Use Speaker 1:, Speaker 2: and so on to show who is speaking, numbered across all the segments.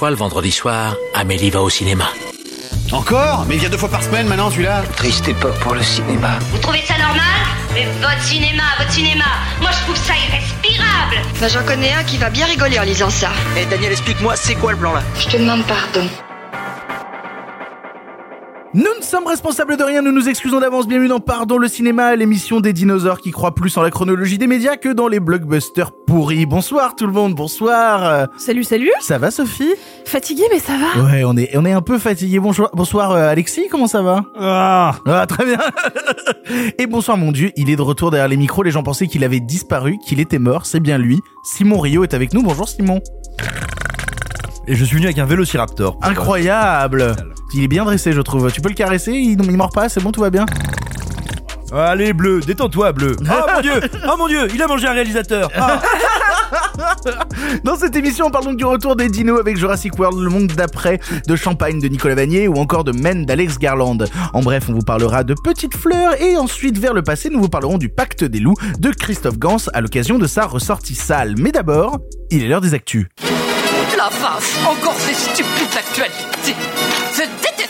Speaker 1: fois le vendredi soir, Amélie va au cinéma.
Speaker 2: Encore Mais il vient deux fois par semaine maintenant celui-là
Speaker 3: Triste époque pour le cinéma.
Speaker 4: Vous trouvez ça normal Mais votre cinéma, votre cinéma, moi je trouve ça irrespirable
Speaker 5: Bah j'en connais un qui va bien rigoler en lisant ça.
Speaker 3: Eh Daniel, explique-moi, c'est quoi le plan là
Speaker 5: Je te demande pardon.
Speaker 6: Nous ne sommes responsables de rien, nous nous excusons d'avance. Bienvenue dans Pardon le cinéma, l'émission des dinosaures qui croient plus en la chronologie des médias que dans les blockbusters Bonsoir tout le monde, bonsoir.
Speaker 7: Salut, salut.
Speaker 6: Ça va Sophie?
Speaker 7: Fatigué, mais ça va.
Speaker 6: Ouais, on est on est un peu fatigué. Bonsoir, bonsoir euh, Alexis, comment ça va?
Speaker 2: Ah
Speaker 6: Ah, très bien. Et bonsoir mon dieu, il est de retour derrière les micros. Les gens pensaient qu'il avait disparu, qu'il était mort. C'est bien lui. Simon Rio est avec nous. Bonjour Simon.
Speaker 8: Et je suis venu avec un vélociraptor.
Speaker 6: Incroyable. Il est bien dressé, je trouve. Tu peux le caresser? Il, il mord pas, c'est bon, tout va bien?
Speaker 8: Allez, bleu, détends-toi, bleu. Oh mon dieu Oh mon dieu, il a mangé un réalisateur Ah.
Speaker 6: Dans cette émission, on parle donc du retour des dinos avec Jurassic World, le monde d'après, de Champagne de Nicolas Vanier ou encore de Men d'Alex Garland. En bref, on vous parlera de Petites Fleurs et ensuite, vers le passé, nous vous parlerons du Pacte des Loups de Christophe Gans à l'occasion de sa ressortie sale. Mais d'abord, il est l'heure des actus.
Speaker 9: La vache, encore ces stupides actualités. Je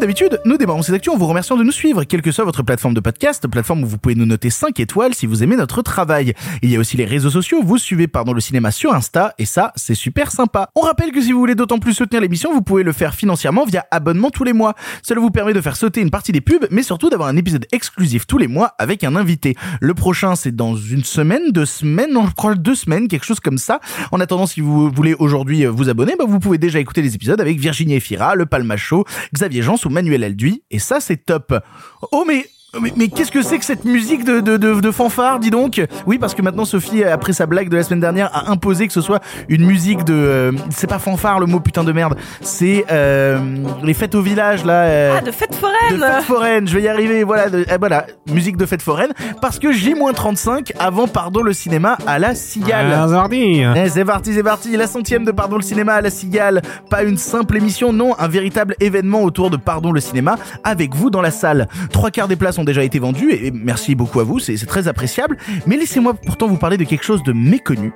Speaker 6: D'habitude, nous démarrons ces actus en vous remerciant de nous suivre, quelle que soit votre plateforme de podcast, plateforme où vous pouvez nous noter 5 étoiles si vous aimez notre travail. Il y a aussi les réseaux sociaux, vous suivez Pardon le cinéma sur Insta, et ça, c'est super sympa. On rappelle que si vous voulez d'autant plus soutenir l'émission, vous pouvez le faire financièrement via abonnement tous les mois. Cela vous permet de faire sauter une partie des pubs, mais surtout d'avoir un épisode exclusif tous les mois avec un invité. Le prochain, c'est dans une semaine, deux semaines, non, je crois deux semaines, quelque chose comme ça. En attendant, si vous voulez aujourd'hui vous abonner, bah, vous pouvez déjà écouter les épisodes avec Virginie Efira, Le Palmacho, Xavier Jean Manuel Alduy, et ça c'est top. Oh mais mais, mais qu'est-ce que c'est que cette musique de, de, de, de fanfare, dis donc? Oui, parce que maintenant Sophie, après sa blague de la semaine dernière, a imposé que ce soit une musique de... euh, c'est pas fanfare le mot putain de merde, c'est euh, les fêtes au village là. euh,
Speaker 7: Ah, de fête
Speaker 6: de
Speaker 7: foraine.
Speaker 6: fête foraine, je vais y arriver, voilà, de- eh, voilà, musique de fête foraine, parce que J-35 avant Pardon le cinéma à la Cigale.
Speaker 2: Zardi
Speaker 6: Eh, c'est parti, c'est parti, la centième de Pardon le cinéma à la Cigale. Pas une simple émission, non, un véritable événement autour de Pardon le cinéma avec vous dans la salle. Trois quarts des places déjà été vendues et merci beaucoup à vous, c'est très appréciable. Mais laissez-moi pourtant vous parler de quelque chose de méconnu.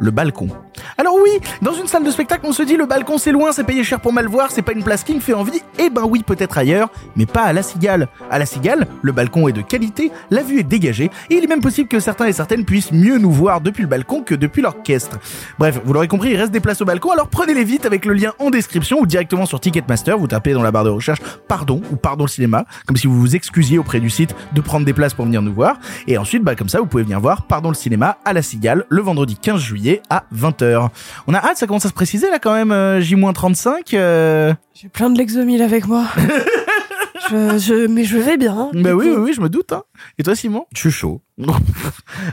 Speaker 6: Le balcon. Alors oui, dans une salle de spectacle, on se dit le balcon c'est loin, c'est payé cher pour mal voir, c'est pas une place qui me fait envie. Eh ben oui, peut-être ailleurs, mais pas à la Cigale. À la Cigale, le balcon est de qualité, la vue est dégagée, et il est même possible que certains et certaines puissent mieux nous voir depuis le balcon que depuis l'orchestre. Bref, vous l'aurez compris, il reste des places au balcon, alors prenez-les vite avec le lien en description ou directement sur Ticketmaster, vous tapez dans la barre de recherche pardon ou pardon le cinéma, comme si vous vous excusiez auprès du site de prendre des places pour venir nous voir. Et ensuite, bah comme ça, vous pouvez venir voir pardon le cinéma à la Cigale le vendredi 15 juillet à 20h. On a hâte, ça commence à se préciser là quand même, euh, J-35. euh.
Speaker 7: J'ai plein de Lexomil avec moi. je, je, mais je vais bien. hein,
Speaker 6: Bah
Speaker 7: du
Speaker 6: oui,
Speaker 7: coup.
Speaker 6: oui, oui, je me doute. Hein. Et toi Simon?
Speaker 8: Je suis chaud.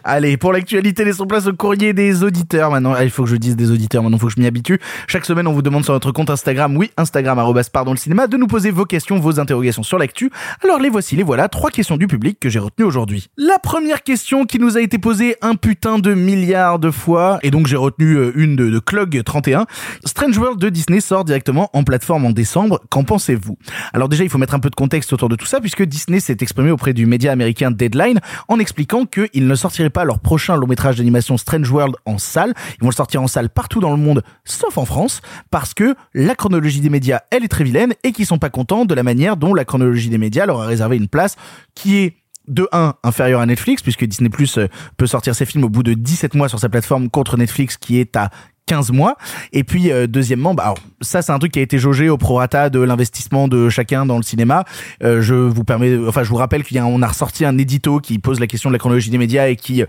Speaker 6: Allez, pour l'actualité, laissons place au courrier des auditeurs maintenant. Ah, il faut que je dise des auditeurs maintenant, il faut que je m'y habitue. Chaque semaine, on vous demande sur notre compte Instagram, oui, Instagram, arrobas, pardon le cinéma, de nous poser vos questions, vos interrogations sur l'actu. Alors les voici, les voilà, trois questions du public que j'ai retenues aujourd'hui. La première question qui nous a été posée un putain de milliard de fois, et donc j'ai retenu euh, une de, de Clog31. Strange World de Disney sort directement en plateforme en décembre. Qu'en pensez-vous? Alors déjà, il faut mettre un peu de contexte autour de tout ça, puisque Disney s'est exprimé auprès du média américain Deadline en expliquant qu'ils ne sortiraient pas leur prochain long métrage d'animation Strange World en salle. Ils vont le sortir en salle partout dans le monde, sauf en France, parce que la chronologie des médias, elle est très vilaine, et qu'ils sont pas contents de la manière dont la chronologie des médias leur a réservé une place qui est de 1 inférieur à Netflix puisque Disney Plus euh, peut sortir ses films au bout de 17 mois sur sa plateforme contre Netflix qui est à 15 mois. Et puis, euh, deuxièmement, bah, ça, c'est un truc qui a été jaugé au prorata de l'investissement de chacun dans le cinéma. Euh, je vous permets, enfin, je vous rappelle qu'il y a, on a ressorti un édito qui pose la question de la chronologie des médias et qui euh,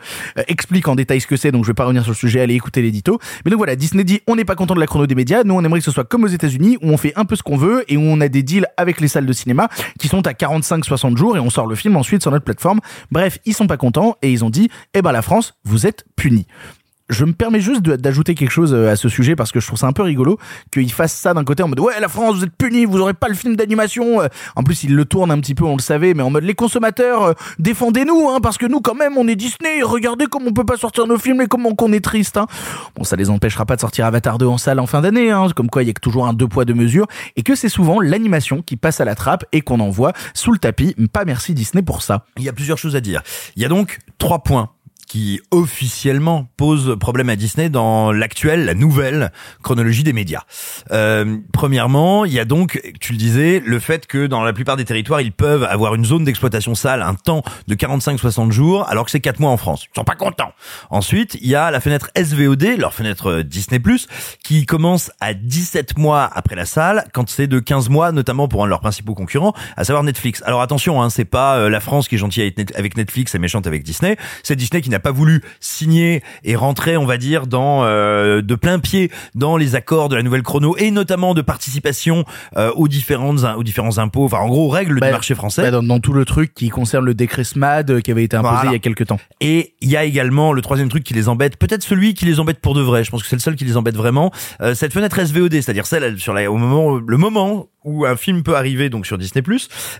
Speaker 6: explique en détail ce que c'est. Donc, je vais pas revenir sur le sujet, allez écouter l'édito. Mais donc voilà, Disney dit, on n'est pas content de la chrono des médias. Nous, on aimerait que ce soit comme aux États-Unis où on fait un peu ce qu'on veut et où on a des deals avec les salles de cinéma qui sont à 45-60 jours et on sort le film ensuite sur notre plateforme. Bref, ils sont pas contents et ils ont dit, eh ben, la France, vous êtes punis. Je me permets juste d'ajouter quelque chose euh, à ce sujet parce que je trouve ça un peu rigolo qu'ils fassent ça d'un côté en mode ouais la France vous êtes punis vous aurez pas le film d'animation Euh, en plus ils le tournent un petit peu on le savait mais en mode les consommateurs euh, défendez-nous hein, parce que nous quand même on est Disney regardez comme on peut pas sortir nos films et comment qu'on est triste hein. bon ça les empêchera pas de sortir Avatar 2 en salle en fin d'année hein, comme quoi il y a toujours un deux poids deux mesures et que c'est souvent l'animation qui passe à la trappe et qu'on envoie sous le tapis pas merci Disney pour ça
Speaker 8: Il y a plusieurs choses à dire. Il y a donc trois points qui officiellement posent problème à Disney dans l'actuelle, la nouvelle chronologie des médias. Euh, premièrement, il y a donc, tu le disais, le fait que dans la plupart des territoires, ils peuvent avoir une zone d'exploitation sale, un temps de 45-60 jours, alors que c'est 4 mois en France. Ils sont pas contents. Ensuite, il y a la fenêtre SVOD, leur fenêtre euh, Disney+, qui commence à 17 mois après la salle, quand c'est de 15 mois, notamment pour un de leurs principaux concurrents, à savoir Netflix. Alors attention, hein, c'est pas euh, la France qui est gentille avec Netflix et méchante avec Disney, c'est Disney qui n'a pas voulu signer et rentrer, on va dire, dans euh, de plein pied dans les accords de la nouvelle chrono et notamment de participation euh, aux différentes aux différents impôts, enfin en gros règles
Speaker 6: Bah,
Speaker 8: du marché français.
Speaker 6: Bah, dans, dans tout le truc qui concerne le décret SMAD euh, qui avait été imposé
Speaker 8: Voilà.
Speaker 6: il y a quelques temps.
Speaker 8: Et il y a également le troisième truc qui les embête, peut-être celui qui les embête pour de vrai. Je pense que c'est le seul qui les embête vraiment. Euh, cette fenêtre SVOD, c'est-à-dire celle sur la, au moment, le moment où un film peut arriver donc sur Disney+,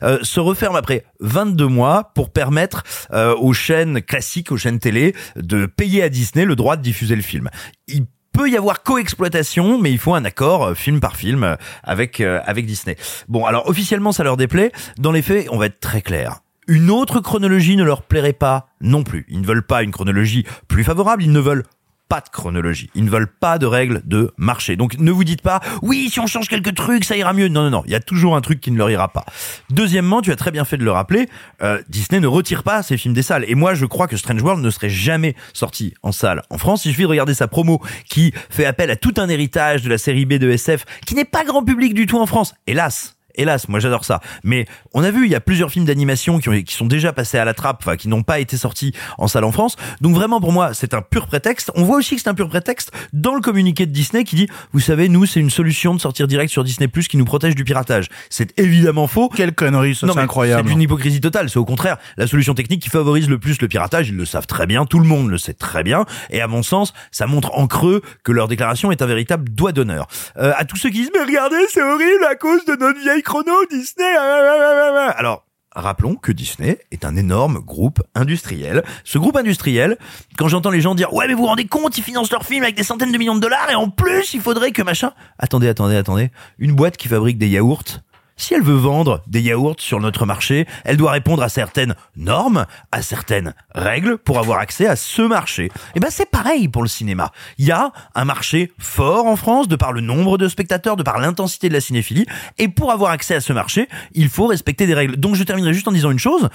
Speaker 8: euh, se referme après 22 mois pour permettre euh, aux chaînes classiques, aux chaînes télé, de payer à Disney le droit de diffuser le film. Il peut y avoir coexploitation, mais il faut un accord euh, film par film euh, avec euh, avec Disney. Bon, alors officiellement ça leur déplaît. Dans les faits, on va être très clair. Une autre chronologie ne leur plairait pas non plus. Ils ne veulent pas une chronologie plus favorable, ils ne veulent pas de chronologie. Ils ne veulent pas de règles de marché. Donc ne vous dites pas, oui, si on change quelques trucs, ça ira mieux. Non, non, non. Il y a toujours un truc qui ne leur ira pas. Deuxièmement, tu as très bien fait de le rappeler, euh, Disney ne retire pas ses films des salles. Et moi, je crois que Strange World ne serait jamais sorti en salle en France. Il suffit de regarder sa promo qui fait appel à tout un héritage de la série B de SF qui n'est pas grand public du tout en France. Hélas. Hélas, moi j'adore ça. Mais on a vu, il y a plusieurs films d'animation qui, ont- qui sont déjà passés à la trappe, enfin qui n'ont pas été sortis en salle en France. Donc vraiment pour moi, c'est un pur prétexte. On voit aussi que c'est un pur prétexte dans le communiqué de Disney qui dit, vous savez, nous c'est une solution de sortir direct sur Disney Plus qui nous protège du piratage. C'est évidemment faux.
Speaker 6: Quelle connerie, ça
Speaker 8: Non,
Speaker 6: c'est incroyable.
Speaker 8: C'est une hypocrisie totale. C'est au contraire la solution technique qui favorise le plus le piratage. Ils le savent très bien. Tout le monde le sait très bien. Et à mon sens, ça montre en creux que leur déclaration est un véritable doigt d'honneur. Euh, à tous ceux qui disent, mais regardez, c'est horrible à cause de notre vieille chrono Disney. ah, ah, ah. Alors, Rappelons que Disney est un énorme groupe industriel. Ce groupe industriel, quand j'entends les gens dire ouais mais vous vous rendez compte, ils financent leurs films avec des centaines de millions de dollars et en plus il faudrait que machin. Attendez, attendez, attendez. Une boîte qui fabrique des yaourts, si elle veut vendre des yaourts sur notre marché, elle doit répondre à certaines normes, à certaines règles pour avoir accès à ce marché. Et ben c'est pareil pour le cinéma. Il y a un marché fort en France de par le nombre de spectateurs, de par l'intensité de la cinéphilie, et pour avoir accès à ce marché, il faut respecter des règles. Donc je terminerai juste en disant une chose.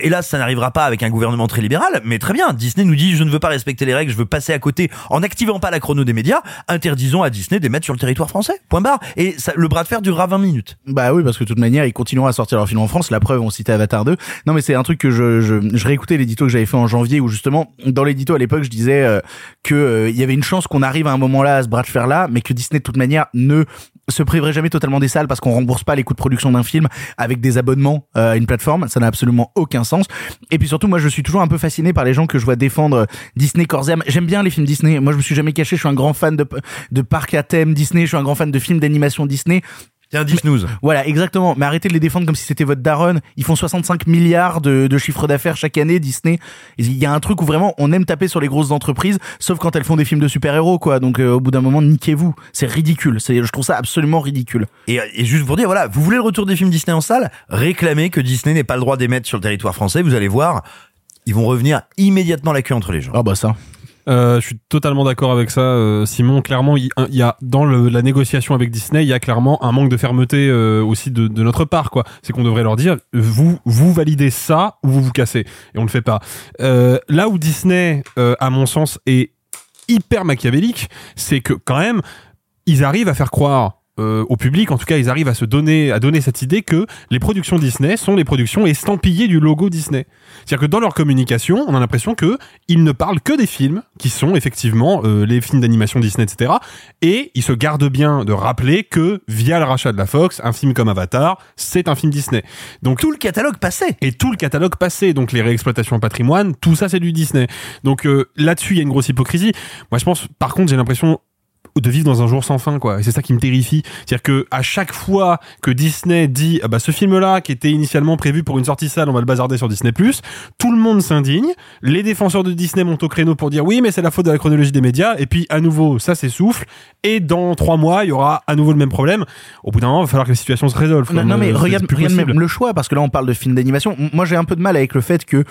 Speaker 8: Hélas, ça n'arrivera pas avec un gouvernement très libéral, mais très bien. Disney nous dit je ne veux pas respecter les règles, je veux passer à côté en n'activant pas la chrono des médias. Interdisons à Disney d'émettre sur le territoire français. Point barre. Et ça, le bras de fer durera 20 minutes.
Speaker 6: Bah oui, parce que de toute manière, ils continueront à sortir leurs films en France. La preuve, on citait Avatar 2. Non, mais c'est un truc que je, je, je réécoutais l'édito que j'avais fait en janvier où justement, dans l'édito à l'époque, je disais euh, que euh, il y avait une chance qu'on arrive à un moment là, à ce bras de fer là, mais que Disney de toute manière ne se priverait jamais totalement des salles parce qu'on rembourse pas les coûts de production d'un film avec des abonnements euh, à une plateforme. Ça n'a absolument aucun sens. Et puis surtout, moi, je suis toujours un peu fasciné par les gens que je vois défendre euh, Disney âme. J'aime bien les films Disney. Moi, je me suis jamais caché. Je suis un grand fan de, de parcs à thème Disney. Je suis un grand fan de films d'animation Disney.
Speaker 8: C'est un Disney.
Speaker 6: Voilà, exactement. Mais arrêtez de les défendre comme si c'était votre daronne. Ils font 65 milliards de, de chiffre d'affaires chaque année, Disney. Il y a un truc où vraiment on aime taper sur les grosses entreprises, sauf quand elles font des films de super-héros, quoi. Donc euh, au bout d'un moment, niquez-vous. C'est ridicule. C'est, je trouve ça absolument ridicule.
Speaker 8: Et, et juste pour dire, voilà, vous voulez le retour des films Disney en salle? Réclamez que Disney n'ait pas le droit d'émettre sur le territoire français. Vous allez voir, ils vont revenir immédiatement la queue entre les jambes.
Speaker 6: Ah bah ça.
Speaker 10: Euh, je suis totalement d'accord avec ça, euh, Simon. Clairement, il y a dans le- la négociation avec Disney, il y a clairement un manque de fermeté euh, aussi de, de notre part. quoi. C'est qu'on devrait leur dire vous vous validez ça ou vous vous cassez. Et on le fait pas. Euh, là où Disney, euh, à mon sens, est hyper machiavélique, c'est que quand même ils arrivent à faire croire euh, au public, en tout cas, ils arrivent à se donner, à donner cette idée que les productions Disney sont les productions estampillées du logo Disney. C'est-à-dire que dans leur communication, on a l'impression que ils ne parlent que des films qui sont effectivement euh, les films d'animation Disney, etc. Et ils se gardent bien de rappeler que via le rachat de la Fox, un film comme Avatar, c'est un film Disney. Donc
Speaker 8: Tout le catalogue passé.
Speaker 10: et tout le catalogue passé, donc les réexploitations en patrimoine, tout ça c'est du Disney. Donc euh, là-dessus, il y a une grosse hypocrisie. Moi, je pense, par contre, j'ai l'impression de vivre dans un jour sans fin quoi. Et c'est ça qui me terrifie. C'est-à-dire que à chaque fois que Disney dit ah bah ce film là qui était initialement prévu pour une sortie salle on va le bazarder sur Disney tout le monde s'indigne. Les défenseurs de Disney montent au créneau pour dire oui mais c'est la faute de la chronologie des médias. Et puis à nouveau ça s'essouffle. Et dans trois mois il y aura à nouveau le même problème. Au bout d'un moment il va falloir que la situation se résolve
Speaker 6: Non, non, mais
Speaker 10: euh,
Speaker 6: regarde, regarde même le choix, parce que là on parle de films d'animation. Moi j'ai un peu de mal avec le fait que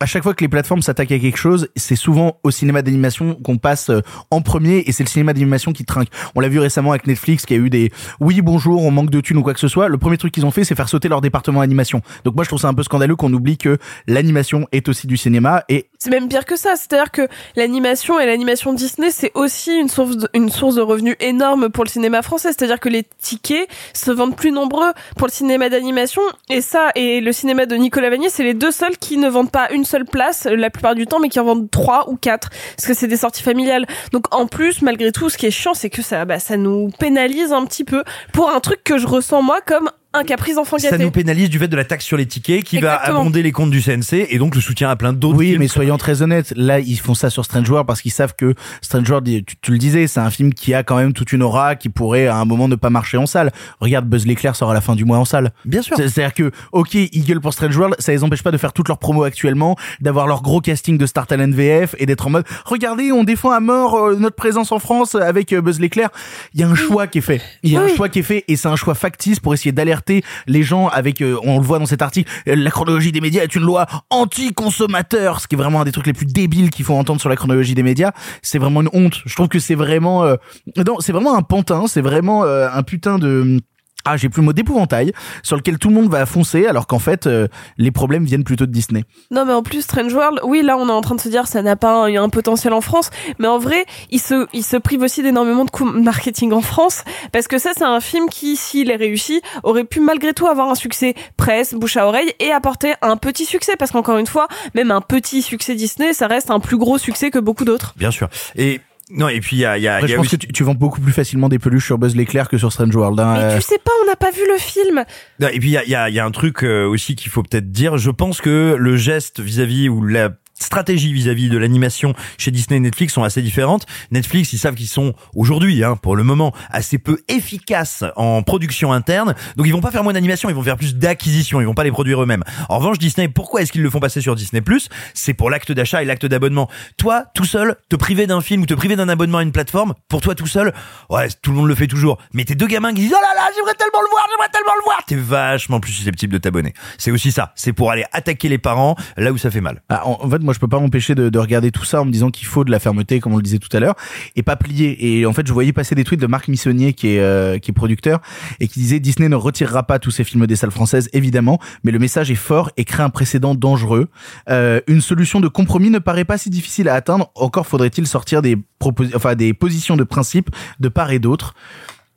Speaker 6: à chaque fois que les plateformes s'attaquent à quelque chose, c'est souvent au cinéma d'animation qu'on passe euh, en premier et c'est le cinéma d'animation qui trinque. On l'a vu récemment avec Netflix qui a eu des oui bonjour, on manque de thunes ou quoi que ce soit. Le premier truc qu'ils ont fait c'est faire sauter leur département animation. Donc moi je trouve ça un peu scandaleux qu'on oublie que l'animation est aussi du cinéma et
Speaker 7: C'est même pire que ça, c'est-à-dire que l'animation et l'animation Disney, c'est aussi une source, de, revenus énorme pour le cinéma français, c'est-à-dire que les tickets se vendent plus nombreux pour le cinéma d'animation, et ça, et le cinéma de Nicolas Vanier, c'est les deux seuls qui ne vendent pas une seule place la plupart du temps, mais qui en vendent trois ou quatre, parce que c'est des sorties familiales. Donc en plus, malgré tout, ce qui est chiant, c'est que ça, bah, ça nous pénalise un petit peu pour un truc que je ressens moi comme un caprice enfant
Speaker 8: Ça
Speaker 7: gâté.
Speaker 8: nous pénalise du fait de la taxe sur les tickets qui
Speaker 7: Exactement.
Speaker 8: va abonder les comptes du CNC et donc le soutien à plein d'autres
Speaker 6: Oui,
Speaker 8: films.
Speaker 6: mais soyons très honnêtes, là ils font ça sur Strange World parce qu'ils savent que Strange World, tu, tu le disais, c'est un film qui a quand même toute une aura qui pourrait à un moment ne pas marcher en salle. Regarde, Buzz l'éclair sort à la fin du mois en salle.
Speaker 8: Bien sûr.
Speaker 6: C'est- C'est-à-dire que, ok, ils gueulent pour Strange World, ça les empêche pas de faire toutes leurs promos actuellement, d'avoir leur gros casting de Star Talent VF et d'être en mode, regardez, on défend à mort euh, notre présence en France avec euh, Buzz l'éclair. Il y a un choix qui est fait. Il y a un choix qui est fait et c'est un choix factice pour essayer d'alerter les gens avec, euh, on le voit dans cet article, euh, la chronologie des médias est une loi anti-consommateur, ce qui est vraiment un des trucs les plus débiles qu'il faut entendre sur la chronologie des médias. C'est vraiment une honte. Je trouve que c'est vraiment, euh, non, c'est vraiment un pantin, c'est vraiment un putain de ah, j'ai plus le mot d'épouvantail sur lequel tout le monde va foncer alors qu'en fait euh, les problèmes viennent plutôt de Disney.
Speaker 7: Non, mais en plus, Strange World, oui, là, on est en train de se dire ça n'a pas un, un potentiel en France, mais en vrai, il se, il se prive aussi d'énormément de coûts marketing en France, parce que ça, c'est un film qui, s'il est réussi, aurait pu malgré tout avoir un succès presse, bouche à oreille, et apporter un petit succès, parce qu'encore une fois, même un petit succès Disney, ça reste un plus gros succès que beaucoup d'autres.
Speaker 8: Bien sûr. Et non, et puis il y a, il y a,
Speaker 6: Après,
Speaker 8: y
Speaker 6: je pense
Speaker 8: aussi-
Speaker 6: que tu, tu vends beaucoup plus facilement des peluches sur Buzz l'éclair que sur Strange World. hein.
Speaker 7: Mais
Speaker 6: Euh,
Speaker 7: tu sais pas, on n'a pas vu le film.
Speaker 8: Non, Et puis il y a, il y, a, il y a un truc euh, aussi qu'il faut peut-être dire. Je pense que le geste vis-à-vis ou la stratégie vis-à-vis de l'animation chez Disney et Netflix sont assez différentes. Netflix, ils savent qu'ils sont aujourd'hui, hein, pour le moment, assez peu efficaces en production interne. Donc ils vont pas faire moins d'animation, ils vont faire plus d'acquisition, ils vont pas les produire eux-mêmes. En revanche, Disney, pourquoi est-ce qu'ils le font passer sur Disney Plus? C'est pour l'acte d'achat et l'acte d'abonnement. Toi, tout seul, te priver d'un film ou te priver d'un abonnement à une plateforme, pour toi tout seul, ouais, tout le monde le fait toujours. Mais t'es deux gamins qui disent oh là là, j'aimerais tellement le voir, j'aimerais tellement le voir. T'es vachement plus susceptible de t'abonner. C'est aussi ça. C'est pour aller attaquer les parents là où ça fait mal.
Speaker 6: Ah, moi, je peux pas m'empêcher de, de regarder tout ça en me disant qu'il faut de la fermeté, comme on le disait tout à l'heure, et pas plier. Et en fait, je voyais passer des tweets de Marc Missonnier, qui est euh, qui est producteur, et qui disait Disney ne retirera pas tous ses films des salles françaises, évidemment, mais le message est fort et crée un précédent dangereux. Euh, une solution de compromis ne paraît pas si difficile à atteindre. Encore faudrait-il sortir des propos, enfin des positions de principe de part et d'autre.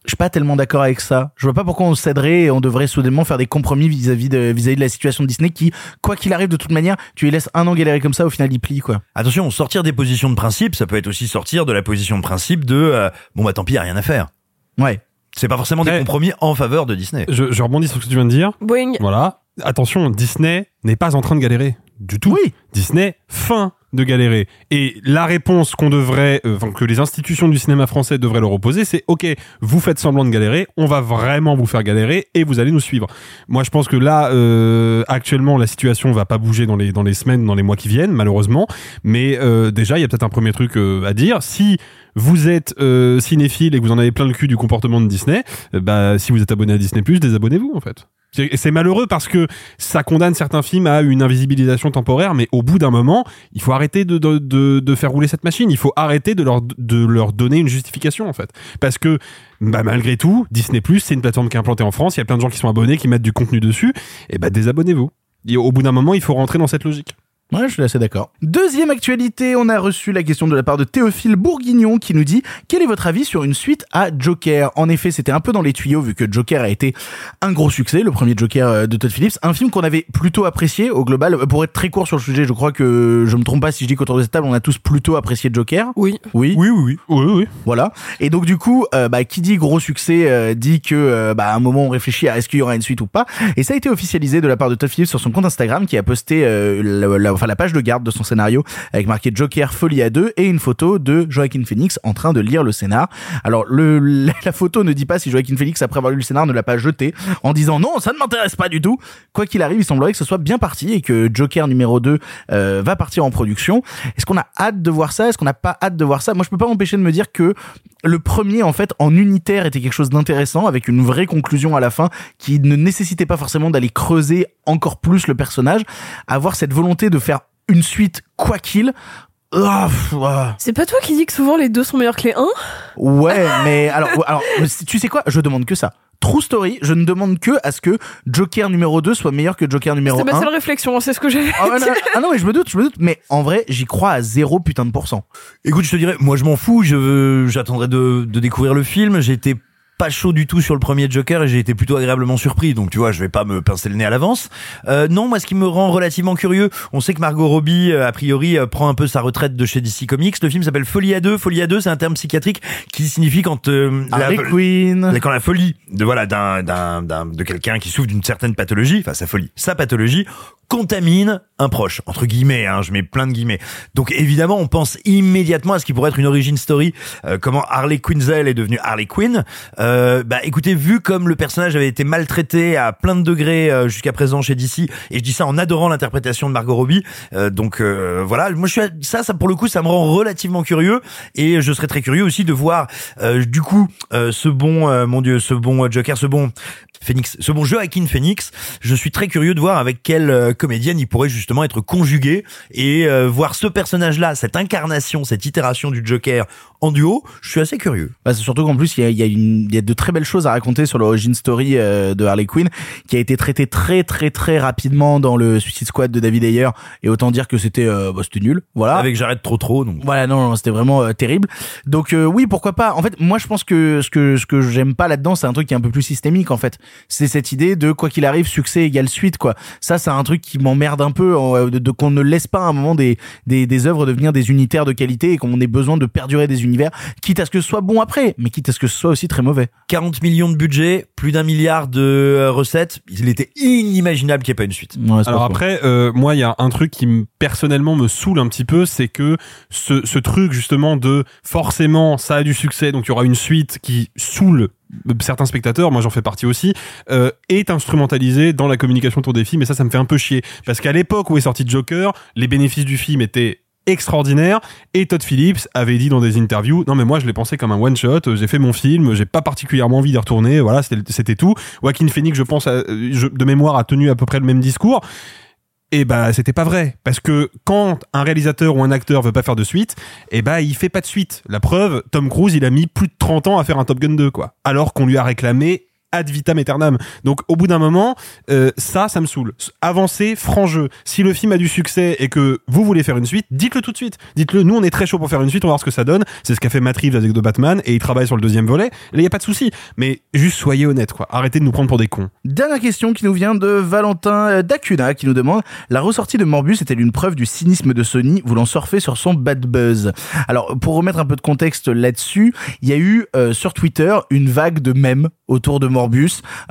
Speaker 6: Je suis pas tellement d'accord avec ça. Je vois pas pourquoi on céderait et on devrait soudainement faire des compromis vis-à-vis de vis-à-vis de la situation de Disney qui, quoi qu'il arrive de toute manière, tu les laisses un an galérer comme ça, au final il plie quoi.
Speaker 8: Attention, sortir des positions de principe, ça peut être aussi sortir de la position de principe de euh, bon bah tant pis, y a rien à faire.
Speaker 6: Ouais.
Speaker 8: C'est pas forcément des
Speaker 10: Ouais.
Speaker 8: compromis en faveur de Disney.
Speaker 10: Je, je rebondis sur ce que tu viens de dire.
Speaker 7: Boeing.
Speaker 10: Voilà. Attention, Disney n'est pas en train de galérer du tout.
Speaker 6: Oui.
Speaker 10: Disney fin de galérer. Et la réponse qu'on devrait, euh, que les institutions du cinéma français devraient leur opposer, c'est ok, vous faites semblant de galérer, on va vraiment vous faire galérer et vous allez nous suivre. Moi, je pense que là, euh, actuellement, la situation va pas bouger dans les dans les semaines, dans les mois qui viennent, malheureusement. Mais euh, déjà, il y a peut-être un premier truc euh, à dire. Si vous êtes euh, cinéphile et que vous en avez plein le cul du comportement de Disney, bah si vous êtes abonné à Disney+, désabonnez-vous en fait. C'est malheureux parce que ça condamne certains films à une invisibilisation temporaire, mais au bout d'un moment, il faut arrêter de, de, de, de faire rouler cette machine. Il faut arrêter de leur, de leur donner une justification, en fait. Parce que, bah, malgré tout, Disney+, c'est une plateforme qui est implantée en France, il y a plein de gens qui sont abonnés, qui mettent du contenu dessus, et bah, désabonnez-vous. Au bout d'un moment, il faut rentrer dans cette logique.
Speaker 6: Ouais, je suis assez d'accord. Deuxième actualité, on a reçu la question de la part de Théophile Bourguignon qui nous dit quel est votre avis sur une suite à Joker? En effet, c'était un peu dans les tuyaux vu que Joker a été un gros succès, le premier Joker euh, de Todd Phillips, un film qu'on avait plutôt apprécié au global. Euh, Pour être très court sur le sujet, je crois que je me trompe pas si je dis qu'autour de cette table, on a tous plutôt apprécié Joker.
Speaker 7: Oui.
Speaker 6: Oui?
Speaker 8: Oui, oui, oui.
Speaker 10: Oui, oui.
Speaker 6: Voilà. Et donc du coup, euh, bah, qui dit gros succès euh, dit que euh, bah, à un moment on réfléchit à est-ce qu'il y aura une suite ou pas. Et ça a été officialisé de la part de Todd Phillips sur son compte Instagram qui a posté euh, la, la- enfin, la page de garde de son scénario avec marqué Joker folie à deux et une photo de Joaquin Phoenix en train de lire le scénar. Alors la photo ne dit pas si Joaquin Phoenix après avoir lu le scénar ne l'a pas jeté en disant non ça ne m'intéresse pas du tout. Quoi qu'il arrive, il semblerait que ce soit bien parti et que Joker numéro 2 euh, va partir en production. Est-ce qu'on a hâte de voir ça? Est-ce qu'on n'a pas hâte de voir ça? Moi je peux pas m'empêcher de me dire que le premier en fait en unitaire était quelque chose d'intéressant avec une vraie conclusion à la fin qui ne nécessitait pas forcément d'aller creuser encore plus le personnage avoir cette volonté de faire une suite quoi qu'il ah, ah.
Speaker 7: C'est pas toi qui dis que souvent les deux sont meilleurs que les 1
Speaker 6: ouais mais alors alors tu sais quoi? Je demande que ça True story, je ne demande que à ce que Joker numéro 2 soit meilleur que Joker numéro
Speaker 7: C'est
Speaker 6: 1.
Speaker 7: ma seule réflexion, c'est ce que j'avais.
Speaker 6: Ah, ouais, ah non, mais je me doute, je me doute, mais en vrai, j'y crois à zéro putain de pourcent.
Speaker 8: Écoute, je te dirais, moi je m'en fous, je j'attendrai de, de découvrir le film. J'étais pas chaud du tout sur le premier Joker et j'ai été plutôt agréablement surpris. Donc tu vois, je vais pas me pincer le nez à l'avance. Euh, non, moi ce qui me rend relativement curieux, on sait que Margot Robbie euh, a priori euh, prend un peu sa retraite de chez DC Comics. Le film s'appelle Folie à deux. Folie à deux, c'est un terme psychiatrique qui signifie quand euh,
Speaker 6: Harley Quinn.
Speaker 8: quand la folie de voilà d'un d'un d'un- de quelqu'un qui souffre d'une certaine pathologie, enfin sa folie, sa pathologie contamine un proche entre guillemets hein, je mets plein de guillemets donc évidemment on pense immédiatement à ce qui pourrait être une origin story euh, comment Harley Quinzel est devenue Harley Quinn euh, bah écoutez vu comme le personnage avait été maltraité à plein de degrés euh, jusqu'à présent chez DC et je dis ça en adorant l'interprétation de Margot Robbie euh, donc euh, voilà moi je suis à- ça ça pour le coup ça me rend relativement curieux et je serais très curieux aussi de voir euh, du coup euh, ce bon euh, mon dieu ce bon euh, Joker ce bon Phoenix, ce bon Joaquin Phoenix, je suis très curieux de voir avec quelle euh, comédienne il pourrait justement être conjugué et euh, voir ce personnage-là, cette incarnation, cette itération du Joker en duo. Je suis assez curieux.
Speaker 6: Bah, c'est surtout qu'en plus, il y a, y, a y a de très belles choses à raconter sur l'origin story euh, de Harley Quinn, qui a été traitée très très très rapidement dans le Suicide Squad de David Ayer, et autant dire que c'était euh, bah, c'était nul. Voilà.
Speaker 8: Avec j'arrête trop trop. Donc.
Speaker 6: Voilà, non, non, c'était vraiment euh, terrible. Donc euh, oui, pourquoi pas. En fait, moi je pense que ce que ce que j'aime pas là-dedans, c'est un truc qui est un peu plus systémique en fait. C'est cette idée de quoi qu'il arrive, succès égale suite quoi. Ça, c'est un truc qui m'emmerde un peu euh, de, de qu'on ne laisse pas à un moment des des des œuvres devenir des unitaires de qualité et qu'on ait besoin de perdurer des univers, quitte à ce que ce soit bon après, mais quitte à ce que ce soit aussi très mauvais.
Speaker 8: 40 millions de budget, plus d'un milliard de euh, recettes. Il était inimaginable qu'il n'y ait pas une suite.
Speaker 6: Ouais,
Speaker 10: Alors après, euh, moi, il y a un truc qui me, personnellement me saoule un petit peu, c'est que ce, ce truc justement de forcément ça a du succès, donc il y aura une suite qui saoule certains spectateurs, moi j'en fais partie aussi, euh, est instrumentalisé dans la communication autour des films, et ça, ça me fait un peu chier. Parce qu'à l'époque où est sorti Joker, les bénéfices du film étaient extraordinaires et Todd Phillips avait dit dans des interviews non mais moi je l'ai pensé comme un one shot j'ai fait mon film j'ai pas particulièrement envie d'y retourner. Voilà c'était tout. Joaquin Phoenix je pense je- de mémoire a tenu à peu près le même discours. Et bah c'était pas vrai. Parce que quand un réalisateur ou un acteur veut pas faire de suite et bah il fait pas de suite. La preuve Tom Cruise il a mis plus de 30 ans à faire un Top Gun 2 quoi. Alors qu'on lui a réclamé ad vitam aeternam. Donc au bout d'un moment euh, ça ça me saoule. Avancez franc jeu. Si le film a du succès et que vous voulez faire une suite dites-le tout de suite. Dites-le nous on est très chaud pour faire une suite on va voir ce que ça donne. C'est ce qu'a fait Matt avec The Batman et il travaille sur le deuxième volet. Là y a pas de souci. Mais juste soyez honnête quoi. Arrêtez de nous prendre pour des cons.
Speaker 6: Dernière question qui nous vient de Valentin euh, Dacuna qui nous demande la ressortie de Morbus est-elle une preuve du cynisme de Sony voulant surfer sur son bad buzz? Alors pour remettre un peu de contexte là-dessus, il y a eu euh, sur Twitter une vague de mèmes autour de Morbus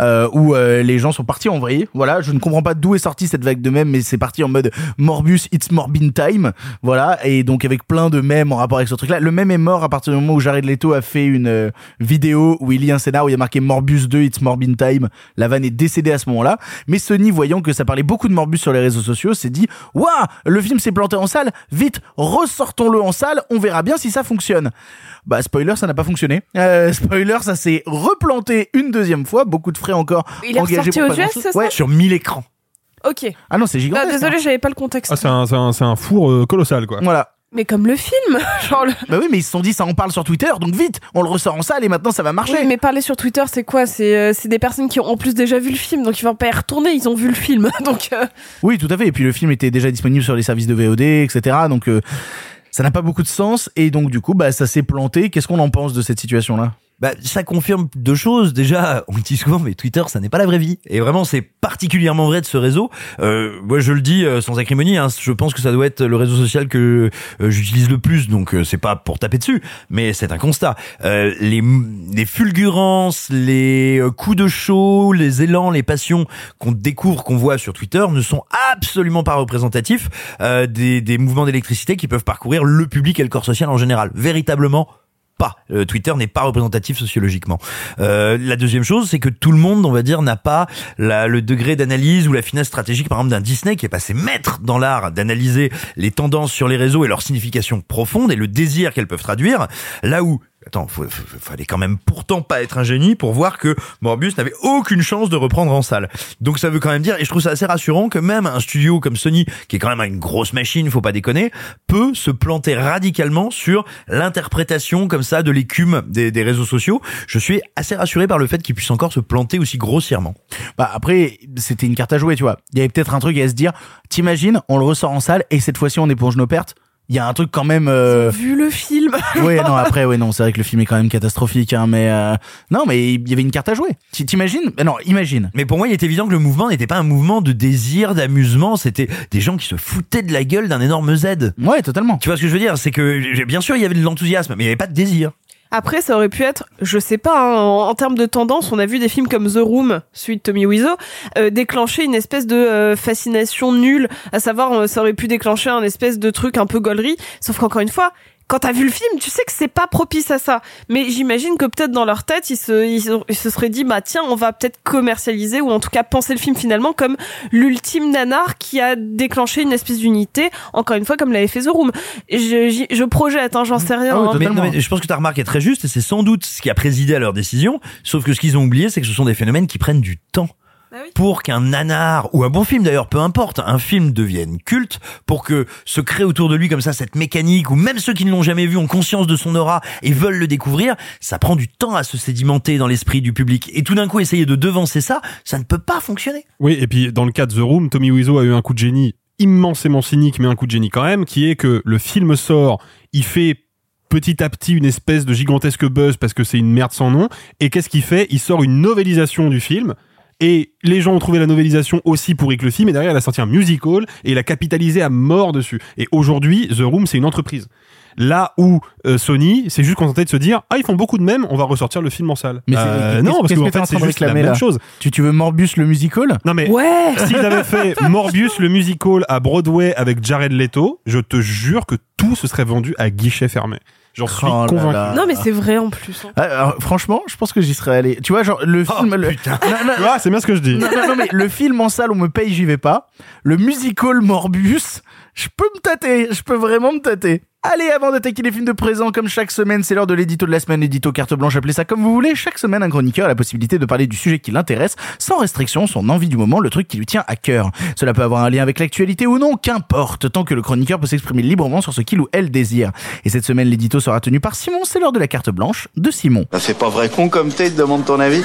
Speaker 6: euh, où euh, les gens sont partis en vrille. Voilà, je ne comprends pas d'où est sortie cette vague de mèmes mais c'est parti en mode Morbus it's Morbin time. Voilà et donc avec plein de mèmes en rapport avec ce truc-là. Le mème est mort à partir du moment où Jared Leto a fait une euh, vidéo où il lit un scénario où il y a marqué Morbus 2 it's Morbin time. La vanne est décédée à ce moment-là. Mais Sony, voyant que ça parlait beaucoup de Morbus sur les réseaux sociaux, s'est dit Waouh, le film s'est planté en salle, vite, ressortons-le en salle, on verra bien si ça fonctionne. Bah, spoiler, ça n'a pas fonctionné. Euh, spoiler, ça s'est replanté une deuxième fois, beaucoup de frais encore.
Speaker 7: Il est
Speaker 6: engagés pour
Speaker 7: aux
Speaker 6: pas
Speaker 7: US, ça
Speaker 6: Ouais.
Speaker 8: Sur 1000 écrans.
Speaker 7: Ok.
Speaker 6: Ah non, c'est gigantesque.
Speaker 7: désolé, j'avais pas le contexte.
Speaker 10: ah c'est un, four euh, colossal quoi
Speaker 6: Voilà.
Speaker 7: Mais comme le film, genre le...
Speaker 6: Bah oui, mais ils se sont dit ça en parle sur Twitter, donc vite, on le ressort en salle et maintenant ça va marcher.
Speaker 7: Oui, mais parler sur Twitter, c'est quoi? C'est euh, c'est des personnes qui ont en plus déjà vu le film, donc ils vont pas y retourner, ils ont vu le film. Donc euh,
Speaker 6: Oui, tout à fait. Et puis le film était déjà disponible sur les services de VOD, etc. Donc euh, ça n'a pas beaucoup de sens. Et donc du coup, bah ça s'est planté. Qu'est-ce qu'on en pense de cette situation-là?
Speaker 8: Bah, ça confirme deux choses. Déjà, on dit souvent, mais Twitter, ça n'est pas la vraie vie. Et vraiment, c'est particulièrement vrai de ce réseau. Euh, moi, je le dis euh, sans acrimonie. Hein, je pense que ça doit être le réseau social que euh, j'utilise le plus. Donc, euh, c'est pas pour taper dessus, mais c'est un constat. Euh, les, les fulgurances, les coups de chaud, les élans, les passions qu'on découvre, qu'on voit sur Twitter, ne sont absolument pas représentatifs euh, des, des mouvements d'électricité qui peuvent parcourir le public et le corps social en général. Véritablement pas. Euh, Twitter n'est pas représentatif sociologiquement. Euh, la deuxième chose, c'est que tout le monde, on va dire, n'a pas la- le degré d'analyse ou la finesse stratégique, par exemple, d'un Disney qui est passé maître dans l'art d'analyser les tendances sur les réseaux et leur signification profonde et le désir qu'elles peuvent traduire. Là où Attends, fallait quand même pourtant pas être un génie pour voir que Morbius n'avait aucune chance de reprendre en salle. Donc ça veut quand même dire, et je trouve ça assez rassurant que même un studio comme Sony, qui est quand même une grosse machine, faut pas déconner, peut se planter radicalement sur l'interprétation comme ça de l'écume des, des réseaux sociaux. Je suis assez rassuré par le fait qu'il puisse encore se planter aussi grossièrement.
Speaker 6: Bah après, c'était une carte à jouer, tu vois. Il y avait peut-être un truc à se dire. T'imagines, on le ressort en salle et cette fois-ci on éponge nos pertes. Il y a un truc quand même. Euh...
Speaker 7: vu le film.
Speaker 6: ouais, non, après, ouais, non, c'est vrai que le film est quand même catastrophique, hein, mais euh, non, mais il y avait une carte à jouer. Tu T'imagines? Mais Non, imagine.
Speaker 8: Mais pour moi, il est évident que le mouvement n'était pas un mouvement de désir, d'amusement, c'était des gens qui se foutaient de la gueule d'un énorme Z.
Speaker 6: Ouais, totalement.
Speaker 8: Tu vois ce que je veux dire? C'est que, bien sûr, il y avait de l'enthousiasme, mais il n'y avait pas de désir.
Speaker 7: Après, ça aurait pu être, je sais pas, hein, en, termes de tendance, on a vu des films comme The Room, de Tommy Wiseau, euh, déclencher une espèce de euh, fascination nulle, à savoir, euh, ça aurait pu déclencher un espèce de truc un peu gaulerie, sauf qu'encore une fois, quand t'as vu le film, tu sais que c'est pas propice à ça. Mais j'imagine que peut-être dans leur tête, ils se, ils, se- ils se seraient dit, bah tiens, on va peut-être commercialiser ou en tout cas penser le film finalement comme l'ultime nanar qui a déclenché une espèce d'unité. Encore une fois, comme l'avait fait The Room. Je, j'y- je projette, hein, j'en sais rien. hein.
Speaker 8: mais, non, mais je pense que ta remarque est très juste et c'est sans doute ce qui a présidé à leur décision. Sauf que ce qu'ils ont oublié, c'est que ce sont des phénomènes qui prennent du temps. Pour qu'un nanar, ou un bon film d'ailleurs, peu importe, un film devienne culte, pour que se crée autour de lui comme ça cette mécanique, ou même ceux qui ne l'ont jamais vu ont conscience de son aura et veulent le découvrir, ça prend du temps à se sédimenter dans l'esprit du public. Et tout d'un coup, essayer de devancer ça, ça ne peut pas fonctionner.
Speaker 10: Oui, et puis dans le cas de The Room, Tommy Wiseau a eu un coup de génie immensément cynique, mais un coup de génie quand même, qui est que le film sort, il fait petit à petit une espèce de gigantesque buzz parce que c'est une merde sans nom, et qu'est-ce qu'il fait? Il sort une novélisation du film, et les gens ont trouvé la novélisation aussi pourri que le film, et derrière il a sorti un musical, et il a capitalisé à mort dessus. Et aujourd'hui, The Room, c'est une entreprise. Là où euh, Sony s'est juste contenté de se dire ah ils font beaucoup de mèmes on va ressortir le film en salle
Speaker 6: Mais c'est-
Speaker 10: Euh, non parce
Speaker 6: qu'est-ce
Speaker 10: que fait c'est juste la même chose
Speaker 6: Tu, tu veux Morbius le musical
Speaker 10: non mais
Speaker 7: Ouais.
Speaker 10: s'ils avaient fait Morbius le musical à Broadway avec Jared Leto, je te jure que tout se serait vendu à guichet fermé. J'en suis
Speaker 6: Oh
Speaker 10: convaincu.
Speaker 6: là.
Speaker 7: Non, mais c'est vrai en plus. hein.
Speaker 6: Ah, alors, franchement, je pense que j'y serais allé. Tu vois, genre, le film. le...
Speaker 8: putain.
Speaker 6: Non, non,
Speaker 10: Tu vois, c'est bien ce que je dis.
Speaker 6: non, non, non, mais le film en salle, on me paye, j'y vais pas. Le musical Morbius, je peux me tâter. Je peux vraiment me tâter. Allez, avant d'attaquer les films de présent, comme chaque semaine, c'est l'heure de l'édito de la semaine, édito carte blanche, appelez ça comme vous voulez. Chaque semaine, un chroniqueur a la possibilité de parler du sujet qui l'intéresse, sans restriction, son envie du moment, le truc qui lui tient à cœur. Cela peut avoir un lien avec l'actualité ou non, qu'importe, tant que le chroniqueur peut s'exprimer librement sur ce qu'il ou elle désire. Et cette semaine, l'édito sera tenu par Simon, c'est l'heure de la carte blanche de Simon.
Speaker 2: Ça fait pas vrai con comme t'es, te demande ton avis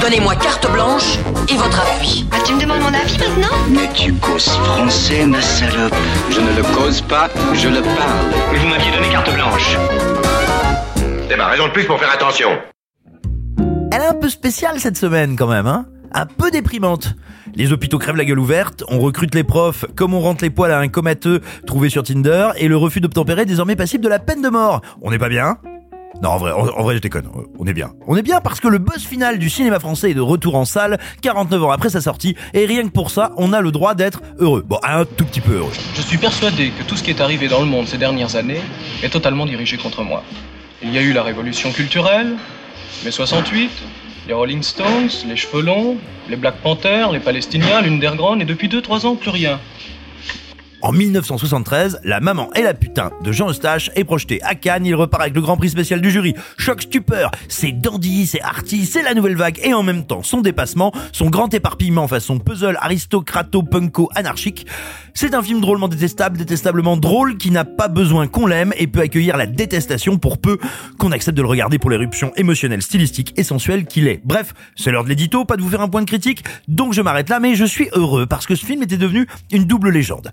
Speaker 9: Donnez-moi carte blanche et votre appui.
Speaker 5: Ah, tu me demandes mon avis maintenant
Speaker 3: Mais tu causes français, ma salope.
Speaker 11: Je ne le cause pas, je le parle.
Speaker 3: Mais vous m'aviez donné carte blanche.
Speaker 12: C'est ma raison de plus pour faire attention.
Speaker 8: Elle est un peu spéciale cette semaine quand même, hein Un peu déprimante. Les hôpitaux crèvent la gueule ouverte, on recrute les profs comme on rentre les poils à un comateux trouvé sur Tinder, et le refus d'obtempérer est désormais passible de la peine de mort. On n'est pas bien non, en vrai, en, vrai, je déconne. On est bien. On est bien parce que le buzz final du cinéma français est de retour en salle, 49 ans après sa sortie, et rien que pour ça, on a le droit d'être heureux. Bon, un tout petit peu heureux.
Speaker 13: Je suis persuadé que tout ce qui est arrivé dans le monde ces dernières années est totalement dirigé contre moi. Il y a eu la révolution culturelle, mai 68, les Rolling Stones, les cheveux longs, les Black Panthers, les Palestiniens, l'une d'Ergron, et depuis 2-3 ans, plus rien.
Speaker 8: En 1973, La maman et la putain de Jean Eustache est projeté à Cannes. Il repart avec le grand prix spécial du jury. Choc stupeur, c'est dandy, c'est arty, c'est la nouvelle vague et en même temps son dépassement, son grand éparpillement façon puzzle aristocrato punko anarchique. C'est un film drôlement détestable, détestablement drôle qui n'a pas besoin qu'on l'aime et peut accueillir la détestation pour peu qu'on accepte de le regarder pour l'éruption émotionnelle, stylistique et sensuelle qu'il est. Bref, c'est l'heure de l'édito, pas de vous faire un point de critique, donc je m'arrête là, mais je suis heureux parce que ce film était devenu une double légende.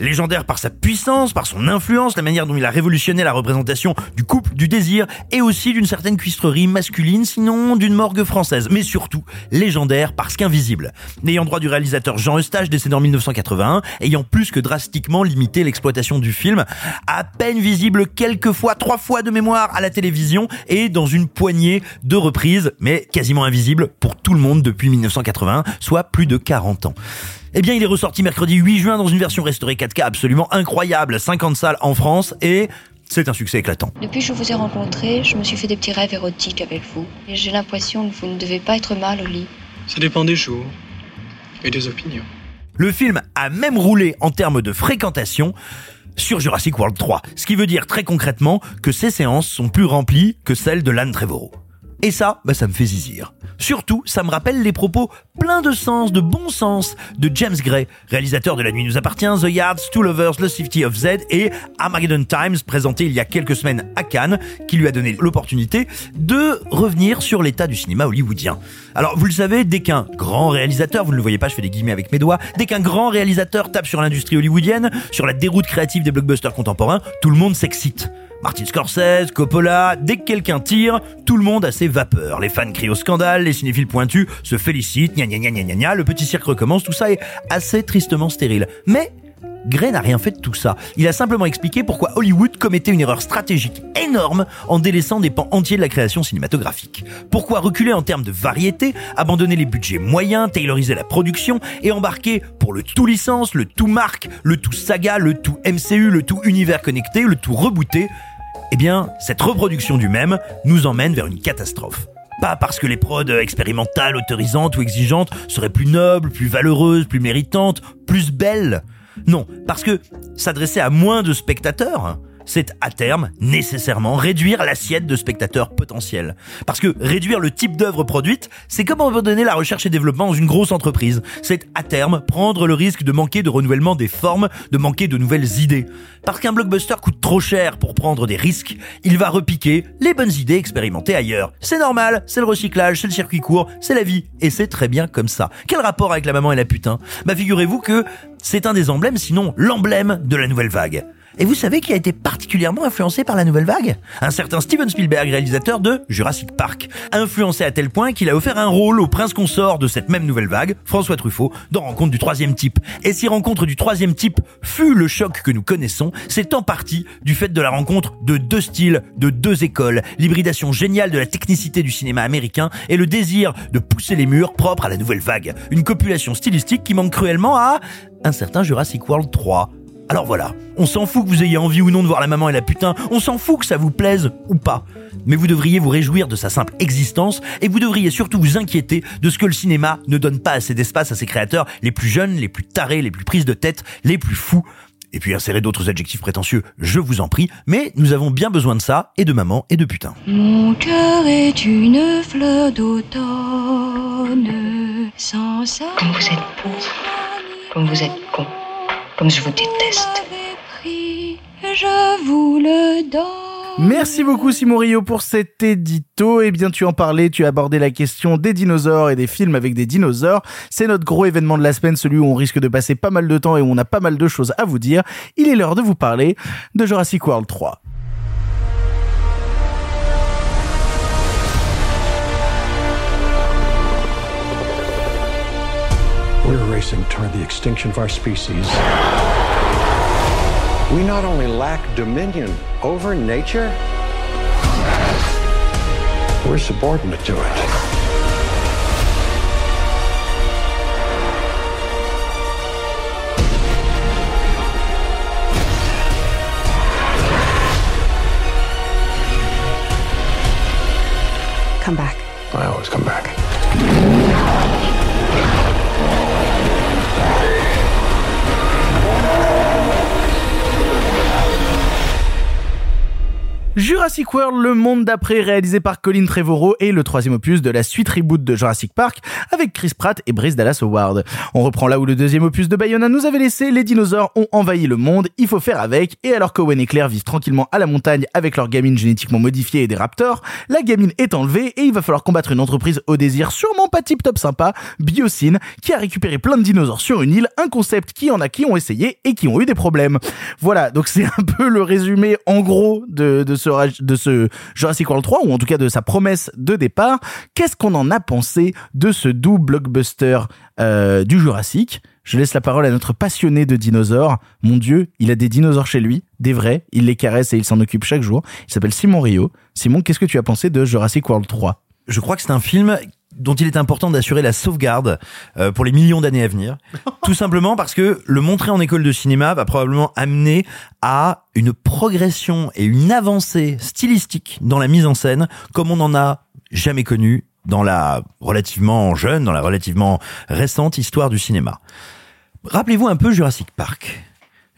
Speaker 8: Légendaire par sa puissance, par son influence, la manière dont il a révolutionné la représentation du couple, du désir, et aussi d'une certaine cuistrerie masculine, sinon d'une morgue française. Mais surtout, légendaire parce qu'invisible. N'ayant droit du réalisateur Jean Eustache, décédé en 1981, ayant plus que drastiquement limité l'exploitation du film, à peine visible quelques fois, trois fois de mémoire à la télévision, et dans une poignée de reprises, mais quasiment invisible pour tout le monde depuis 1981, soit plus de 40 ans. Eh bien, il est ressorti mercredi 8 juin dans une version restaurée 4K absolument incroyable, 50 salles en France et c'est un succès éclatant.
Speaker 14: Depuis que je vous ai rencontré, je me suis fait des petits rêves érotiques avec vous. Et j'ai l'impression que vous ne devez pas être mal au lit.
Speaker 13: Ça dépend des jours et des opinions.
Speaker 8: Le film a même roulé en termes de fréquentation sur Jurassic World 3, ce qui veut dire très concrètement que ces séances sont plus remplies que celles de l'Anne Trevorrow. Et ça, bah, ça me fait zizir. Surtout, ça me rappelle les propos pleins de sens, de bon sens, de James Gray, réalisateur de La Nuit nous appartient, The Yards, Two Lovers, The Safety of Z et Armageddon Times, présenté il y a quelques semaines à Cannes, qui lui a donné l'opportunité de revenir sur l'état du cinéma hollywoodien. Alors, vous le savez, dès qu'un grand réalisateur, vous ne le voyez pas, je fais des guillemets avec mes doigts, dès qu'un grand réalisateur tape sur l'industrie hollywoodienne, sur la déroute créative des blockbusters contemporains, tout le monde s'excite. Martin Scorsese, Coppola, dès que quelqu'un tire, tout le monde a ses vapeurs. Les fans crient au scandale, les cinéphiles pointus se félicitent, gna gna gna gna gna le petit cirque recommence, tout ça est assez tristement stérile. Mais Gray n'a rien fait de tout ça. Il a simplement expliqué pourquoi Hollywood commettait une erreur stratégique énorme en délaissant des pans entiers de la création cinématographique. Pourquoi reculer en termes de variété, abandonner les budgets moyens, tayloriser la production et embarquer pour le tout licence, le tout marque, le tout saga, le tout MCU, le tout univers connecté, le tout rebooté eh bien, cette reproduction du même nous emmène vers une catastrophe. Pas parce que les prods expérimentales, autorisantes ou exigeantes seraient plus nobles, plus valeureuses, plus méritantes, plus belles. Non, parce que s'adresser à moins de spectateurs, c'est à terme nécessairement réduire l'assiette de spectateurs potentiels. Parce que réduire le type d'œuvre produite, c'est comme abandonner la recherche et développement dans une grosse entreprise. C'est à terme prendre le risque de manquer de renouvellement des formes, de manquer de nouvelles idées. Parce qu'un blockbuster coûte trop cher pour prendre des risques, il va repiquer les bonnes idées expérimentées ailleurs. C'est normal, c'est le recyclage, c'est le circuit court, c'est la vie, et c'est très bien comme ça. Quel rapport avec la maman et la putain? Bah figurez-vous que c'est un des emblèmes, sinon l'emblème de la nouvelle vague. Et vous savez qui a été particulièrement influencé par la nouvelle vague? Un certain Steven Spielberg, réalisateur de Jurassic Park. Influencé à tel point qu'il a offert un rôle au prince consort de cette même nouvelle vague, François Truffaut, dans Rencontre du troisième type. Et si Rencontre du troisième type fut le choc que nous connaissons, c'est en partie du fait de la rencontre de deux styles, de deux écoles, l'hybridation géniale de la technicité du cinéma américain et le désir de pousser les murs propres à la nouvelle vague. Une copulation stylistique qui manque cruellement à un certain Jurassic World 3 alors voilà, on s'en fout que vous ayez envie ou non de voir la maman et la putain, on s'en fout que ça vous plaise ou pas. Mais vous devriez vous réjouir de sa simple existence et vous devriez surtout vous inquiéter de ce que le cinéma ne donne pas assez d'espace à ses créateurs les plus jeunes, les plus tarés, les plus prises de tête, les plus fous. Et puis insérer d'autres adjectifs prétentieux, je vous en prie, mais nous avons bien besoin de ça, et de maman, et de putain.
Speaker 14: Mon cœur est une fleur d'automne, sans ça.
Speaker 4: Comme vous êtes pauvre, comme vous êtes con. Comme je vous déteste.
Speaker 6: Merci beaucoup Simon Rio pour cet édito. Eh bien, tu en parlais, tu as abordé la question des dinosaures et des films avec des dinosaures. C'est notre gros événement de la semaine, celui où on risque de passer pas mal de temps et où on a pas mal de choses à vous dire. Il est l'heure de vous parler de Jurassic World 3.
Speaker 15: Racing toward the extinction of our species. We not only lack dominion over nature, we're subordinate to it.
Speaker 14: Come back.
Speaker 15: I always come back.
Speaker 6: Jurassic World, le monde d'après, réalisé par Colin Trevorrow, est le troisième opus de la suite reboot de Jurassic Park, avec Chris Pratt et Bryce Dallas Howard. On reprend là où le deuxième opus de Bayona nous avait laissé, les dinosaures ont envahi le monde, il faut faire avec, et alors qu'Owen et Claire vivent tranquillement à la montagne avec leur gamine génétiquement modifiée et des raptors, la gamine est enlevée et il va falloir combattre une entreprise au désir sûrement pas tip top sympa, Biocine, qui a récupéré plein de dinosaures sur une île, un concept qui en a qui ont essayé et qui ont eu des problèmes. Voilà, donc c'est un peu le résumé en gros de, de, de ce Jurassic World 3, ou en tout cas de sa promesse de départ. Qu'est-ce qu'on en a pensé de ce doux blockbuster euh, du Jurassic? Je laisse la parole à notre passionné de dinosaures. Mon Dieu, il a des dinosaures chez lui, des vrais, il les caresse et il s'en occupe chaque jour. Il s'appelle Simon Rio. Simon, qu'est-ce que tu as pensé de Jurassic World 3
Speaker 8: Je crois que c'est un film dont il est important d'assurer la sauvegarde euh, pour les millions d'années à venir. Tout simplement parce que le montrer en école de cinéma va probablement amener à une progression et une avancée stylistique dans la mise en scène comme on n'en a jamais connu dans la relativement jeune, dans la relativement récente histoire du cinéma. Rappelez-vous un peu Jurassic Park.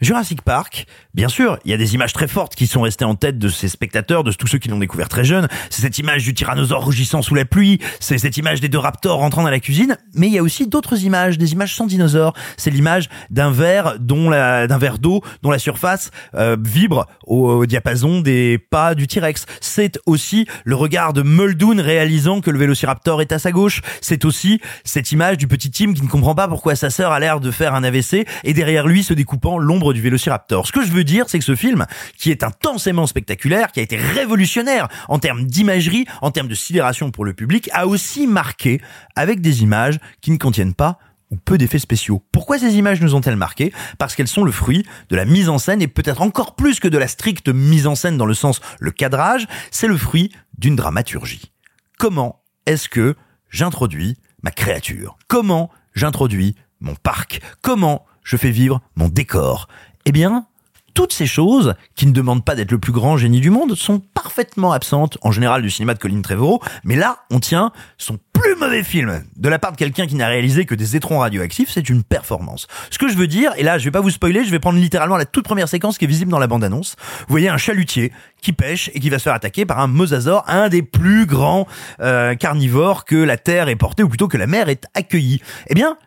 Speaker 8: Jurassic Park, bien sûr, il y a des images très fortes qui sont restées en tête de ces spectateurs, de tous ceux qui l'ont découvert très jeune. C'est cette image du tyrannosaure rugissant sous la pluie, c'est cette image des deux raptors rentrant dans la cuisine, mais il y a aussi d'autres images, des images sans dinosaures. C'est l'image d'un verre dont la, d'un verre d'eau dont la surface euh, vibre au, diapason des pas du T-Rex. C'est aussi le regard de Muldoon réalisant que le vélociraptor est à sa gauche. C'est aussi cette image du petit Tim qui ne comprend pas pourquoi sa sœur a l'air de faire un AVC et derrière lui se découpant l'ombre du vélociraptor. Ce que je veux dire, c'est que ce film, qui est intensément spectaculaire, qui a été révolutionnaire en termes d'imagerie, en termes de sidération pour le public, a aussi marqué avec des images qui ne contiennent pas ou peu d'effets spéciaux. Pourquoi ces images nous ont-elles marqué Parce qu'elles sont le fruit de la mise en scène et peut-être encore plus que de la stricte mise en scène dans le sens le cadrage, c'est le fruit d'une dramaturgie. Comment est-ce que j'introduis ma créature? Comment j'introduis mon parc? Comment je fais vivre mon décor Eh bien, toutes ces choses, qui ne demandent pas d'être le plus grand génie du monde, sont parfaitement absentes en général du cinéma de Colin Trevorrow. Mais là, on tient son plus mauvais film de la part de quelqu'un qui n'a réalisé que des étrons radioactifs, c'est une performance. Ce que je veux dire, et là, je vais pas vous spoiler, je vais prendre littéralement la toute première séquence qui est visible dans la bande-annonce. Vous voyez un chalutier qui pêche et qui va se faire attaquer par un mosasaure, un des plus grands euh, carnivores que la Terre ait porté, ou plutôt que la mer ait accueilli. Eh bien,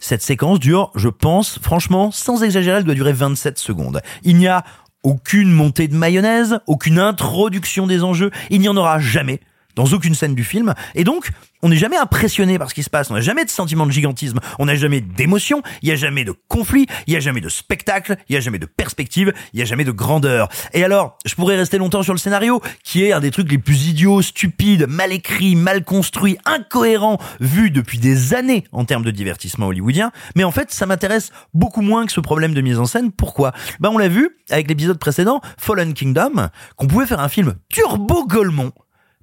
Speaker 8: cette séquence dure, je pense, franchement, sans exagérer, elle doit durer 27 secondes. Il n'y a aucune montée de mayonnaise, aucune introduction des enjeux, il n'y en aura jamais dans aucune scène du film. Et donc, on n'est jamais impressionné par ce qui se passe, on n'a jamais de sentiment de gigantisme, on n'a jamais d'émotion, il n'y a jamais de conflit, il n'y a jamais de spectacle, il n'y a jamais de perspective, il n'y a jamais de grandeur. Et alors, je pourrais rester longtemps sur le scénario, qui est un des trucs les plus idiots, stupides, mal écrits, mal construits, incohérents, vus depuis des années en termes de divertissement hollywoodien, mais en fait, ça m'intéresse beaucoup moins que ce problème de mise en scène. Pourquoi? Ben, on l'a vu avec l'épisode précédent, Fallen Kingdom, qu'on pouvait faire un film turbo Golemont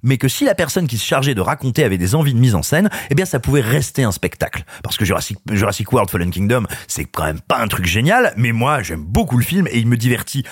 Speaker 8: mais que si la personne qui se chargeait de raconter avait des envies de mise en scène, eh bien ça pouvait rester un spectacle. Parce que Jurassic, Jurassic World Fallen Kingdom, c'est quand même pas un truc génial, mais moi j'aime beaucoup le film et il me divertit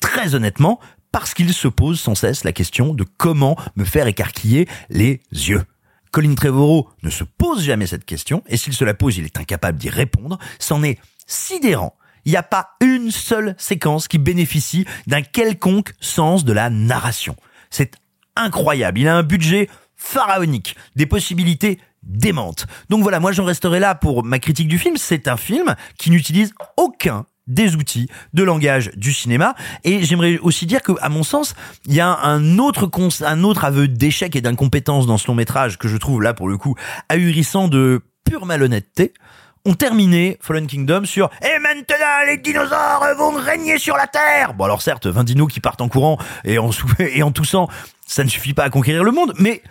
Speaker 8: très honnêtement parce qu'il se pose sans cesse la question de comment me faire écarquiller les yeux. Colin Trevorrow ne se pose jamais cette question, et s'il se la pose, il est incapable d'y répondre. C'en est sidérant. Il n'y a pas une seule séquence qui bénéficie d'un quelconque sens de la narration. C'est incroyable. Il a un budget pharaonique, des possibilités démentes. Donc voilà, moi j'en resterai là pour ma critique du film. C'est un film qui n'utilise aucun des outils de langage du cinéma et j'aimerais aussi dire que à mon sens il y a un autre un autre aveu d'échec et d'incompétence dans ce long métrage que je trouve là pour le coup ahurissant de pure malhonnêteté ont terminé Fallen Kingdom sur Et maintenant les dinosaures vont régner sur la Terre Bon alors certes, 20 dinos qui partent en courant et en, et en toussant, ça ne suffit pas à conquérir le monde, mais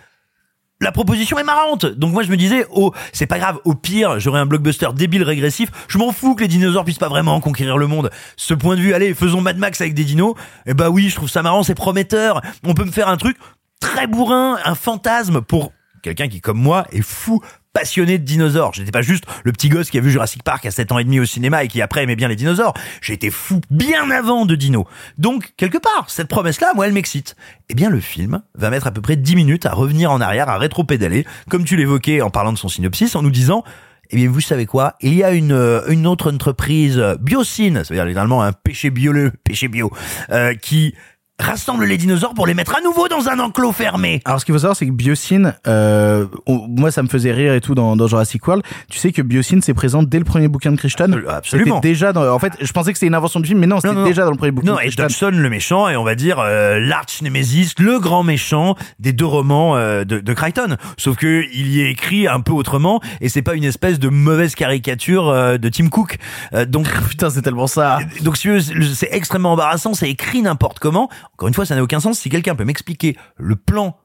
Speaker 8: la proposition est marrante. Donc moi je me disais, oh, c'est pas grave, au pire, j'aurai un blockbuster débile régressif, je m'en fous que les dinosaures puissent pas vraiment conquérir le monde. Ce point de vue, allez, faisons Mad Max avec des dinos. Eh bah oui, je trouve ça marrant, c'est prometteur. On peut me faire un truc très bourrin, un fantasme pour quelqu'un qui comme moi est fou passionné de dinosaures. J'étais pas juste le petit gosse qui a vu Jurassic Park à 7 ans et demi au cinéma et qui après aimait bien les dinosaures. J'étais fou bien avant de Dino. Donc, quelque part, cette promesse-là, moi, elle m'excite. Eh bien, le film va mettre à peu près 10 minutes à revenir en arrière, à rétro-pédaler, comme tu l'évoquais en parlant de son synopsis, en nous disant, eh bien, vous savez quoi? Il y a une, euh, une autre entreprise, Biocine, c'est-à-dire littéralement un péché bio, péché bio, euh, qui rassemble les dinosaures pour les mettre à nouveau dans un enclos fermé.
Speaker 6: Alors ce qu'il faut savoir, c'est que Biosyn, euh, on- moi ça me faisait rire et tout dans, dans Jurassic World. Tu sais que Biosyn c'est présent dès le premier bouquin de Crichton?
Speaker 8: absolument.
Speaker 6: C'était déjà dans, en fait, je pensais que c'était une invention du film, mais non, c'était
Speaker 8: Non, non,
Speaker 6: déjà dans le premier bouquin.
Speaker 8: Non,
Speaker 6: de
Speaker 8: et
Speaker 6: Crichton.
Speaker 8: Dodgson le méchant, et on va dire euh, l'arch némésis, le grand méchant des deux romans euh, de, de Crichton. Sauf que il y est écrit un peu autremement, et c'est pas une espèce de mauvaise caricature euh, de Tim Cook. Euh, donc
Speaker 6: putain, c'est tellement ça.
Speaker 8: Donc si vous- c'est extrêmement embarrassant, c'est écrit n'importe comment. Encore une fois, ça n'a aucun sens. Si quelqu'un peut m'expliquer le plan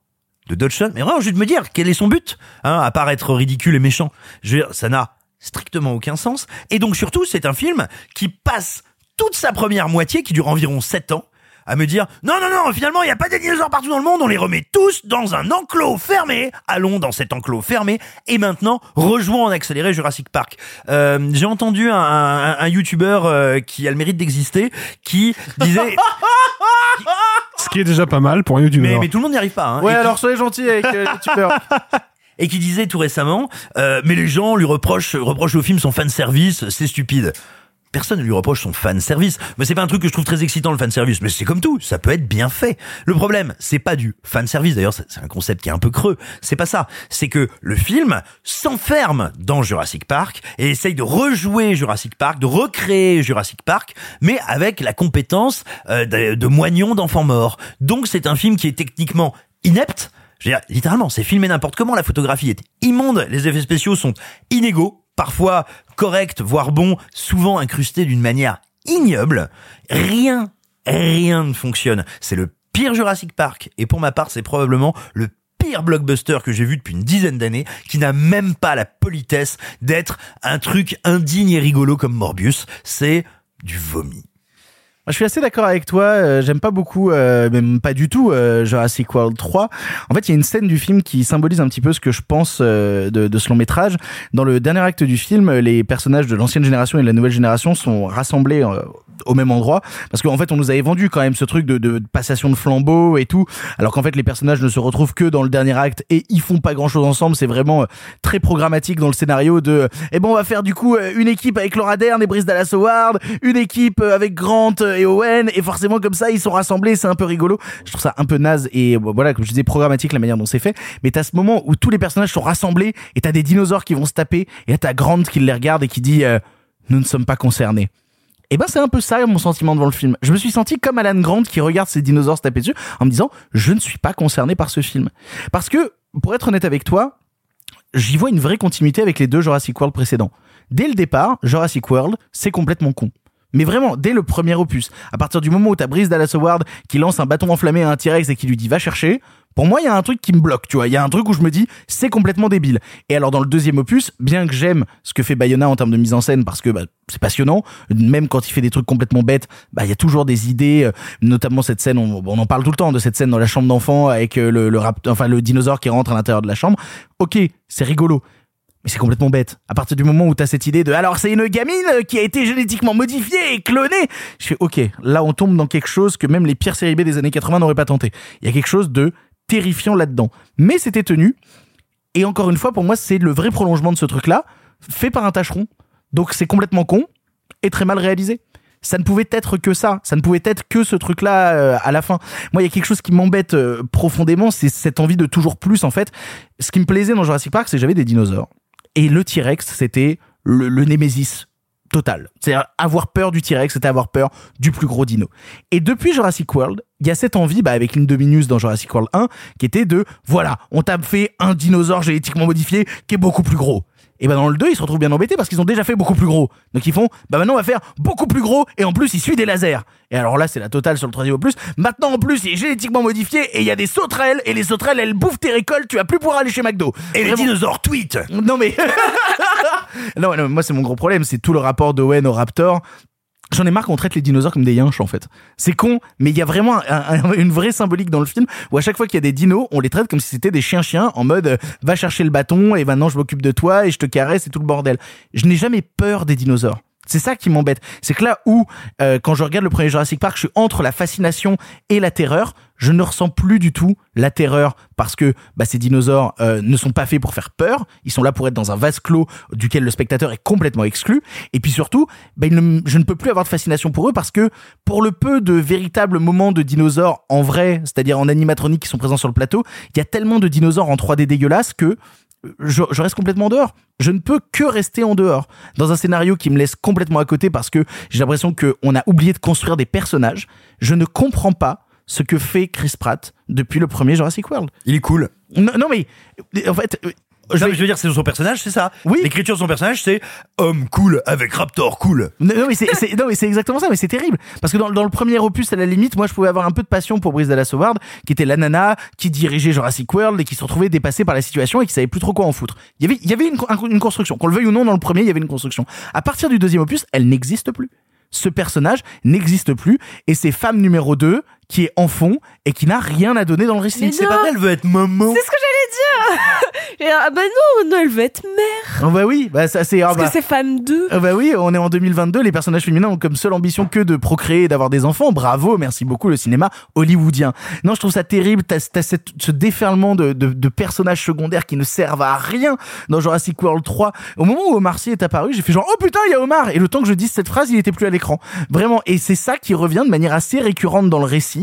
Speaker 8: de Dodgson, mais vraiment juste me dire quel est son but, hein, à part être ridicule et méchant. Je veux dire, ça n'a strictement aucun sens. Et donc surtout, c'est un film qui passe toute sa première moitié, qui dure environ 7 ans, à me dire non non non finalement il n'y a pas des dinosaures partout dans le monde on les remet tous dans un enclos fermé allons dans cet enclos fermé et maintenant rejouons en accéléré Jurassic Park Euh, j'ai entendu un, un, un youtubeur euh, qui a le mérite d'exister qui disait
Speaker 10: Ce qui est déjà pas mal pour un youtubeur.
Speaker 8: mais, mais tout le monde n'y arrive pas hein.
Speaker 6: Ouais,
Speaker 8: Et qui-
Speaker 6: alors soyez gentils avec euh, les youtubeurs.
Speaker 8: et qui disait tout récemment, euh, mais les gens lui reprochent, reprochent au film son fan service, c'est stupide. Personne ne lui reproche son fan service, mais c'est pas un truc que je trouve très excitant le fan service. Mais c'est comme tout, ça peut être bien fait. Le problème, c'est pas du fan service. D'ailleurs, c'est un concept qui est un peu creux. C'est pas ça. C'est que le film s'enferme dans Jurassic Park et essaye de rejouer Jurassic Park, de recréer Jurassic Park, mais avec la compétence euh, de, de moignon d'enfants morts. Donc c'est un film qui est techniquement inepte. Je veux dire, littéralement, c'est filmé n'importe comment, la photographie est immonde, les effets spéciaux sont inégaux, parfois corrects, voire bons, souvent incrustés d'une manière ignoble. Rien, rien ne fonctionne. C'est le pire Jurassic Park, et pour ma part, c'est probablement le pire blockbuster que j'ai vu depuis une dizaine d'années, qui n'a même pas la politesse d'être un truc indigne et rigolo comme Morbius. C'est du vomi.
Speaker 6: Je suis assez d'accord avec toi. euh, J'aime pas beaucoup, euh, même pas du tout, euh, Jurassic World 3. En fait, il y a une scène du film qui symbolise un petit peu ce que je pense de, ce long métrage. Dans le dernier acte du film, les personnages de l'ancienne génération et de la nouvelle génération sont rassemblés au même endroit, parce qu'en fait, on nous avait vendu quand même ce truc de, passation de flambeau et tout, alors qu'en fait, les personnages ne se retrouvent que dans le dernier acte et ils font pas grand-chose ensemble. C'est vraiment très programmatique dans le scénario de, eh ben, on va faire du coup une équipe avec Laura Dern et Brice Dallas Howard, une équipe avec Grant et Owen, et forcément comme ça, ils sont rassemblés, c'est un peu rigolo. Je trouve ça un peu naze et euh, voilà, comme je disais, programmatique la manière dont c'est fait. Mais t'as ce moment où tous les personnages sont rassemblés et t'as des dinosaures qui vont se taper et t'as Grant qui les regarde et qui dit, euh, nous ne sommes pas concernés. Et ben c'est un peu ça mon sentiment devant le film. Je me suis senti comme Alan Grant qui regarde ces dinosaures se taper dessus en me disant je ne suis pas concerné par ce film. Parce que pour être honnête avec toi, j'y vois une vraie continuité avec les deux Jurassic World précédents. Dès le départ, Jurassic World, c'est complètement con. Mais vraiment, dès le premier opus, à partir du moment où t'as Brice Dallas Howard qui lance un bâton enflammé à un T-Rex et qui lui dit va chercher, pour moi, il y a un truc qui me bloque, tu vois. Il y a un truc où je me dis, c'est complètement débile. Et alors, dans le deuxième opus, bien que j'aime ce que fait Bayona en termes de mise en scène, parce que bah, c'est passionnant, même quand il fait des trucs complètement bêtes, bah il y a toujours des idées, euh, notamment cette scène, on, en parle tout le temps de cette scène dans la chambre d'enfant avec euh, le dinosaure qui rentre à l'intérieur de la chambre. Ok, c'est rigolo. C'est complètement bête. À partir du moment où t'as cette idée de alors c'est une gamine qui a été génétiquement modifiée et clonée, je fais ok, là on tombe dans quelque chose que même les pires séries B des années 80 n'auraient pas tenté. Il y a quelque chose de terrifiant là-dedans. Mais c'était tenu. Et encore une fois, pour moi, c'est le vrai prolongement de ce truc-là, fait par un tâcheron. Donc c'est complètement con et très mal réalisé. Ça ne pouvait être que ça. Ça ne pouvait être que ce truc-là euh, à la fin. Moi, il y a quelque chose qui m'embête euh, profondément, c'est cette envie de toujours plus, en fait. Ce qui me plaisait dans Jurassic Park, c'est que j'avais des dinosaures. Et le T-Rex, c'était le, le némésis total. C'est-à-dire avoir peur du T-Rex, c'était avoir peur du plus gros dino. Et depuis Jurassic World, il y a cette envie, bah, avec l'Indominus dans Jurassic World 1, qui était de, voilà, on t'a fait un dinosaure génétiquement modifié qui est beaucoup plus gros. Et bah dans le 2, ils se retrouvent bien embêtés parce qu'ils ont déjà fait beaucoup plus gros. Donc ils font, bah maintenant on va faire beaucoup plus gros et en plus il suit des lasers. Et alors là c'est la totale sur le troisième opus. Maintenant en plus il est génétiquement modifié et il y a des sauterelles et les sauterelles elles bouffent tes récoltes, tu vas plus pouvoir aller chez McDo.
Speaker 8: Et les dinosaures tweet
Speaker 6: Non mais non, non, moi c'est mon gros problème, c'est tout le rapport d'Owen au Raptor. J'en ai marre qu'on traite les dinosaures comme des yinches en fait. C'est con, mais il y a vraiment un- un- une vraie symbolique dans le film où à chaque fois qu'il y a des dinos, on les traite comme si c'était des chiens-chiens en mode euh, va chercher le bâton et maintenant je m'occupe de toi et je te caresse et tout le bordel. Je n'ai jamais peur des dinosaures. C'est ça qui m'embête. C'est que là où, euh, quand je regarde le premier Jurassic Park, je suis entre la fascination et la terreur, je ne ressens plus du tout la terreur parce que bah, ces dinosaures euh, ne sont pas faits pour faire peur. Ils sont là pour être dans un vase clos duquel le spectateur est complètement exclu. Et puis surtout, bah, je ne peux plus avoir de fascination pour eux parce que pour le peu de véritables moments de dinosaures en vrai, c'est-à-dire en animatronique qui sont présents sur le plateau, il y a tellement de dinosaures en 3D dégueulasses que je, je reste complètement en dehors. Je ne peux que rester en dehors. Dans un scénario qui me laisse complètement à côté parce que j'ai l'impression qu'on a oublié de construire des personnages, je ne comprends pas ce que fait Chris Pratt depuis le premier Jurassic World.
Speaker 8: Il est cool.
Speaker 6: Non, non, mais en fait, euh,
Speaker 8: Je, veux dire, c'est son personnage, c'est ça.
Speaker 6: Oui.
Speaker 8: L'écriture de son personnage, c'est homme cool avec Raptor cool.
Speaker 6: Non, non, mais c'est, c'est- non, mais c'est exactement ça, mais c'est terrible. Parce que dans, dans le premier opus, à la limite, moi, je pouvais avoir un peu de passion pour Brice Dallas Howard, qui était la nana, qui dirigeait Jurassic World et qui se retrouvait dépassée par la situation et qui savait plus trop quoi en foutre. Il y avait, il y avait une, un- une construction. Qu'on le veuille ou non, dans le premier, il y avait une construction. À partir du deuxième opus, elle n'existe plus. Ce personnage n'existe plus et c'est femme numéro 2 qui est en fond et qui n'a rien à donner dans le récit. C'est pas
Speaker 8: Elle veut être maman.
Speaker 7: C'est ce que j'allais dire. Ah bah non, non, elle veut être mère.
Speaker 6: Oh bah oui, bah ça c'est ah
Speaker 7: Parce
Speaker 6: bah-
Speaker 7: que c'est femme 2.
Speaker 6: Ah bah oui, on est en 2022, les personnages féminins ont comme seule ambition que de procréer et d'avoir des enfants. Bravo, merci beaucoup le cinéma hollywoodien. Non, je trouve ça terrible, t'as, cette- ce déferlement de, de, de personnages secondaires qui ne servent à rien dans Jurassic World 3. Au moment où Omar Sy est apparu, j'ai fait genre, oh putain, il y a Omar! Et le temps que je dise cette phrase, il était plus à l'écran. Vraiment. Et c'est ça qui revient de manière assez récurrente dans le récit.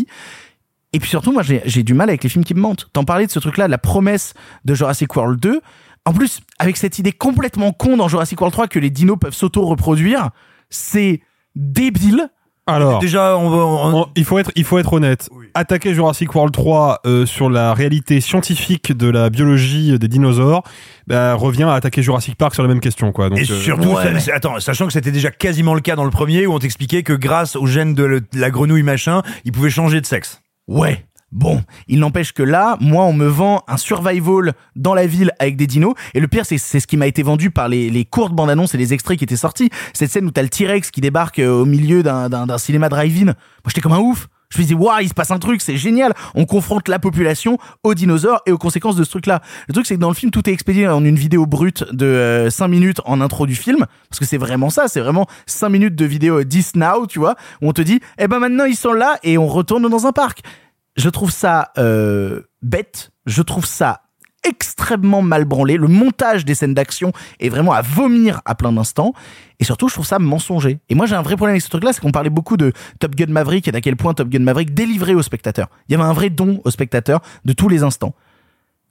Speaker 6: Et puis surtout, moi, j'ai du mal avec les films qui me mentent. T'en parlais de ce truc-là, la promesse de Jurassic World 2. En plus, avec cette idée complètement con dans Jurassic World 3 que les dinos peuvent s'auto-reproduire, c'est débile.
Speaker 10: Alors,
Speaker 8: Déjà, on va. on-
Speaker 10: on- il faut être, il faut être honnête. Attaquer Jurassic World 3 euh, sur la réalité scientifique de la biologie des dinosaures bah, revient à attaquer Jurassic Park sur la même question, quoi. Donc,
Speaker 8: Et
Speaker 10: euh,
Speaker 8: surtout,
Speaker 6: ouais,
Speaker 8: ça- attends, sachant que c'était déjà quasiment le cas dans le premier où on t'expliquait que grâce au gène de le- la grenouille machin, il pouvait changer de sexe.
Speaker 6: Ouais. Bon, il n'empêche que là, moi, on me vend un survival dans la ville avec des dinos. Et le pire, c'est c'est ce qui m'a été vendu par les, les courtes bandes annonces et les extraits qui étaient sortis. Cette scène où t'as le T-Rex qui débarque euh, au milieu d'un cinéma drive-in. Moi, j'étais comme un ouf. Je me disais, waouh, il se passe un truc, c'est génial. On confronte la population aux dinosaures et aux conséquences de ce truc-là. Le truc, c'est que dans le film, tout est expédié en une vidéo brute de 5 minutes en intro du film. Parce que c'est vraiment ça, c'est vraiment 5 minutes de vidéo euh, 10 now, tu vois, où on te dit, eh ben maintenant, ils sont là et on retourne dans un parc je trouve ça euh, bête, je trouve ça extrêmement mal branlé. Le montage des scènes d'action est vraiment à vomir à plein d'instants. Et surtout, je trouve ça mensonger. Et moi, j'ai un vrai problème avec ce truc-là, c'est qu'on parlait beaucoup de Top Gun Maverick et d'à quel point Top Gun Maverick délivrait aux spectateurs. Il y avait un vrai don aux spectateurs de tous les instants.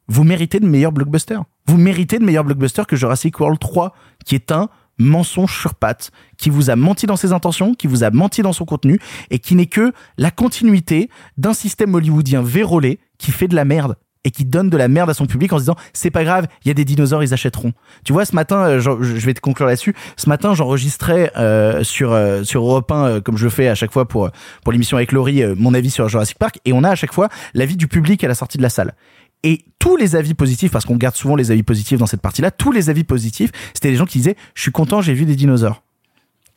Speaker 6: Vous méritez de meilleurs blockbusters. Vous méritez de meilleurs blockbusters que Jurassic World 3, qui est un mensonge sur pattes, qui vous a menti dans ses intentions, qui vous a menti dans son contenu, et qui n'est que la continuité d'un système hollywoodien vérolé qui fait de la merde et qui donne de la merde à son public en se disant c'est pas grave, il y a des dinosaures, ils achèteront. Tu vois, ce matin, euh, je vais te conclure là-dessus. Ce matin, j'enregistrais euh, sur euh, sur Europe 1, euh, comme je le fais à chaque fois pour pour l'émission avec Laurie, euh, mon avis sur Jurassic Park, et on a à chaque fois l'avis du public à la sortie de la salle. Et tous les avis positifs, parce qu'on garde souvent les avis positifs dans cette partie-là, tous les avis positifs, c'était des gens qui disaient je suis content, j'ai vu des dinosaures.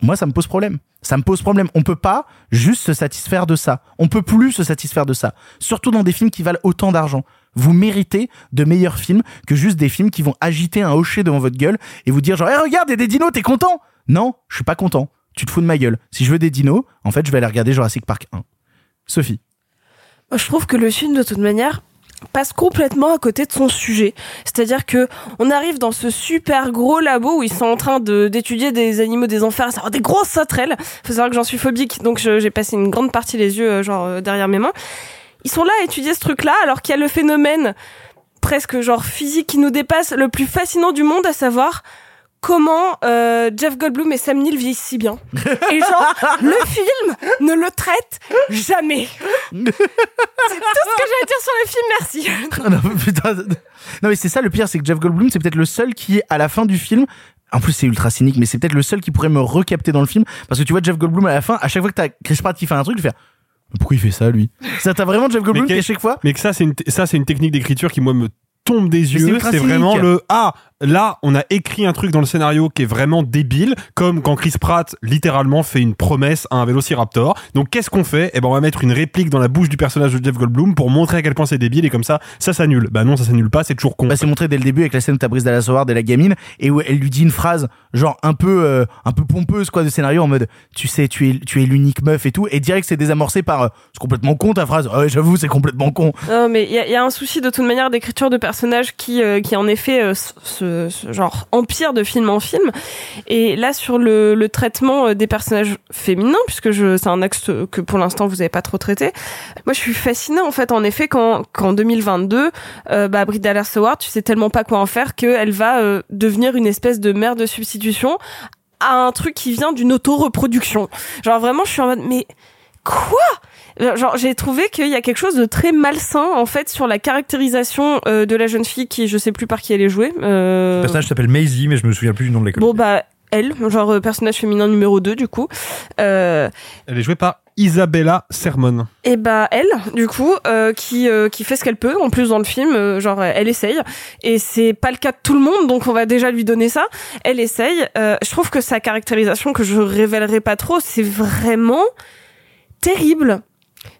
Speaker 6: Moi, ça me pose problème. Ça me pose problème. On peut pas juste se satisfaire de ça. On peut plus se satisfaire de ça. Surtout dans des films qui valent autant d'argent. Vous méritez de meilleurs films que juste des films qui vont agiter un hocher devant votre gueule et vous dire genre, Eh, regarde, il des dinos, t'es content? Non, je suis pas content. Tu te fous de ma gueule. Si je veux des dinos, en fait, je vais aller regarder Jurassic Park 1. Sophie.
Speaker 7: Je trouve que le film, de toute manière, passe complètement à côté de son sujet. C'est-à-dire que on arrive dans ce super gros labo où ils sont en train d'étudier des animaux des enfers, des grosses sauterelles. Faut savoir que j'en suis phobique, donc j'ai passé une grande partie les yeux euh, genre euh, derrière mes mains. Ils sont là à étudier ce truc-là alors qu'il y a le phénomène presque genre physique qui nous dépasse, le plus fascinant du monde, à savoir comment euh, Jeff Goldblum et Sam Neill vivent si bien. Et genre, le film ne le traite jamais. C'est tout ce que j'ai à dire sur le film, merci.
Speaker 6: non, putain. Non, mais c'est ça le pire, c'est que Jeff Goldblum, c'est peut-être le seul qui, à la fin du film, en plus c'est ultra cynique, mais c'est peut-être le seul qui pourrait me recapter dans le film, parce que tu vois Jeff Goldblum à la fin, à chaque fois que t'as Chris Pratt qui fait un truc, tu fais pourquoi il fait ça lui? Ça t'as vraiment Jeff Goldblum
Speaker 10: Mais
Speaker 6: qui à chaque fois?
Speaker 10: Mais que ça, c'est une, ça, c'est une technique d'écriture qui, moi, me tombe des yeux. C'est vraiment le, ah, là, on a écrit un truc dans le scénario qui est vraiment débile, comme quand Chris Pratt littéralement fait une promesse à un Vélociraptor. Donc qu'est-ce qu'on fait? Eh ben on va mettre une réplique dans la bouche du personnage de Jeff Goldblum pour montrer à quel point c'est débile et comme ça, ça s'annule. Bah non, ça s'annule pas, c'est toujours con.
Speaker 6: Bah, c'est montré dès le début avec la scène où t'as Brice Dallas Howard et la gamine et où elle lui dit une phrase genre un peu euh, un peu pompeuse quoi de scénario en mode tu sais tu es tu es l'unique meuf et tout et direct c'est désamorcé par euh, c'est complètement con ta phrase ouais j'avoue c'est complètement con
Speaker 7: Non, mais il y a, il y a un souci de toute manière d'écriture de personnages qui, euh, qui en effet, euh, genre empire de film en film. Et là, sur le, traitement euh, des personnages féminins, puisque c'est un axe que pour l'instant vous avez pas trop traité. Moi, je suis fascinée en fait, en effet, quand qu'en 2022, euh, bah, Dallas Howard, tu sais tellement pas quoi en faire qu'elle va euh, devenir une espèce de mère de substitution à un truc qui vient d'une auto-reproduction. Genre vraiment, je suis en mode, mais quoi? Genre, j'ai trouvé qu'il y a quelque chose de très malsain en fait sur la caractérisation euh, de la jeune fille qui, je sais plus par qui elle est jouée. Euh...
Speaker 8: Le personnage s'appelle Maisie, mais je me souviens plus du nom de l'école.
Speaker 7: Bon bah elle, genre euh, personnage féminin numéro 2 du coup. Euh,
Speaker 10: Elle est jouée par Isabella Sermon.
Speaker 7: et bah elle, du coup, euh, qui euh, qui fait ce qu'elle peut en plus dans le film, euh, genre euh, elle essaye et c'est pas le cas de tout le monde, donc on va déjà lui donner ça. Elle essaye. Euh, je trouve que sa caractérisation que je révélerai pas trop, c'est vraiment terrible.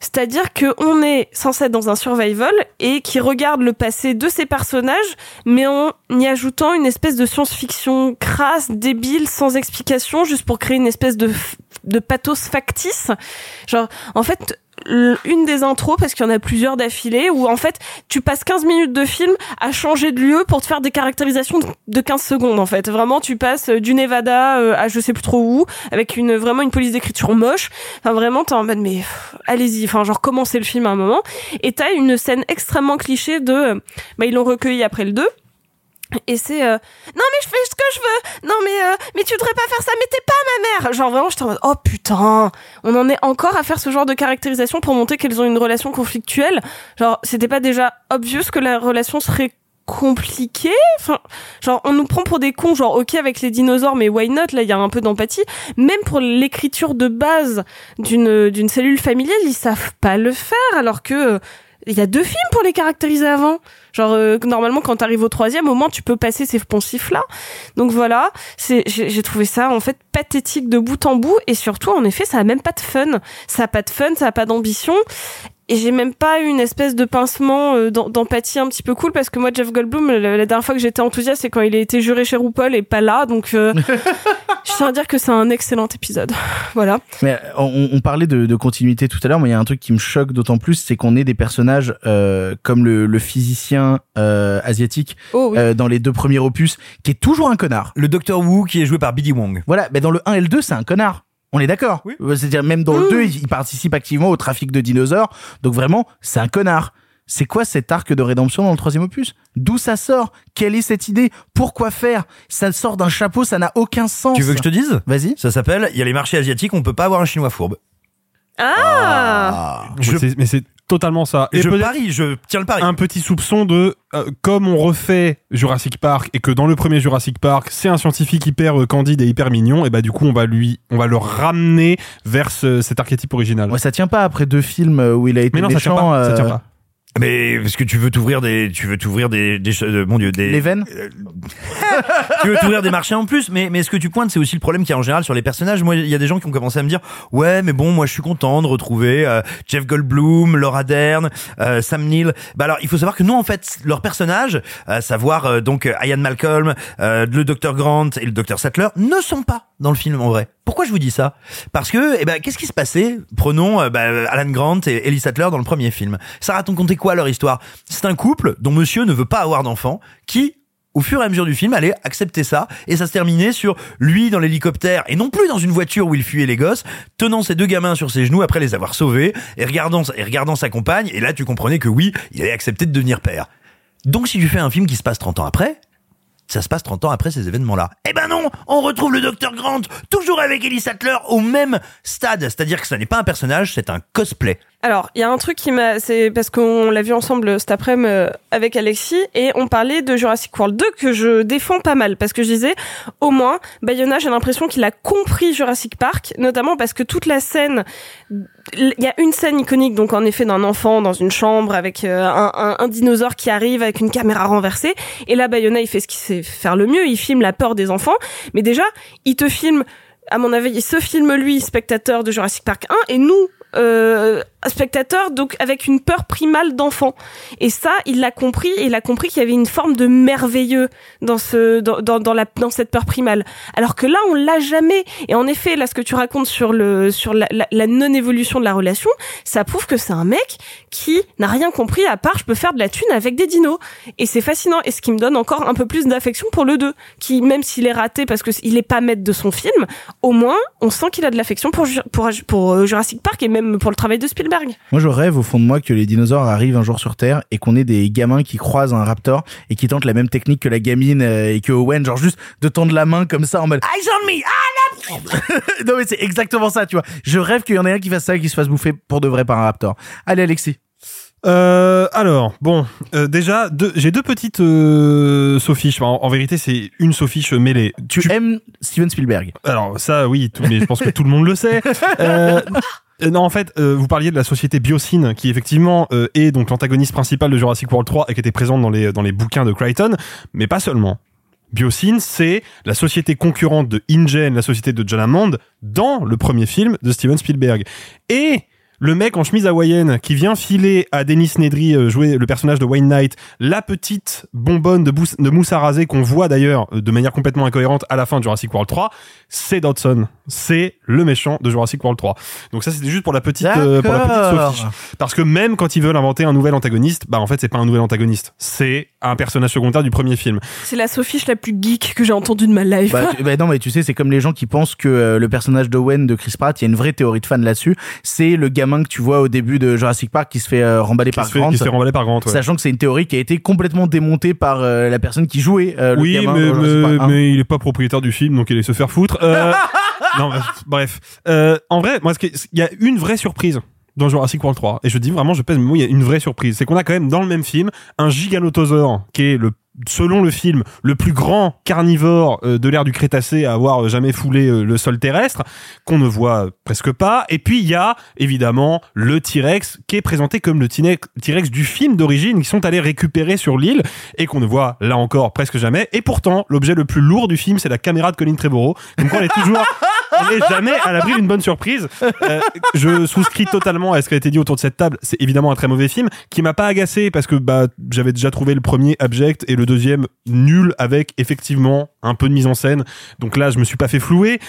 Speaker 7: C'est-à-dire que on est censé être dans un survival et qui regarde le passé de ces personnages, mais en y ajoutant une espèce de science-fiction crasse, débile, sans explication, juste pour créer une espèce de, de pathos factice. Genre, en fait, une des intros, parce qu'il y en a plusieurs d'affilée, où en fait, tu passes 15 minutes de film à changer de lieu pour te faire des caractérisations de- de 15 secondes, en fait. Vraiment, tu passes du Nevada euh, à je sais plus trop où, avec une, vraiment une police d'écriture moche. Enfin, vraiment, t'es en mode, mais allez-y, enfin, genre, commencez le film à un moment. Et t'as une scène extrêmement cliché de, euh, bah, ils l'ont recueilli après le 2. Et c'est euh, non mais je fais ce que je veux. Non mais euh, mais tu devrais pas faire ça. Mais t'es pas ma mère. Genre vraiment j'étais en mode oh putain. On en est encore à faire ce genre de caractérisation pour montrer qu'elles ont une relation conflictuelle. Genre c'était pas déjà obvious que la relation serait compliquée? Genre on nous prend pour des cons. Genre ok avec les dinosaures mais why not? Là il y a un peu d'empathie. Même pour l'écriture de base d'une d'une cellule familiale ils savent pas le faire alors que euh, il y a deux films pour les caractériser avant. Genre euh, normalement quand t'arrives au troisième, au moins tu peux passer ces poncifs là. Donc voilà, c'est j'ai trouvé ça en fait pathétique de bout en bout et surtout en effet ça a même pas de fun. Ça a pas de fun, ça a pas d'ambition. Et j'ai même pas eu une espèce de pincement euh, d'em- d'empathie un petit peu cool parce que moi Jeff Goldblum la, la dernière fois que j'étais enthousiaste c'est quand il a été juré chez RuPaul et pas là donc euh, je tiens à dire que c'est un excellent épisode. voilà.
Speaker 6: Mais euh, on, on parlait de, de continuité tout à l'heure, mais il y a un truc qui me choque d'autant plus, c'est qu'on ait des personnages euh, comme le, le physicien euh, asiatique
Speaker 7: Oh oui.
Speaker 6: euh, dans les deux premiers opus, qui est toujours un connard.
Speaker 8: Le Docteur Wu qui est joué par Billy Wong.
Speaker 6: Voilà, mais dans le 1 et le 2, c'est un connard. On est d'accord Euh, C'est-à-dire même dans le 2, il, il participe activement au trafic de dinosaures. Donc vraiment, c'est un connard. C'est quoi cet arc de rédemption dans le troisième opus? D'où ça sort? Quelle est cette idée? Pourquoi faire? Ça sort d'un chapeau, ça n'a aucun sens.
Speaker 8: Tu veux que je te dise?
Speaker 6: Vas-y.
Speaker 8: Ça s'appelle, il y a les marchés asiatiques, on peut pas avoir un chinois fourbe.
Speaker 7: Ah,
Speaker 8: Je-
Speaker 10: C'est- Mais c'est totalement ça.
Speaker 8: je
Speaker 10: peut-être
Speaker 8: parie, je tiens le pari.
Speaker 10: un petit soupçon de euh, comme on refait Jurassic Park et que dans le premier Jurassic Park c'est un scientifique hyper euh, candide et hyper mignon et bah du coup on va lui on va le ramener vers ce- cet archétype original.
Speaker 6: Ouais, ça tient pas après deux films euh, où il a été
Speaker 10: mais non ça
Speaker 6: méchant.
Speaker 10: tient pas, ça tient pas.
Speaker 8: Mais parce que tu veux t'ouvrir des, tu veux t'ouvrir des, des, choses- euh, mon dieu, des.
Speaker 6: Les veines
Speaker 8: tu veux t'ouvrir des marchés en plus, mais mais ce que tu pointes, c'est aussi le problème qu'il y a en général sur les personnages. Moi, il y a des gens qui ont commencé à me dire, ouais, mais bon, moi, je suis content de retrouver euh, Jeff Goldblum, Laura Dern, euh, Sam Neill. Bah alors, il faut savoir que non, en fait, leurs personnages, à savoir euh, donc euh, Ian Malcolm, euh, le Dr Grant et le Dr Sattler, ne sont pas dans le film en vrai. Pourquoi je vous dis ça? Parce que, eh ben, qu'est-ce qui se passait? Prenons euh, bah, Alan Grant et Ellie Sattler dans le premier film. Ça racontait quoi leur histoire? C'est un couple dont Monsieur ne veut pas avoir d'enfant, qui au fur et à mesure du film, allait accepter ça, et ça se terminait sur lui dans l'hélicoptère, et non plus dans une voiture où il fuyait les gosses, tenant ses deux gamins sur ses genoux après les avoir sauvés, et regardant, et regardant sa compagne, et là tu comprenais que oui, il allait accepter de devenir père. Donc si tu fais un film qui se passe 30 ans après, ça se passe 30 ans après ces événements-là. Eh ben non, on retrouve le docteur Grant, toujours avec Ellie Sattler, au même stade. C'est-à-dire que ça n'est pas un personnage, c'est un cosplay.
Speaker 7: Alors, il y a un truc qui m'a, c'est parce qu'on l'a vu ensemble cet après-midi euh, avec Alexis et on parlait de Jurassic World 2 que je défends pas mal parce que je disais, au moins, Bayona, j'ai l'impression qu'il a compris Jurassic Park, notamment parce que toute la scène, il y a une scène iconique, donc en effet d'un enfant dans une chambre avec euh, un, un- un dinosaure qui arrive avec une caméra renversée et là Bayona il fait ce qu'il sait faire le mieux, il filme la peur des enfants, mais déjà il te filme à mon avis, il se filme lui, spectateur de Jurassic Park 1, et nous, euh, spectateurs, donc avec une peur primale d'enfant. Et ça, il l'a compris, et il a compris qu'il y avait une forme de merveilleux dans ce, dans, dans, dans la, dans cette peur primale. Alors que là, on l'a jamais. Et en effet, là, ce que tu racontes sur le, sur la, la, non-évolution de la relation, ça prouve que c'est un mec qui n'a rien compris à part je peux faire de la thune avec des dinos. Et c'est fascinant. Et ce qui me donne encore un peu plus d'affection pour le 2, qui, même s'il est raté parce que il est pas maître de son film, au moins, on sent qu'il a de l'affection pour, pour, pour euh, Jurassic Park et même pour le travail de Spielberg.
Speaker 6: Moi, je rêve au fond de moi que les dinosaures arrivent un jour sur Terre et qu'on ait des gamins qui croisent un raptor et qui tentent la même technique que la gamine euh, et que Owen, genre juste de tendre la main comme ça en mode Eyes on me, ah là Non mais c'est exactement ça, tu vois. Je rêve qu'il y en ait un qui fasse ça et qui se fasse bouffer pour de vrai par un raptor. Allez Alexis.
Speaker 10: Euh, alors, bon, euh, déjà, deux- j'ai deux petites euh, sophiches. En, en vérité, c'est une sophiche mêlée.
Speaker 6: Tu, aimes Steven Spielberg
Speaker 10: Alors, ça, oui, tout, mais je pense que tout le monde le sait. Euh, non, en fait, euh, vous parliez de la société Biosyn, qui effectivement euh, est donc l'antagoniste principal de Jurassic World 3 et qui était présente dans les, dans les bouquins de Crichton, mais pas seulement. Biosyn, c'est la société concurrente de InGen, la société de John Hammond, dans le premier film de Steven Spielberg. Et le mec en chemise hawaïenne qui vient filer à Dennis Nedry jouer le personnage de Wayne Knight la petite bonbonne de, mousse à raser qu'on voit d'ailleurs de manière complètement incohérente à la fin de Jurassic World 3 c'est Dodson c'est le méchant de Jurassic World 3 donc ça c'était juste pour la petite euh, pour la petite sophiche parce que même quand ils veulent inventer un nouvel antagoniste bah en fait c'est pas un nouvel antagoniste c'est un personnage secondaire du premier film
Speaker 7: C'est la sophiche la plus geek que j'ai entendue de ma life.
Speaker 6: Bah, tu- bah non mais tu sais c'est comme les gens qui pensent que euh, le personnage d'Owen de Chris Pratt, il y a une vraie théorie de fan là-dessus. C'est le gamin que tu vois au début de Jurassic Park qui se fait euh, remballer par
Speaker 10: se fait-
Speaker 6: Grant.
Speaker 10: qui se fait remballer par Grant, ouais.
Speaker 6: Sachant que c'est une théorie qui a été complètement démontée par euh, la personne qui jouait euh, le
Speaker 10: oui,
Speaker 6: gamin
Speaker 10: mais, mais,
Speaker 6: Park 1.
Speaker 10: mais il est pas propriétaire du film, donc il allait se faire foutre. Non, bref. Euh, en vrai, moi, il y a une vraie surprise dans Jurassic World 3. Et je dis vraiment, je pèse mes mots, il y a une vraie surprise. C'est qu'on a quand même dans le même film un giganotosaure qui est le selon le film, le plus grand carnivore euh, de l'ère du Crétacé à avoir euh, jamais foulé euh, le sol terrestre, qu'on ne voit presque pas. Et puis il y a évidemment le T-Rex qui est présenté comme le T-Rex du film d'origine, qui sont allés récupérer sur l'île et qu'on ne voit là encore presque jamais. Et pourtant, l'objet le plus lourd du film, c'est la caméra de Colin Trevorrow. Donc on est toujours, on n'est jamais à l'abri d'une bonne surprise. Euh, je souscris totalement à ce qui a été dit autour de cette table. C'est évidemment un très mauvais film qui m'a pas agacé parce que bah j'avais déjà trouvé le premier abject et le deuxième nul avec effectivement un peu de mise en scène. Donc là, je me suis pas fait flouer.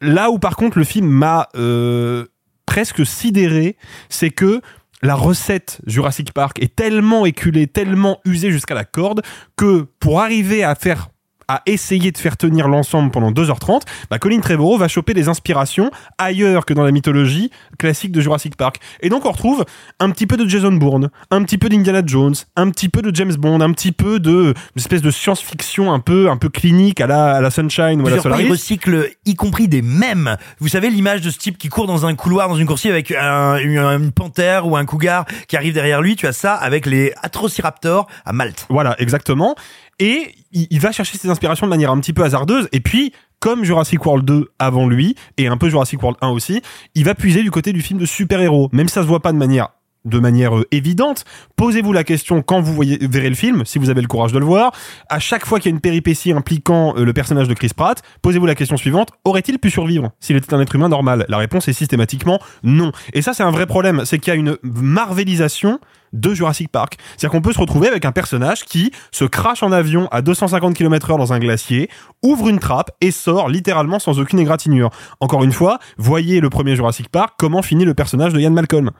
Speaker 10: Là où par contre le film m'a euh, presque sidéré, c'est que la recette Jurassic Park est tellement éculée, tellement usée jusqu'à la corde que pour arriver à faire à essayer de faire tenir l'ensemble pendant 2h30, bah Colin Trevorrow va choper des inspirations ailleurs que dans la mythologie classique de Jurassic Park. Et donc on retrouve un petit peu de Jason Bourne, un petit peu d'Indiana Jones, un petit peu de James Bond, un petit peu de une espèce de science-fiction un peu un peu clinique à la à la Sunshine ou à la
Speaker 8: y compris des mèmes. Vous savez l'image de ce type qui court dans un couloir, dans une coursive avec un- une, une panthère ou un cougar qui arrive derrière lui? Tu as ça avec les Atrociraptors à Malte.
Speaker 10: Voilà, exactement. Et il, va chercher ses inspirations de manière un petit peu hasardeuse. Et puis, comme Jurassic World 2 avant lui, et un peu Jurassic World 1 aussi, il va puiser du côté du film de super-héros. Même si ça se voit pas de manière de manière euh, évidente, posez-vous la question quand vous voyez, verrez le film, si vous avez le courage de le voir. À chaque fois qu'il y a une péripétie impliquant euh, le personnage de Chris Pratt, posez-vous la question suivante aurait-il pu survivre s'il était un être humain normal? La réponse est systématiquement non. Et ça, c'est un vrai problème, c'est qu'il y a une marvelisation de Jurassic Park. C'est-à-dire qu'on peut se retrouver avec un personnage qui se crache en avion à 250 km heure dans un glacier, ouvre une trappe et sort littéralement sans aucune égratignure. Encore une fois, voyez le premier Jurassic Park, comment finit le personnage de Ian Malcolm.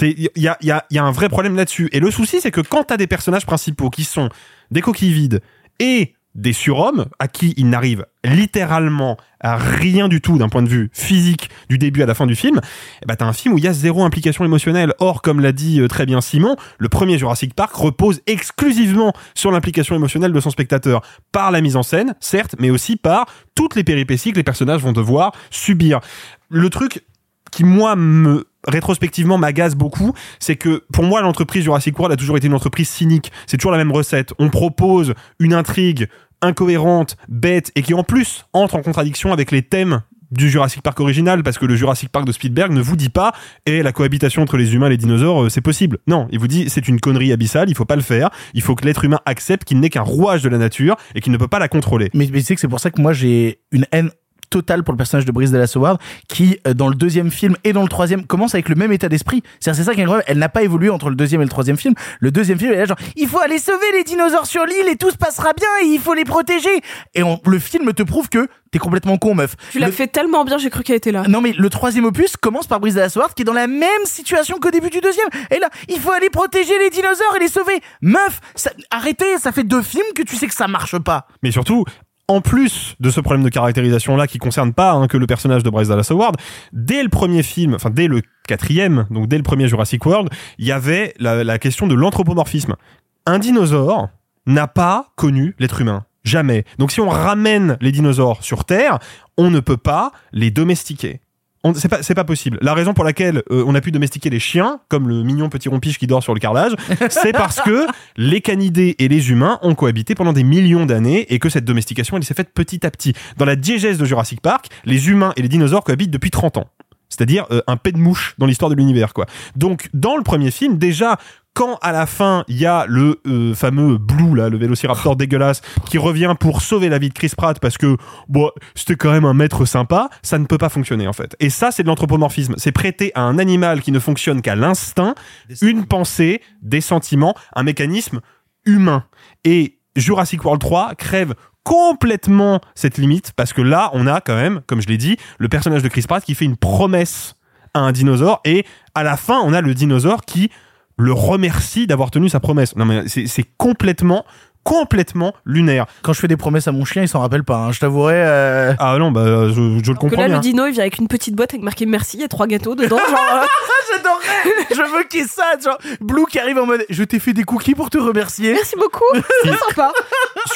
Speaker 10: Il y a, y, a, un vrai problème là-dessus. Et le souci, c'est que quand t'as des personnages principaux qui sont des coquilles vides et des surhommes à qui il n'arrive littéralement à rien du tout d'un point de vue physique du début à la fin du film, eh ben t'as un film où il y a zéro implication émotionnelle. Or, comme l'a dit euh, très bien Simon, le premier Jurassic Park repose exclusivement sur l'implication émotionnelle de son spectateur par la mise en scène, certes, mais aussi par toutes les péripéties que les personnages vont devoir subir. Le truc qui moi me rétrospectivement m'agace beaucoup, c'est que pour moi l'entreprise Jurassic World a toujours été une entreprise cynique. C'est toujours la même recette. On propose une intrigue incohérente, bête et qui en plus entre en contradiction avec les thèmes du Jurassic Park original parce que le Jurassic Park de Spielberg ne vous dit pas et la cohabitation entre les humains et les dinosaures euh, c'est possible. Non, il vous dit c'est une connerie abyssale, il faut pas le faire. Il faut que l'être humain accepte qu'il n'est qu'un rouage de la nature et qu'il ne peut pas la contrôler.
Speaker 6: Mais, mais tu sais que c'est pour ça que moi j'ai une haine totale pour le personnage de Brice Dallas Howard qui euh, dans le deuxième film et dans le troisième commence avec le même état d'esprit c'est c'est ça qui est incroyable elle n'a pas évolué entre le deuxième et le troisième film le deuxième film elle est là genre il faut aller sauver les dinosaures sur l'île et tout se passera bien et il faut les protéger et on- le film te prouve que t'es complètement con meuf
Speaker 7: Tu l'as
Speaker 6: Le-
Speaker 7: fait tellement bien, j'ai cru qu'elle était là.
Speaker 6: non mais le troisième opus commence par Brice Dallas Howard qui est dans la même situation qu'au début du deuxième. Et là, il faut aller protéger les dinosaures et les sauver. Meuf, ça- arrêtez, ça fait deux films que tu sais que ça marche pas.
Speaker 10: Mais surtout, en plus de ce problème de caractérisation là qui concerne pas hein, que le personnage de Bryce Dallas Howard, dès le premier film, enfin dès le quatrième, donc dès le premier Jurassic World, il y avait la, la question de l'anthropomorphisme. Un dinosaure n'a pas connu l'être humain. Jamais. Donc si on ramène les dinosaures sur Terre, on ne peut pas les domestiquer. C'est pas, c'est pas possible. La raison pour laquelle euh, on a pu domestiquer les chiens, comme le mignon petit rompiche qui dort sur le carrelage, c'est parce que les canidés et les humains ont cohabité pendant des millions d'années et que cette domestication, elle s'est faite petit à petit. Dans la diégèse de Jurassic Park, les humains et les dinosaures cohabitent depuis 30 ans. C'est-à-dire euh, un pet de mouche dans l'histoire de l'univers, quoi. Donc, dans le premier film, déjà, quand à la fin il y a le euh, fameux Blue là, le Vélociraptor dégueulasse, qui revient pour sauver la vie de Chris Pratt parce que bon, c'était quand même un maître sympa, ça ne peut pas fonctionner en fait. Et ça, c'est de l'anthropomorphisme. C'est prêter à un animal qui ne fonctionne qu'à l'instinct une pensée, des sentiments, un mécanisme humain. Et Jurassic World 3 crève complètement cette limite parce que là, on a quand même, comme je l'ai dit, le personnage de Chris Pratt qui fait une promesse à un dinosaure et à la fin, on a le dinosaure qui le remercie d'avoir tenu sa promesse. Non mais c'est complètement complètement lunaire.
Speaker 6: Quand je fais des promesses à mon chien, il s'en rappelle pas. hein. Je t'avouerais. euh,
Speaker 10: Ah non, bah je, je le
Speaker 7: Que
Speaker 10: comprends
Speaker 7: là,
Speaker 10: bien.
Speaker 7: le dino, il vient avec une petite boîte avec marqué merci, il y a trois gâteaux dedans. Genre, euh,
Speaker 6: J'adorerais. Je veux qu'il ça. Genre Blue qui arrive en mode. Je t'ai fait des cookies pour te remercier.
Speaker 7: merci beaucoup, c'est sympa.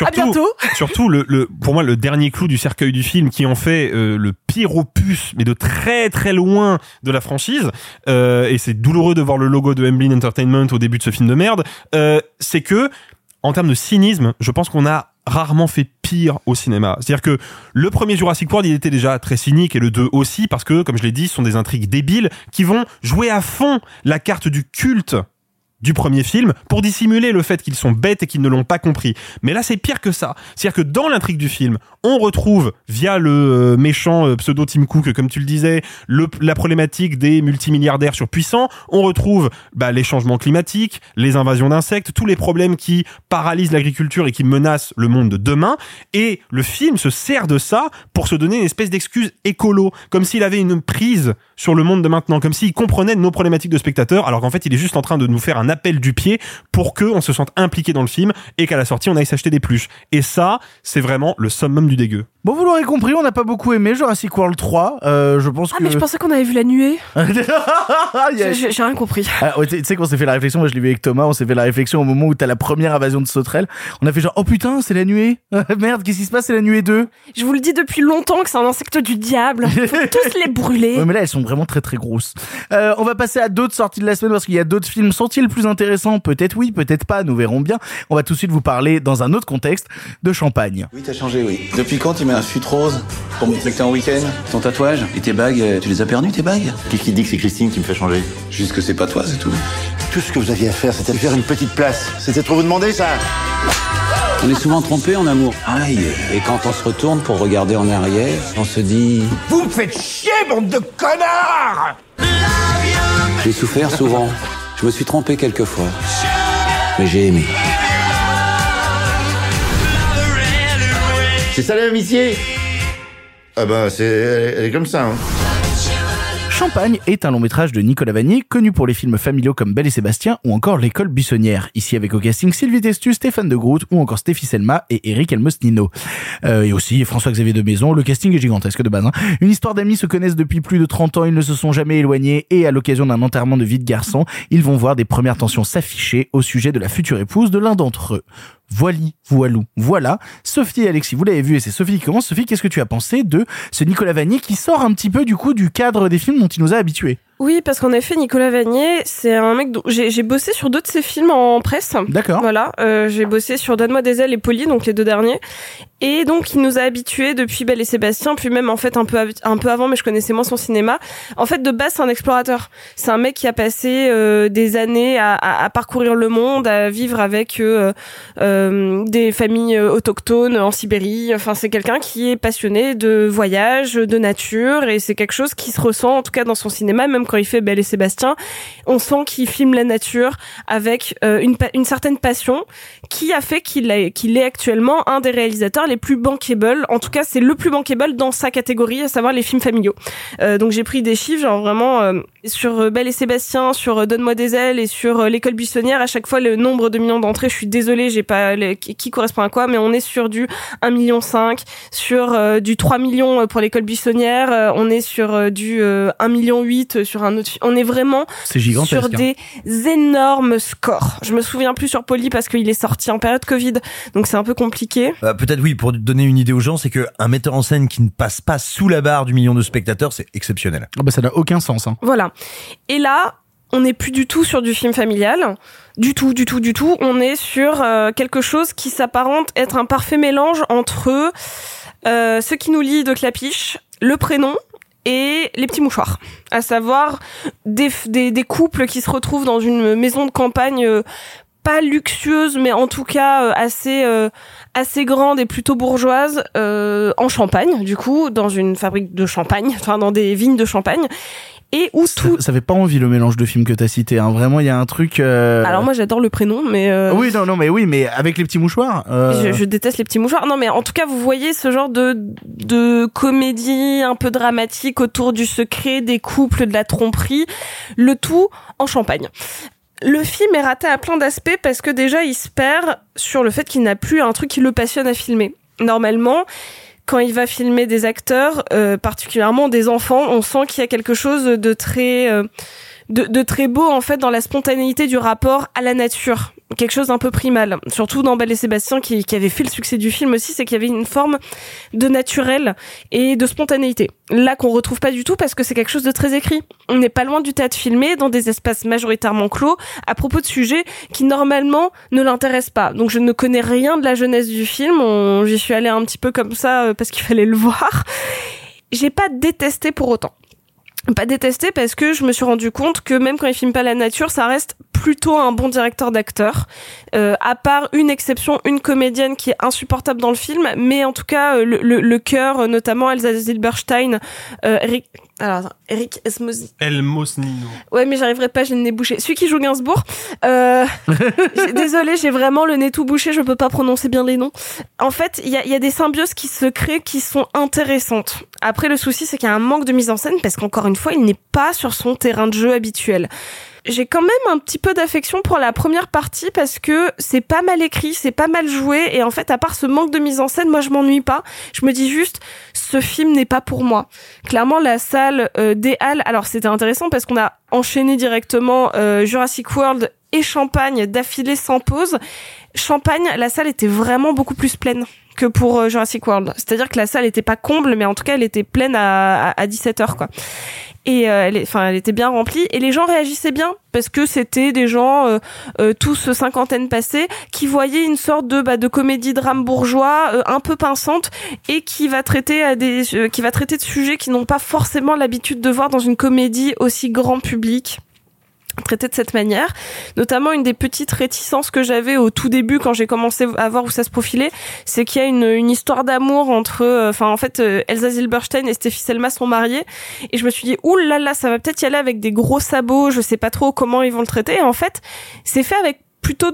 Speaker 7: à bientôt.
Speaker 10: surtout le, le, pour moi, le dernier clou du cercueil du film qui en fait euh, le pire opus, mais de très très loin de la franchise, euh, et c'est douloureux de voir le logo de Emblem Entertainment au début de ce film de merde, euh, c'est que, en termes de cynisme, je pense qu'on a rarement fait pire au cinéma. C'est-à-dire que le premier Jurassic World, il était déjà très cynique et le 2 aussi parce que, comme je l'ai dit, ce sont des intrigues débiles qui vont jouer à fond la carte du culte du premier film pour dissimuler le fait qu'ils sont bêtes et qu'ils ne l'ont pas compris. Mais là, c'est pire que ça. C'est-à-dire que dans l'intrigue du film, on retrouve, via le euh, méchant euh, pseudo Tim Cook, comme tu le disais, la problématique des multimilliardaires surpuissants. On retrouve bah, les changements climatiques, les invasions d'insectes, tous les problèmes qui paralysent l'agriculture et qui menacent le monde de demain. Et le film se sert de ça pour se donner une espèce d'excuse écolo, comme s'il avait une prise sur le monde de maintenant, comme s'il comprenait nos problématiques de spectateurs, alors qu'en fait, il est juste en train de nous faire un appel du pied pour que on se sente impliqué dans le film et qu'à la sortie, on aille s'acheter des pluches. Et ça, c'est vraiment le summum du dégueu.
Speaker 6: Bon, vous l'aurez compris, on n'a pas beaucoup aimé Jurassic World 3. Euh, je pense
Speaker 7: Ah,
Speaker 6: que.
Speaker 7: mais je pensais qu'on avait vu la nuée.
Speaker 6: Il y a-
Speaker 7: J'ai rien compris.
Speaker 6: Ah, ouais, tu sais qu'on s'est fait la réflexion, moi je l'ai vu avec Thomas, on s'est fait la réflexion au moment où t'as la première invasion de sauterelles. On a fait genre, oh putain, c'est la nuée. Merde, qu'est-ce qui se passe, c'est la nuée 2.
Speaker 7: Je vous le dis depuis longtemps que c'est un insecte du diable. Faut tous les brûler.
Speaker 6: Ouais, mais là, elles sont vraiment très très grosses. Euh, on va passer à d'autres sorties de la semaine parce qu'il y a d'autres films. Sont-ils plus intéressants Peut-être oui, peut-être pas, nous verrons bien. On va tout de suite vous parler dans un autre contexte de champagne.
Speaker 2: Oui, t'as changé, oui. Depuis quand tu mets un fut rose pour que t'es en week-end? Ton tatouage et tes bagues, euh, tu les as perdus, tes bagues?
Speaker 11: Qui qui dit que c'est Christine qui me fait changer?
Speaker 2: Juste que c'est pas toi, c'est tout.
Speaker 11: Tout ce que vous aviez à faire, c'était de faire une petite place. C'était trop vous demander, ça
Speaker 16: On est souvent trompé en amour.
Speaker 2: Aïe.
Speaker 16: Et quand on se retourne pour regarder en arrière, on se dit
Speaker 17: Vous me faites chier, bande de connards
Speaker 16: J'ai souffert souvent. Je me suis trompé quelquefois. Mais j'ai aimé.
Speaker 11: C'est ça l'amitié Ah bah, c'est... Elle est comme ça, hein.
Speaker 6: Champagne est un long métrage de Nicolas Vanier, connu pour les films familiaux comme Belle et Sébastien ou encore L'école buissonnière. Ici avec au casting Sylvie Testu, Stéphane de Groot ou encore Stéphie Selma et Eric Elmosnino. Euh, et aussi François-Xavier de Maison, le casting est gigantesque de base. hein. Une histoire d'amis se connaissent depuis plus de 30 ans, ils ne se sont jamais éloignés et à l'occasion d'un enterrement de vie de garçon, ils vont voir des premières tensions s'afficher au sujet de la future épouse de l'un d'entre eux. Voili, voilou, voilà. Sophie et Alexis, vous l'avez vu et c'est Sophie qui commence. Sophie, qu'est-ce que tu as pensé de ce Nicolas Vanier qui sort un petit peu du coup du cadre des films dont il nous a habitués?
Speaker 7: Oui, parce qu'en effet, Nicolas Vanier, c'est un mec dont j'ai bossé sur deux de ses films en presse.
Speaker 6: D'accord.
Speaker 7: Voilà, euh, j'ai bossé sur Donne-moi des ailes et Polly, donc les deux derniers. Et donc, il nous a habitués depuis Belle et Sébastien, puis même en fait un peu un peu avant, mais je connaissais moins son cinéma. En fait, de base, c'est un explorateur. C'est un mec qui a passé euh, des années à, à- à parcourir le monde, à vivre avec euh, euh, des familles euh, autochtones en Sibérie. Enfin, c'est quelqu'un qui est passionné de voyage, de nature, et c'est quelque chose qui se ressent en tout cas dans son cinéma, même quand il fait Belle et Sébastien. On sent qu'il filme la nature avec euh, une, certaine passion qui a fait qu'il est, actuellement un des réalisateurs les plus bankable. En tout cas, c'est le plus bankable dans sa catégorie, à savoir les films familiaux. Euh, donc j'ai pris des chiffres, genre vraiment euh, sur Belle et Sébastien, sur Donne-moi des ailes et sur l'école buissonnière. À chaque fois, le nombre de millions d'entrées, je suis désolée, j'ai pas qui correspond à quoi, mais on est sur du 1 million 5, sur du 3 millions pour l'école buissonnière, on est sur du euh, 1 million 8 sur un autre. fi- On est vraiment sur
Speaker 6: hein.
Speaker 7: des énormes scores. Je me souviens plus sur Poly parce qu'il est sorti en période Covid, donc c'est un peu compliqué.
Speaker 8: Bah, Peut-être oui, pour donner une idée aux gens, c'est que un metteur en scène qui ne passe pas sous la barre du million de spectateurs, c'est exceptionnel.
Speaker 6: Ah bah ça n'a aucun sens. Hein.
Speaker 7: Voilà. Et là, on n'est plus du tout sur du film familial. Du tout, du tout, du tout. On est sur euh, quelque chose qui s'apparente être un parfait mélange entre euh, ce qui nous lie de Clapiche, le prénom et les petits mouchoirs. À savoir des, couples qui se retrouvent dans une maison de campagne euh, pas luxueuse, mais en tout cas euh, assez euh, assez grande et plutôt bourgeoise en Champagne, du coup, dans une fabrique de champagne, enfin dans des vignes de champagne, et où tout.
Speaker 6: Ça, ça fait pas envie le mélange de films que t'as cité. Hein. Vraiment, il y a un truc. euh,
Speaker 7: Alors moi j'adore le prénom, mais euh,
Speaker 6: Oui, non, non, mais oui, mais avec les petits mouchoirs. euh,
Speaker 7: je, je déteste les petits mouchoirs. Non, mais en tout cas, vous voyez ce genre de de comédie un peu dramatique autour du secret, des couples, de la tromperie, le tout en Champagne. Le film est raté à plein d'aspects parce que déjà il se perd sur le fait qu'il n'a plus un truc qui le passionne à filmer. Normalement, quand il va filmer des acteurs, euh, particulièrement des enfants, on sent qu'il y a quelque chose de très euh, de, de très beau en fait dans la spontanéité du rapport à la nature quelque chose d'un peu primal surtout dans Belle et Sébastien qui, qui avait fait le succès du film aussi c'est qu'il y avait une forme de naturel et de spontanéité. Là qu'on retrouve pas du tout parce que c'est quelque chose de très écrit. On n'est pas loin du théâtre filmé dans des espaces majoritairement clos à propos de sujets qui normalement ne l'intéressent pas. Donc je ne connais rien de la jeunesse du film. J'y suis allée un petit peu comme ça euh, parce qu'il fallait le voir. J'ai pas détesté pour autant pas détesté parce que je me suis rendu compte que même quand il filme pas la nature, ça reste plutôt un bon directeur d'acteur. Euh, à part une exception, une comédienne qui est insupportable dans le film, mais en tout cas euh, le, cœur, euh, notamment Elsa Zilberstein, euh, alors attends, Eric Esmosi.
Speaker 10: Nino.
Speaker 7: Ouais, mais j'arriverai pas, j'ai le nez bouché. Celui qui joue Gainsbourg, euh, désolé, j'ai vraiment le nez tout bouché, je peux pas prononcer bien les noms. En fait, il y a, il y a des symbioses qui se créent qui sont intéressantes. Après, le souci, c'est qu'il y a un manque de mise en scène parce qu'encore une fois, il n'est pas sur son terrain de jeu habituel. J'ai quand même un petit peu d'affection pour la première partie parce que c'est pas mal écrit, c'est pas mal joué et en fait, à part ce manque de mise en scène, moi je m'ennuie pas. Je me dis juste, ce film n'est pas pour moi. Clairement, la salle euh, des Halles, alors c'était intéressant parce qu'on a enchaîné directement euh, Jurassic World et Champagne d'affilée sans pause. Champagne, la salle était vraiment beaucoup plus pleine que pour euh, Jurassic World. C'est-à-dire que la salle était pas comble, mais en tout cas, elle était pleine à, à, 17 heures, quoi. Et euh, elle, enfin, elle était bien remplie et les gens réagissaient bien parce que c'était des gens euh, euh, tous cinquantaine passés qui voyaient une sorte de bah, de comédie drame bourgeois euh, un peu pinçante et qui va traiter à des euh, qui va traiter de sujets qui n'ont pas forcément l'habitude de voir dans une comédie aussi grand public traité de cette manière. Notamment, une des petites réticences que j'avais au tout début quand j'ai commencé à voir où ça se profilait, c'est qu'il y a une, une histoire d'amour entre, euh, enfin en fait, euh, Elsa Zilberstein et Stéphie Selma sont mariés, et je me suis dit, ouh là là, ça va peut-être y aller avec des gros sabots, je sais pas trop comment ils vont le traiter. Et en fait, c'est fait avec plutôt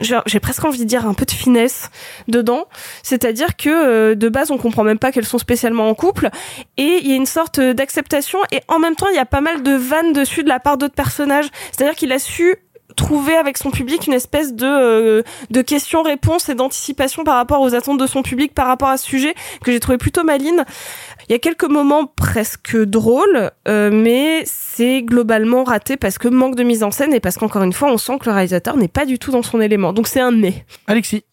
Speaker 7: j'ai presque envie de dire un peu de finesse dedans, c'est-à-dire que euh, de base on comprend même pas qu'elles sont spécialement en couple. Et il y a une sorte euh, d'acceptation. Et en même temps il y a pas mal de vannes dessus de la part d'autres personnages, c'est-à-dire qu'il a su trouver avec son public une espèce de euh, de questions-réponses et d'anticipation par rapport aux attentes de son public par rapport à ce sujet que j'ai trouvé plutôt maline. Il y a quelques moments presque drôles, euh, mais c'est globalement raté parce que manque de mise en scène et parce qu'encore une fois, on sent que le réalisateur n'est pas du tout dans son élément. Donc c'est un nez.
Speaker 6: Alexis.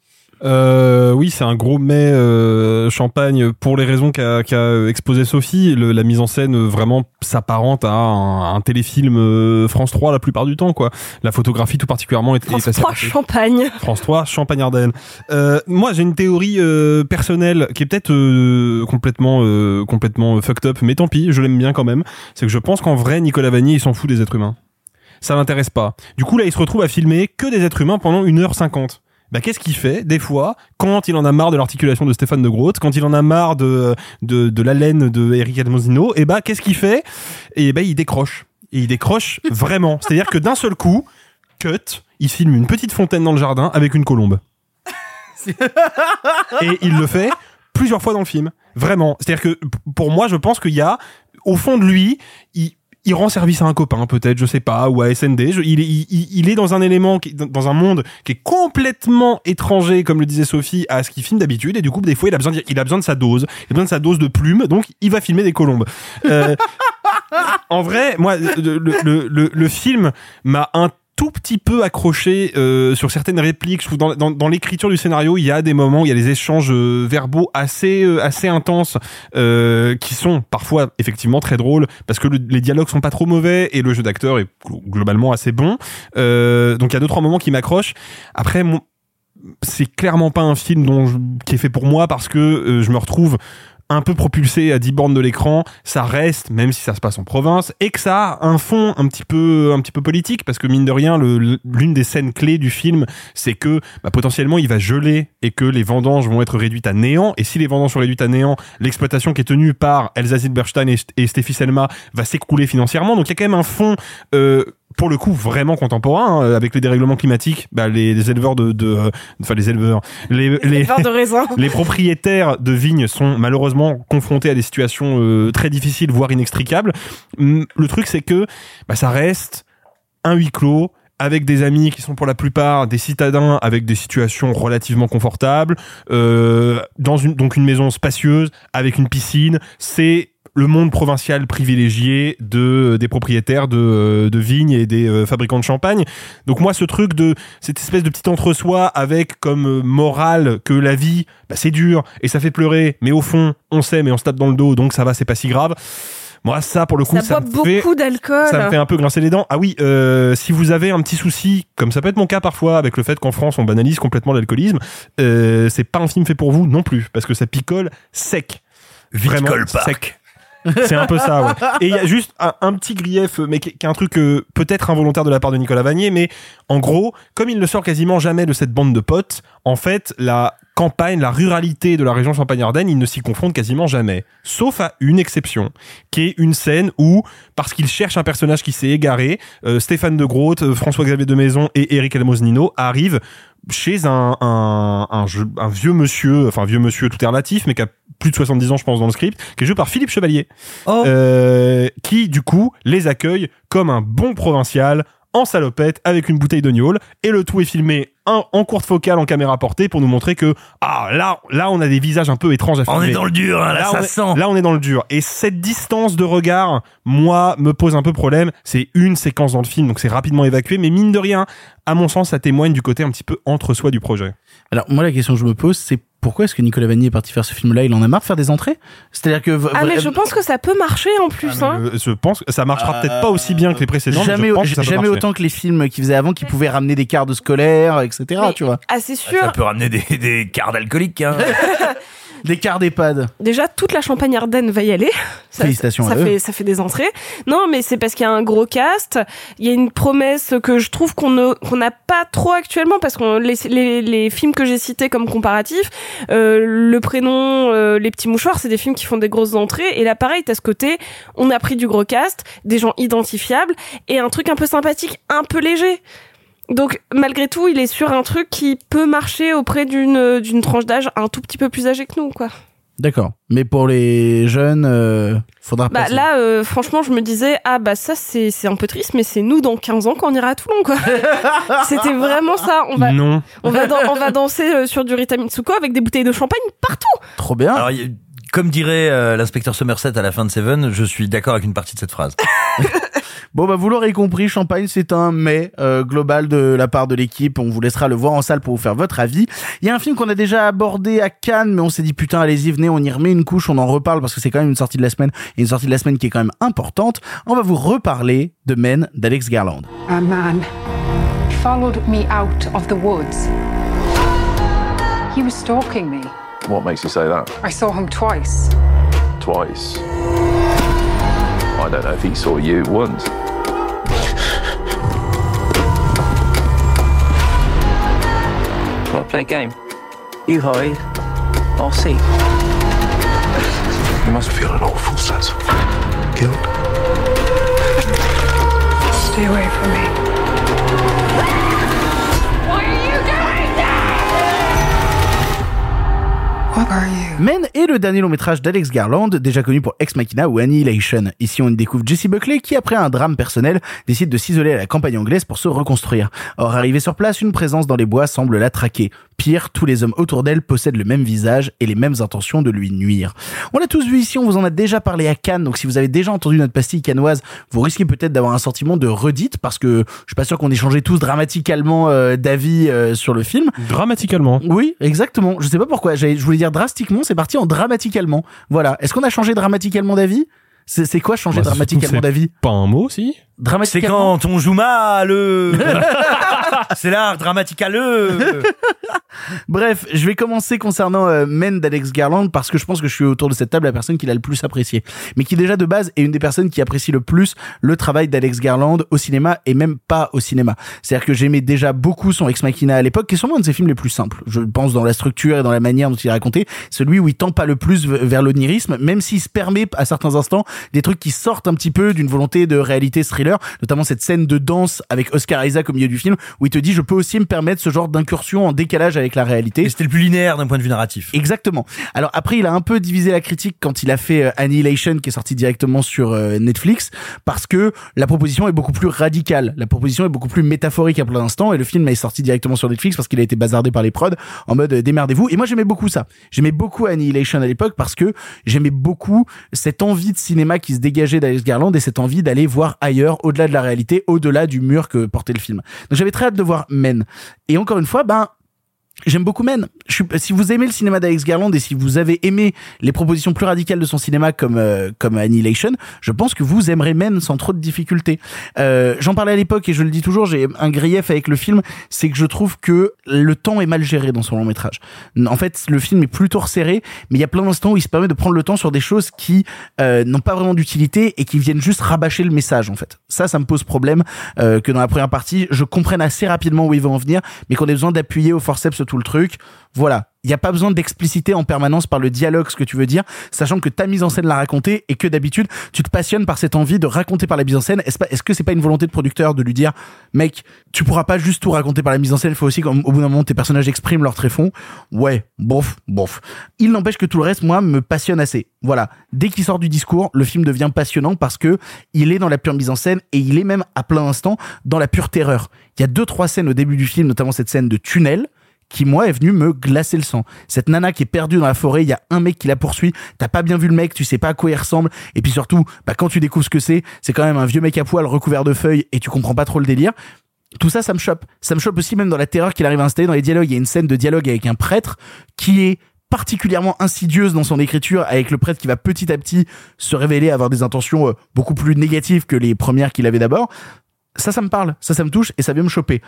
Speaker 10: Euh, oui, c'est un gros mets euh, champagne pour les raisons qu'a qu'a exposé Sophie. Le- la mise en scène euh, vraiment s'apparente à un, un téléfilm euh, France 3 la plupart du temps. quoi. La photographie tout particulièrement est, est
Speaker 7: France
Speaker 10: assez
Speaker 7: 3
Speaker 10: ratée.
Speaker 7: Champagne.
Speaker 10: France 3, Champagne-Ardenne. Euh, moi, j'ai une théorie euh, personnelle qui est peut-être euh, complètement euh, complètement fucked up, mais tant pis, je l'aime bien quand même. C'est que je pense qu'en vrai, Nicolas Vanier, il s'en fout des êtres humains. Ça l'intéresse pas. Du coup, là, il se retrouve à filmer que des êtres humains pendant 1h50. Bah, qu'est-ce qu'il fait des fois quand il en a marre de l'articulation de Stéphane de Groot, quand il en a marre de de, de la laine de Eric Almosino, et bah qu'est-ce qu'il fait? Et bah il décroche. Et il décroche vraiment. C'est-à-dire que d'un seul coup, cut, il filme une petite fontaine dans le jardin avec une colombe. Et il le fait plusieurs fois dans le film. Vraiment. C'est-à-dire que pour moi, je pense qu'il y a, au fond de lui, il, il rend service à un copain, peut-être, je sais pas, ou à SND. Je- il, est- il, est dans un élément, qui, dans- un monde qui est complètement étranger, comme le disait Sophie, à ce qu'il filme d'habitude. Et du coup, des fois, il a besoin, de- il a besoin de sa dose. Il a besoin de sa dose de plume. Donc, il va filmer des colombes. Euh, en vrai, moi, le, le, le, le- le film m'a un tout petit peu accroché euh, sur certaines répliques. Dans, dans, dans l'écriture du scénario, il y a des moments, il y a des échanges euh, verbaux assez euh, assez intenses euh, qui sont parfois effectivement très drôles parce que le- les dialogues sont pas trop mauvais et le jeu d'acteur est glo- globalement assez bon. Euh, donc il y a deux trois moments qui m'accrochent. Après, mon- c'est clairement pas un film dont je- qui est fait pour moi parce que euh, je me retrouve un peu propulsé à 10 bornes de l'écran, ça reste, même si ça se passe en province, et que ça a un fond un petit peu, un petit peu politique, parce que mine de rien, l'une des scènes clés du film, c'est que bah, potentiellement il va geler et que les vendanges vont être réduites à néant, et si les vendanges sont réduites à néant, l'exploitation qui est tenue par Elsa Zilberstein et, et Steffi Selma va s'écrouler financièrement, donc il y a quand même un fond euh, pour le coup vraiment contemporain hein, avec les dérèglements climatiques bah, les, les éleveurs de, de euh, enfin les éleveurs les, les,
Speaker 7: éleveurs de raisins.
Speaker 10: les propriétaires de vignes sont malheureusement confrontés à des situations euh, très difficiles voire inextricables Hum, le truc c'est que bah, ça reste un huis clos avec des amis qui sont pour la plupart des citadins avec des situations relativement confortables, euh, dans une donc une maison spacieuse avec une piscine. C'est le monde provincial privilégié de des propriétaires de, de vignes et des euh, fabricants de champagne. Donc moi ce truc de cette espèce de petit entre-soi avec comme euh, morale que la vie bah, c'est dur et ça fait pleurer mais au fond on sait mais on se tape dans le dos donc ça va c'est pas si grave. Moi ça pour le coup
Speaker 7: Ça
Speaker 10: ça, me fait-
Speaker 7: beaucoup d'alcool.
Speaker 10: ça me fait un peu grincer les dents. Ah oui, euh, si vous avez un petit souci, comme ça peut être mon cas parfois, avec le fait qu'en France on banalise complètement l'alcoolisme, euh, c'est pas un film fait pour vous non plus, parce que ça picole sec. Vraiment
Speaker 8: Park.
Speaker 10: sec. C'est un peu ça, ouais. Et il y a juste un, petit grief, mais qui, est un truc euh, peut-être involontaire de la part de Nicolas Vanier, mais en gros, comme il ne sort quasiment jamais de cette bande de potes, en fait, la campagne, la ruralité de la région Champagne-Ardenne, il ne s'y confronte quasiment jamais. Sauf à une exception, qui est une scène où, parce qu'il cherche un personnage qui s'est égaré, euh, Stéphane de Groot, euh, François-Xavier de Maison et Eric Almosnino arrivent chez un vieux monsieur, enfin vieux monsieur tout est relatif, mais qui a plus de 70 ans je pense dans le script, qui est joué par Philippe Chevalier, euh, qui du coup les accueille comme un bon provincial en salopette avec une bouteille de gnôle et le tout est filmé en, en courte focale en caméra portée pour nous montrer que ah là là on a des visages un peu étranges à
Speaker 8: On
Speaker 10: filmer.
Speaker 8: est dans le dur, hein, là, ça
Speaker 10: on est-
Speaker 8: sent.
Speaker 10: là on est dans le dur et cette distance de regard moi me pose un peu problème c'est une séquence dans le film donc c'est rapidement évacué mais mine de rien à mon sens ça témoigne du côté un petit peu entre soi du projet
Speaker 6: Alors moi la question que je me pose c'est pourquoi est-ce que Nicolas Vanier est parti faire ce film-là? Il en a marre de faire des entrées? C'est-à-dire que
Speaker 7: Ah mais je pense que ça peut marcher en plus. hein.
Speaker 10: Euh, je pense que ça marchera peut-être pas aussi bien que les précédents mais
Speaker 6: jamais,
Speaker 10: je pense que ça peut
Speaker 6: jamais
Speaker 10: marcher.
Speaker 6: autant que les films qu'il faisait avant qui pouvaient ramener des cartes de scolaire, etc. tu vois.
Speaker 7: Ah c'est sûr.
Speaker 8: Ça peut ramener des, des quarts d'alcooliques. Hein.
Speaker 6: Des cartes d'EHPAD.
Speaker 7: Déjà, toute la Champagne Ardenne va y aller. Ça,
Speaker 6: Félicitations
Speaker 7: ça
Speaker 6: à eux.
Speaker 7: fait, ça fait des entrées. Non, mais c'est parce qu'il y a un gros cast. Il y a une promesse que je trouve qu'on n'a pas trop actuellement parce que les, les, les films que j'ai cités comme comparatifs, euh, le prénom, euh, les petits mouchoirs, c'est des films qui font des grosses entrées. Et là, pareil, t'as ce côté, on a pris du gros cast, des gens identifiables et un truc un peu sympathique, un peu léger. Donc malgré tout, il est sur un truc qui peut marcher auprès d'une d'une tranche d'âge un tout petit peu plus âgée que nous, quoi.
Speaker 6: D'accord. Mais pour les jeunes, euh, faudra
Speaker 7: Bah
Speaker 6: passer.
Speaker 7: là, euh, franchement, je me disais, ah bah ça, c'est c'est un peu triste, mais c'est nous dans 15 ans qu'on ira à Toulon, quoi. C'était vraiment ça. On va,
Speaker 10: Non.
Speaker 7: on va, on va danser euh, sur du Rita Mitsuko avec des bouteilles de champagne partout.
Speaker 6: Trop bien.
Speaker 8: Alors, y- comme dirait euh, l'inspecteur Somerset à la fin de Seven, je suis d'accord avec une partie de cette phrase.
Speaker 6: Bon bah vous l'aurez compris, Champagne c'est un mais euh, global de la part de l'équipe. On vous laissera le voir en salle pour vous faire votre avis. Il y a un film qu'on a déjà abordé à Cannes, mais on s'est dit putain allez-y venez, on y remet une couche, on en reparle parce que c'est quand même une sortie de la semaine et une sortie de la semaine qui est quand même importante. On va vous reparler de Men d'Alex Garland.
Speaker 18: A man followed me out of the woods. He was stalking me.
Speaker 19: What makes you say that?
Speaker 18: I saw him twice.
Speaker 19: Twice. I don't know if he saw you once.
Speaker 20: Well, play a game. You hide, I'll see.
Speaker 19: You must feel an awful sense of guilt.
Speaker 18: Stay away from me.
Speaker 6: Men est le dernier long métrage d'Alex Garland, déjà connu pour Ex Machina ou Annihilation. Ici, on y découvre Jesse Buckley qui, après un drame personnel, décide de s'isoler à la campagne anglaise pour se reconstruire. Or, arrivé sur place, une présence dans les bois semble la traquer. Pire, tous les hommes autour d'elle possèdent le même visage et les mêmes intentions de lui nuire. On l'a tous vu ici, on vous en a déjà parlé à Cannes, donc si vous avez déjà entendu notre pastille cannoise, vous risquez peut-être d'avoir un sentiment de redite, parce que je suis pas sûr qu'on ait changé tous dramaticalement euh, d'avis euh, sur le film.
Speaker 10: Dramaticalement.
Speaker 6: Oui, exactement. Je sais pas pourquoi. Je voulais dire drastiquement, c'est parti en dramaticalement. Voilà. Est-ce qu'on a changé dramatiquement d'avis? C'est c'est quoi changer
Speaker 10: Bah,
Speaker 6: dramatiquement
Speaker 10: c'est
Speaker 6: d'avis
Speaker 10: Pas un mot, si
Speaker 8: C'est
Speaker 6: Dramatiquement.
Speaker 8: quand on joue mal. c'est l'art dramatical.
Speaker 6: Bref, je vais commencer concernant euh, Men d'Alex Garland parce que je pense que je suis autour de cette table la personne qui l'a le plus apprécié. Mais qui déjà de base est une des personnes qui apprécie le plus le travail d'Alex Garland au cinéma et même pas au cinéma. C'est-à-dire que j'aimais déjà beaucoup son Ex Machina à l'époque, qui est sûrement un de ses films les plus simples. Je pense dans la structure et dans la manière dont il est raconté. Celui où il tend pas le plus vers l'onirisme, même s'il se permet à certains instants des trucs qui sortent un petit peu d'une volonté de réalité thriller, notamment cette scène de danse avec Oscar Isaac au milieu du film où il te dit je peux aussi me permettre ce genre d'incursion en décalage avec la réalité.
Speaker 8: Et c'était le plus linéaire d'un point de vue narratif.
Speaker 6: Exactement. Alors après, il a un peu divisé la critique quand il a fait euh, Annihilation, qui est sorti directement sur euh, Netflix, parce que la proposition est beaucoup plus radicale. La proposition est beaucoup plus métaphorique à plein d'instants, et le film est sorti directement sur Netflix parce qu'il a été bazardé par les prods en mode euh, démerdez-vous. Et moi, j'aimais beaucoup ça. J'aimais beaucoup Annihilation à l'époque parce que j'aimais beaucoup cette envie de cinéma qui se dégageait d'Alex Garland et cette envie d'aller voir ailleurs, au-delà de la réalité, au-delà du mur que portait le film. Donc j'avais très hâte de voir Men. Et encore une fois, ben J'aime beaucoup Men. Si vous aimez le cinéma d'Alex Garland et si vous avez aimé les propositions plus radicales de son cinéma comme euh, comme Annihilation, je pense que vous aimerez Men sans trop de difficultés. Euh, J'en parlais à l'époque et je le dis toujours, j'ai un grief avec le film, c'est que je trouve que le temps est mal géré dans son long métrage. En fait, le film est plutôt resserré, mais il y a plein d'instants où il se permet de prendre le temps sur des choses qui euh, n'ont pas vraiment d'utilité et qui viennent juste rabâcher le message en fait. Ça, ça me pose problème euh, que dans la première partie, je comprenne assez rapidement où il veut en venir, mais qu'on ait besoin d'appuyer au forceps tout le truc. Voilà. Il n'y a pas besoin d'expliciter en permanence par le dialogue ce que tu veux dire, sachant que ta mise en scène l'a raconté et que d'habitude, tu te passionnes par cette envie de raconter par la mise en scène. Est-ce est-ce que c'est pas une volonté de producteur de lui dire, mec, tu pourras pas juste tout raconter par la mise en scène, il faut aussi qu'au bout d'un moment, tes personnages expriment leur tréfonds. Ouais, bof, bof. Il n'empêche que tout le reste, moi, me passionne assez. Voilà. Dès qu'il sort du discours, le film devient passionnant parce que il est dans la pure mise en scène et il est même à plein instant dans la pure terreur. Il y a deux, trois scènes au début du film, notamment cette scène de tunnel, qui moi est venu me glacer le sang. Cette nana qui est perdue dans la forêt, il y a un mec qui la poursuit, t'as pas bien vu le mec, tu sais pas à quoi il ressemble, et puis surtout, bah, quand tu découvres ce que c'est, c'est quand même un vieux mec à poil recouvert de feuilles et tu comprends pas trop le délire. Tout ça, ça me chope. Ça me chope aussi même dans la terreur qu'il arrive à installer dans les dialogues. Il y a une scène de dialogue avec un prêtre qui est particulièrement insidieuse dans son écriture avec le prêtre qui va petit à petit se révéler avoir des intentions euh, beaucoup plus négatives que les premières qu'il avait d'abord. Ça, ça me parle, ça, ça me touche et ça vient me choper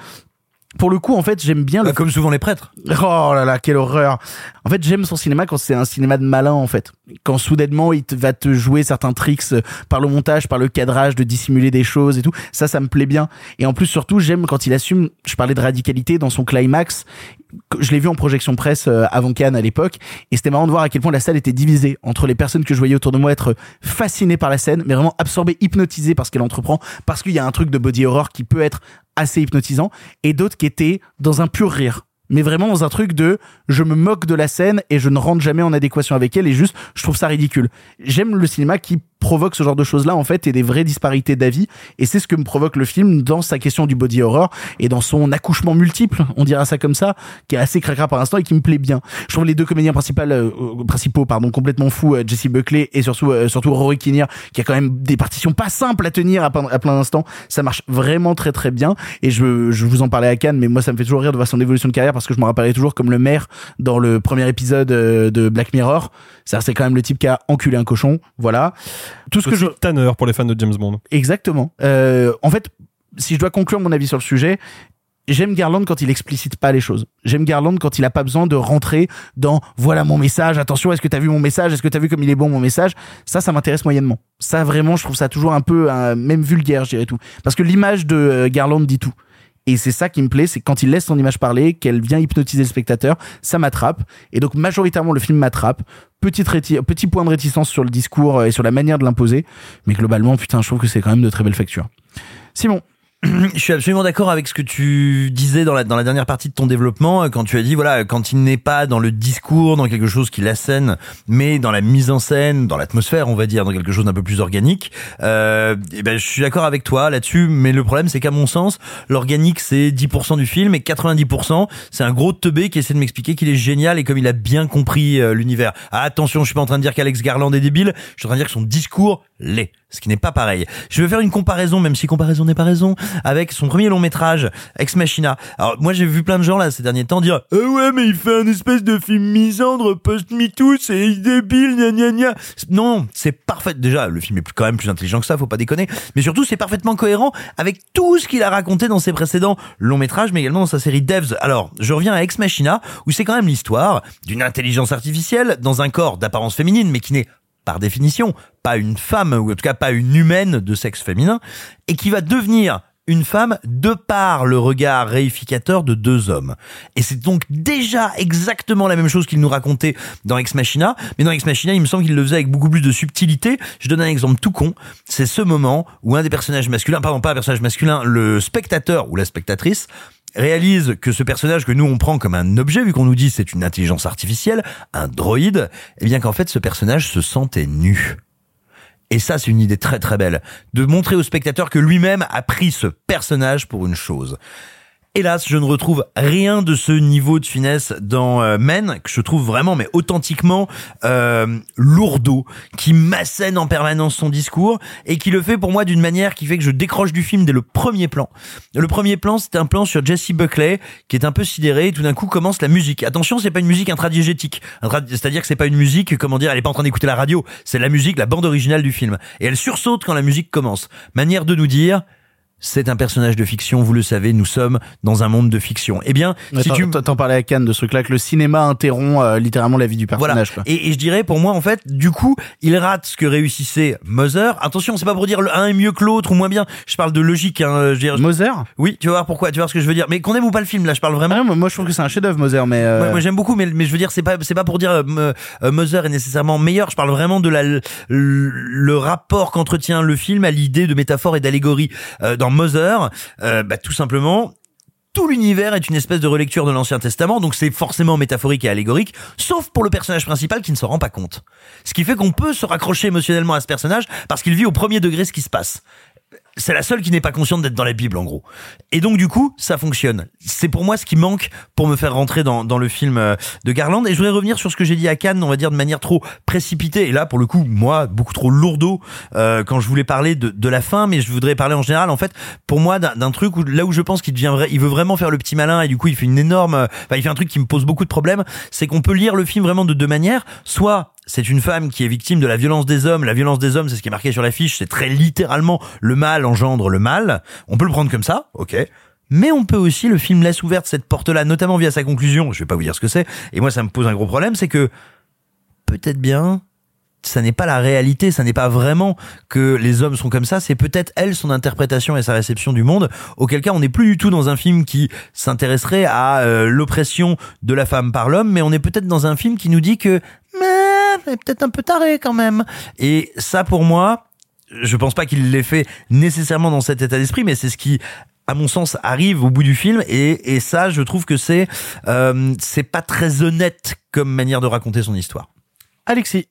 Speaker 6: pour le coup, en fait, j'aime bien. Le...
Speaker 8: Bah, comme souvent les prêtres.
Speaker 6: Oh là là, quelle horreur. En fait, j'aime son cinéma quand c'est un cinéma de malin, en fait. Quand soudainement, il te, va te jouer certains tricks euh, par le montage, par le cadrage, de dissimuler des choses et tout. Ça, ça me plaît bien. Et en plus, surtout, j'aime quand il assume, je parlais de radicalité dans son climax. Je l'ai vu en projection presse euh, avant Cannes à l'époque. Et c'était marrant de voir à quel point la salle était divisée entre les personnes que je voyais autour de moi être fascinées par la scène, mais vraiment absorbées, hypnotisées par ce qu'elle entreprend, parce qu'il y a un truc de body horror qui peut être assez hypnotisant, et d'autres qui étaient dans un pur rire. Mais vraiment dans un truc de je me moque de la scène et je ne rentre jamais en adéquation avec elle et juste je trouve ça ridicule. J'aime le cinéma qui provoque ce genre de choses là en fait et des vraies disparités d'avis. Et c'est ce que me provoque le film dans sa question du body horror et dans son accouchement multiple on dira ça comme ça qui est assez cracra par instant et qui me plaît bien. Je trouve les deux comédiens principaux euh, principaux pardon complètement fous euh, Jesse Buckley et surtout euh, surtout Rory Kinnear qui a quand même des partitions pas simples à tenir à, plein- à plein d'instants ça marche vraiment très très bien. Et je, je vous en parlais à Cannes mais moi ça me fait toujours rire de voir son évolution de carrière parce que je me rappellerai toujours comme le maire dans le premier épisode euh, de Black Mirror. C'est quand même le type qui a enculé un cochon. Voilà tout ce que je
Speaker 10: Tanner pour les fans de James Bond.
Speaker 6: Exactement. Euh, en fait, si je dois conclure mon avis sur le sujet, j'aime Garland quand il explicite pas les choses. J'aime Garland quand il a pas besoin de rentrer dans voilà mon message, attention, est-ce que t'as vu mon message, est-ce que t'as vu comme il est bon mon message? Ça, ça m'intéresse moyennement. Ça, vraiment, je trouve ça toujours un peu, euh, même vulgaire, je dirais tout. Parce que l'image de euh, Garland dit tout. Et c'est ça qui me plaît, c'est quand il laisse son image parler, qu'elle vient hypnotiser le spectateur, ça m'attrape. Et donc majoritairement le film m'attrape. Petit point de réticence sur le discours euh, et sur la manière de l'imposer, mais globalement, putain, je trouve que c'est quand même de très belles factures. Simon,
Speaker 8: Je suis absolument d'accord avec ce que tu disais dans la, dans la dernière partie de ton développement, euh, quand tu as dit, voilà, quand il n'est pas dans le discours, dans quelque chose qui l'assène, mais dans la mise en scène, dans l'atmosphère, on va dire, dans quelque chose d'un peu plus organique, euh, eh ben, je suis d'accord avec toi là-dessus, mais le problème, c'est qu'à mon sens, l'organique, c'est 10% du film, et 90%, c'est un gros teubé qui essaie de m'expliquer qu'il est génial et comme il a bien compris euh, l'univers. Ah, attention, je suis pas en train de dire qu'Alex Garland est débile, je suis en train de dire que son discours l'est, ce qui n'est pas pareil. Je vais faire une comparaison, même si comparaison n'est pas raison, avec son premier long métrage, Ex Machina. Alors moi j'ai vu plein de gens là ces derniers temps dire « Ah ouais mais il fait un espèce de film misandre post-MeToo, c'est débile, gna gna gna ». Non, c'est parfait. Déjà, le film est quand même plus intelligent que ça, faut pas déconner. Mais surtout, c'est parfaitement cohérent avec tout ce qu'il a raconté dans ses précédents longs métrages, mais également dans sa série Devs. Alors, je reviens à Ex Machina, où c'est quand même l'histoire d'une intelligence artificielle dans un corps d'apparence féminine, mais qui n'est par définition, pas une femme, ou en tout cas pas une humaine de sexe féminin, et qui va devenir une femme de par le regard réificateur de deux hommes. Et c'est donc déjà exactement la même chose qu'il nous racontait dans Ex Machina, mais dans Ex Machina, il me semble qu'il le faisait avec beaucoup plus de subtilité. Je donne un exemple tout con, c'est ce moment où un des personnages masculins, pardon, pas un personnage masculin, le spectateur ou la spectatrice, réalise que ce personnage que nous on prend comme un objet, vu qu'on nous dit c'est une intelligence artificielle, un droïde, eh bien qu'en fait ce personnage se sentait nu. Et ça, c'est une idée très très belle, de montrer au spectateur que lui-même a pris ce personnage pour une chose. Hélas, je ne retrouve rien de ce niveau de finesse dans euh, Men, que je trouve vraiment, mais authentiquement euh, lourdeau, qui m'assène en permanence son discours, et qui le fait pour moi d'une manière qui fait que je décroche du film dès le premier plan. Le premier plan, c'est un plan sur Jesse Buckley, qui est un peu sidéré, et tout d'un coup commence la musique. Attention, c'est pas une musique intradiégétique, Intra- c'est-à-dire que c'est pas une musique, comment dire, elle est pas en train d'écouter la radio, c'est la musique, la bande originale du film. Et elle sursaute quand la musique commence. Manière de nous dire... C'est un personnage de fiction, vous le savez, nous sommes dans un monde de fiction. Eh bien, si tu
Speaker 6: t'en- parlais à Cannes de ce truc-là, que le cinéma interrompt euh, littéralement la vie du
Speaker 8: voilà.
Speaker 6: personnage. quoi.
Speaker 8: Et, et je dirais pour moi en fait, du coup, il rate ce que réussissait Mother. Attention, c'est pas pour dire le un est mieux que l'autre ou moins bien. Je parle de logique. Hein, je dire,
Speaker 6: Mother?
Speaker 8: Oui, tu vas voir pourquoi. Tu vas voir ce que je veux dire. Mais qu'on aime ou pas le film, là, je parle vraiment.
Speaker 6: Ah, moi, je trouve que c'est un chef-d'œuvre, Mother, mais. euh,
Speaker 8: Moi, moi, j'aime beaucoup, mais, mais je veux dire, c'est pas, c'est pas pour dire euh, euh, Mother est nécessairement meilleur. Je parle vraiment de la, le, le rapport qu'entretient le film à l'idée de métaphore et d'allégorie. Euh, dans Mother, euh, bah, tout simplement, tout l'univers est une espèce de relecture de l'Ancien Testament, donc c'est forcément métaphorique et allégorique, sauf pour le personnage principal qui ne s'en rend pas compte. Ce qui fait qu'on peut se raccrocher émotionnellement à ce personnage parce qu'il vit au premier degré ce qui se passe. C'est la seule qui n'est pas consciente d'être dans la Bible, en gros. Et donc, du coup, ça fonctionne. C'est pour moi ce qui manque pour me faire rentrer dans, dans le film euh, de Garland. Et je voudrais revenir sur ce que j'ai dit à Cannes, on va dire de manière trop précipitée. Et là, pour le coup, moi, beaucoup trop lourdeau euh, quand je voulais parler de, de la fin, mais je voudrais parler en général, en fait, pour moi, d'un truc où là où je pense qu'il devient vrai, il veut vraiment faire le petit malin et du coup, il fait une énorme, enfin, il fait un truc qui me pose beaucoup de problèmes. C'est qu'on peut lire le film vraiment de deux manières. Soit c'est une femme qui est victime de la violence des hommes. La violence des hommes, c'est ce qui est marqué sur l'affiche. C'est très littéralement le mal engendre le mal. On peut le prendre comme ça, ok. Mais on peut aussi, le film laisse ouverte cette porte-là, notamment via sa conclusion. Je vais pas vous dire ce que c'est. Et moi, ça me pose un gros problème, c'est que peut-être bien, ça n'est pas la réalité, ça n'est pas vraiment que les hommes sont comme ça, c'est peut-être elle, son interprétation et sa réception du monde, auquel cas on n'est plus du tout dans un film qui s'intéresserait à euh, l'oppression de la femme par l'homme, mais on est peut-être dans un film qui nous dit que mais peut-être un peu taré quand même. Et ça pour moi, je pense pas qu'il l'ait fait nécessairement dans cet état d'esprit, mais c'est ce qui à mon sens arrive au bout du film et, et ça je trouve que c'est euh, c'est pas très honnête comme manière de raconter son histoire.
Speaker 6: Alexis.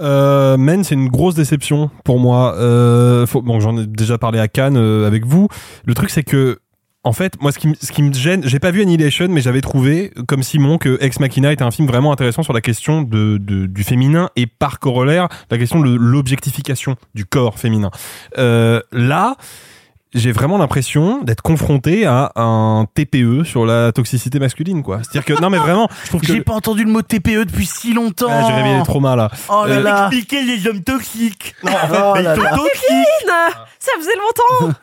Speaker 10: Euh, Men, c'est une grosse déception pour moi. Euh, bon, j'en ai déjà parlé à Cannes euh, avec vous. Le truc, c'est que en fait, moi, ce qui, ce qui me gêne, j'ai pas vu Annihilation, mais j'avais trouvé, comme Simon, que Ex Machina était un film vraiment intéressant sur la question de- du féminin et par corollaire, la question de l'objectification du corps féminin. Euh, là, j'ai vraiment l'impression d'être confronté à un TPE sur la toxicité masculine, quoi. C'est-à-dire que, non, mais vraiment, je trouve que.
Speaker 6: J'ai pas entendu le mot TPE depuis si longtemps.
Speaker 10: Ah, j'ai réveillé les traumas, là.
Speaker 6: Oh là
Speaker 10: Euh,
Speaker 6: là.
Speaker 8: Expliquer les hommes toxiques.
Speaker 10: Non, en fait,
Speaker 6: Oh là
Speaker 10: ils sont toxiques.
Speaker 7: Ça faisait longtemps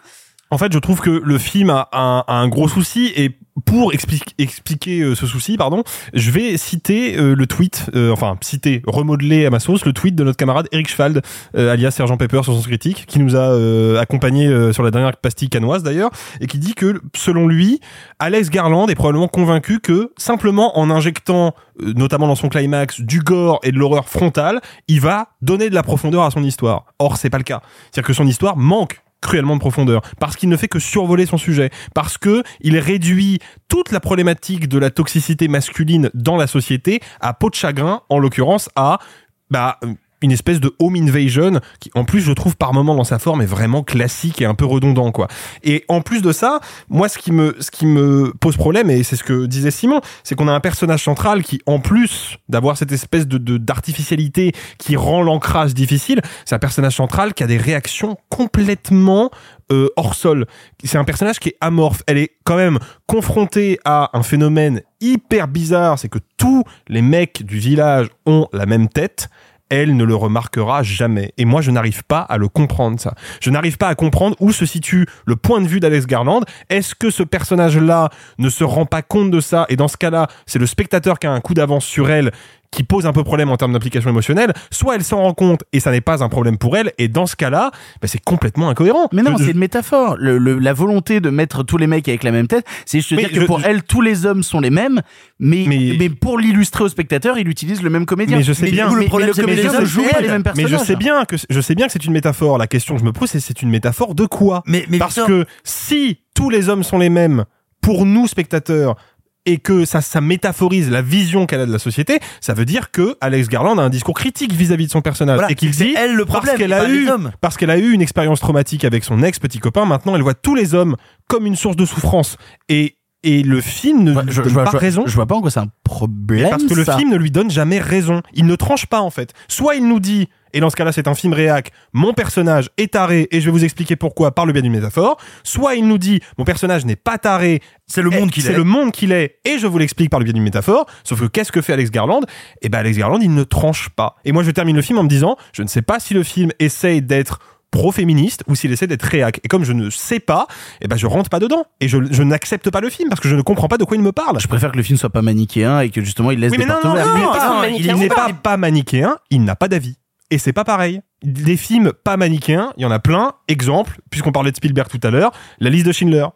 Speaker 10: En fait, je trouve que le film a un, a un gros souci et pour explique- expliquer euh, ce souci, pardon, je vais citer euh, le tweet, euh, enfin citer, remodeler à ma sauce le tweet de notre camarade Eric Schwald, alias Sergent Pepper sur son critique, qui nous a accompagné sur la dernière pastille canoise d'ailleurs, et qui dit que selon lui, Alex Garland est probablement convaincu que simplement en injectant, notamment dans son climax, du gore et de l'horreur frontale, il va donner de la profondeur à son histoire. Or, c'est pas le cas. C'est-à-dire que son histoire manque cruellement de profondeur. Parce qu'il ne fait que survoler son sujet. Parce que il réduit toute la problématique de la toxicité masculine dans la société à peau de chagrin en l'occurrence à bah une espèce de home invasion qui en plus je trouve par moment dans sa forme est vraiment classique et un peu redondant quoi. Et en plus de ça, moi ce qui me ce qui me pose problème et c'est ce que disait Simon, c'est qu'on a un personnage central qui en plus d'avoir cette espèce de d'artificialité qui rend l'ancrage difficile, c'est un personnage central qui a des réactions complètement euh, hors sol. C'est un personnage qui est amorphe. Elle est quand même confrontée à un phénomène hyper bizarre, c'est que tous les mecs du village ont la même tête. Elle ne le remarquera jamais. Et moi, je n'arrive pas à le comprendre, ça. Je n'arrive pas à comprendre où se situe le point de vue d'Alex Garland. Est-ce que ce personnage-là ne se rend pas compte de ça? Et dans ce cas-là, c'est le spectateur qui a un coup d'avance sur elle qui pose un peu problème en termes d'implication émotionnelle, soit elle s'en rend compte et ça n'est pas un problème pour elle, et dans ce cas-là, bah, c'est complètement incohérent.
Speaker 6: Mais non,
Speaker 10: Je-
Speaker 6: c'est une métaphore. Le, le- la volonté de mettre tous les mecs avec la même tête, c'est juste
Speaker 10: Mais
Speaker 6: dire que pour
Speaker 10: je-
Speaker 6: elle, tous les hommes sont les mêmes, mais, mais,
Speaker 10: Mais-
Speaker 6: pour l'illustrer au spectateur, il utilise le même comédien.
Speaker 10: Mais je sais bien.
Speaker 6: Mais,
Speaker 10: Le
Speaker 6: mais
Speaker 10: problème,
Speaker 6: le
Speaker 10: c'est que
Speaker 6: comédien
Speaker 10: les
Speaker 6: ne
Speaker 10: hommes,
Speaker 6: joue
Speaker 10: c'est
Speaker 6: pas
Speaker 10: elle.
Speaker 6: les mêmes
Speaker 10: Mais
Speaker 6: personnages.
Speaker 10: je sais bien que je sais bien que c'est une métaphore. La question que je me pose, c'est c'est une métaphore de quoi? Parce
Speaker 8: Victor-
Speaker 10: que si tous les hommes sont les mêmes pour nous spectateurs et que ça, ça métaphorise la vision qu'elle a de la société, ça veut dire que Alex Garland a un discours critique vis-à-vis de son personnage
Speaker 8: Voilà,
Speaker 10: et qu'il dit
Speaker 8: elle le problème,
Speaker 10: parce qu'elle a eu parce qu'elle a eu une expérience traumatique avec son ex petit copain, maintenant elle voit tous les hommes comme une source de souffrance et et le film ne lui
Speaker 6: je,
Speaker 10: donne
Speaker 6: je
Speaker 10: pas
Speaker 6: je-
Speaker 10: raison.
Speaker 6: je vois pas en quoi c'est un problème.
Speaker 10: Parce que le film ne lui donne jamais raison. Il ne tranche pas en fait. Soit il nous dit, et dans ce cas-là c'est un film réac, mon personnage est taré et je vais vous expliquer pourquoi par le biais d'une métaphore. Soit il nous dit, mon personnage n'est pas taré,
Speaker 8: c'est le monde qu'il
Speaker 10: c'est
Speaker 8: est.
Speaker 10: le monde qu'il est et je vous l'explique par le biais d'une métaphore. Sauf que qu'est-ce que fait Alex Garland? Eh ben Alex Garland il ne tranche pas. Et moi je termine le film en me disant, je ne sais pas si le film essaye d'être pro-féministe ou s'il essaie d'être réac. Et comme je ne sais pas, eh ben je rentre pas dedans et je, je n'accepte pas le film parce que je ne comprends pas de quoi il me parle.
Speaker 6: Je préfère que le film soit pas manichéen et que justement il laisse
Speaker 10: Oui,
Speaker 6: des
Speaker 10: mais
Speaker 6: portes
Speaker 10: non, non, non, il n'est pas
Speaker 7: pas
Speaker 10: manichéen, il n'a pas d'avis. Et c'est pas pareil. Des films pas manichéens, il y en a plein. Exemple, puisqu'on parlait de Spielberg tout à l'heure, la liste de Schindler.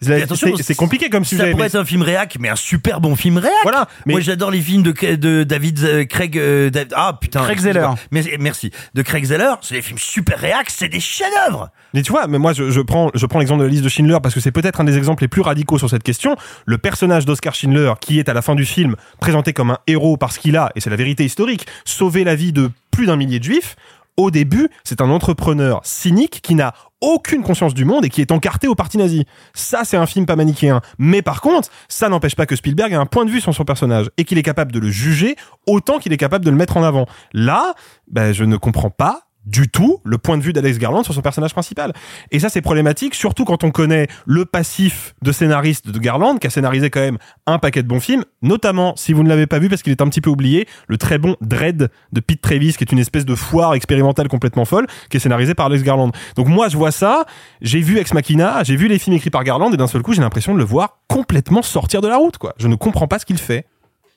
Speaker 10: C'est compliqué comme
Speaker 8: Ça
Speaker 10: sujet.
Speaker 8: pourrait
Speaker 10: mais-
Speaker 8: être un film réac, mais un super bon film réac.
Speaker 10: Voilà. Mais
Speaker 8: Moi, j'adore les films de, de David euh, Craig. euh, Dav- ah putain.
Speaker 6: Craig. Zeller.
Speaker 8: Mais- Merci. De Craig Zeller, c'est des films super réac, c'est des chefs-d'œuvre.
Speaker 10: Mais tu vois, mais moi je, je prends je prends l'exemple de la liste de Schindler parce que c'est peut-être un des exemples les plus radicaux sur cette question. Le personnage d'Oscar Schindler, qui est à la fin du film présenté comme un héros parce qu'il a, et c'est la vérité historique, sauvé la vie de plus d'un millier de juifs. Au début, c'est un entrepreneur cynique qui n'a aucune conscience du monde et qui est encarté au parti nazi. Ça, c'est un film pas manichéen. Mais par contre, ça n'empêche pas que Spielberg a un point de vue sur son personnage et qu'il est capable de le juger autant qu'il est capable de le mettre en avant. Là, ben, je ne comprends pas du tout le point de vue d'Alex Garland sur son personnage principal. Et ça, c'est problématique, surtout quand on connaît le passif de scénariste de Garland, qui a scénarisé quand même un paquet de bons films, notamment, si vous ne l'avez pas vu parce qu'il est un petit peu oublié, le très bon Dread de Pete Travis, qui est une espèce de foire expérimentale complètement folle, qui est scénarisé par Alex Garland. Donc moi, je vois ça, j'ai vu Ex Machina, j'ai vu les films écrits par Garland, et d'un seul coup, j'ai l'impression de le voir complètement sortir de la route, quoi. Je ne comprends pas ce qu'il fait.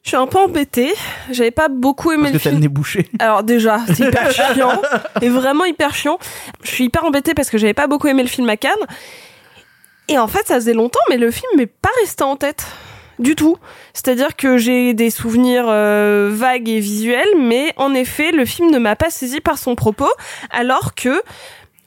Speaker 7: Je suis un peu embêtée. J'avais pas beaucoup aimé
Speaker 6: Parce
Speaker 7: le
Speaker 6: que t'as le
Speaker 7: film.
Speaker 6: nez bouché.
Speaker 7: Alors déjà, c'est hyper chiant. Et vraiment hyper chiant. Je suis hyper embêtée parce que j'avais pas beaucoup aimé le film à Cannes. Et en fait, ça faisait longtemps, mais le film m'est pas resté en tête. Du tout. C'est-à-dire que j'ai des souvenirs euh, vagues et visuels, mais en effet, le film ne m'a pas saisi par son propos, alors que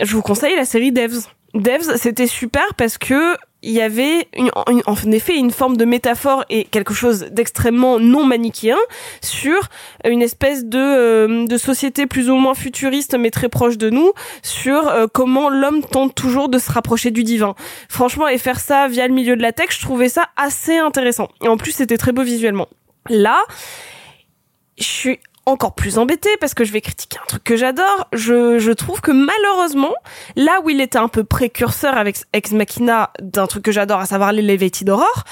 Speaker 7: je vous conseille la série Devs. Devs, c'était super parce que il y avait une, en effet une forme de métaphore et quelque chose d'extrêmement non manichéen sur une espèce de, euh, de société plus ou moins futuriste mais très proche de nous sur euh, comment l'homme tente toujours de se rapprocher du divin. Franchement, et faire ça via le milieu de la tech, je trouvais ça assez intéressant. Et en plus, c'était très beau visuellement. Là, je suis encore plus embêtée parce que je vais critiquer un truc que j'adore. Je, je trouve que malheureusement, là où il était un peu précurseur avec Ex Machina d'un truc que j'adore, à savoir l'Elevated Horror,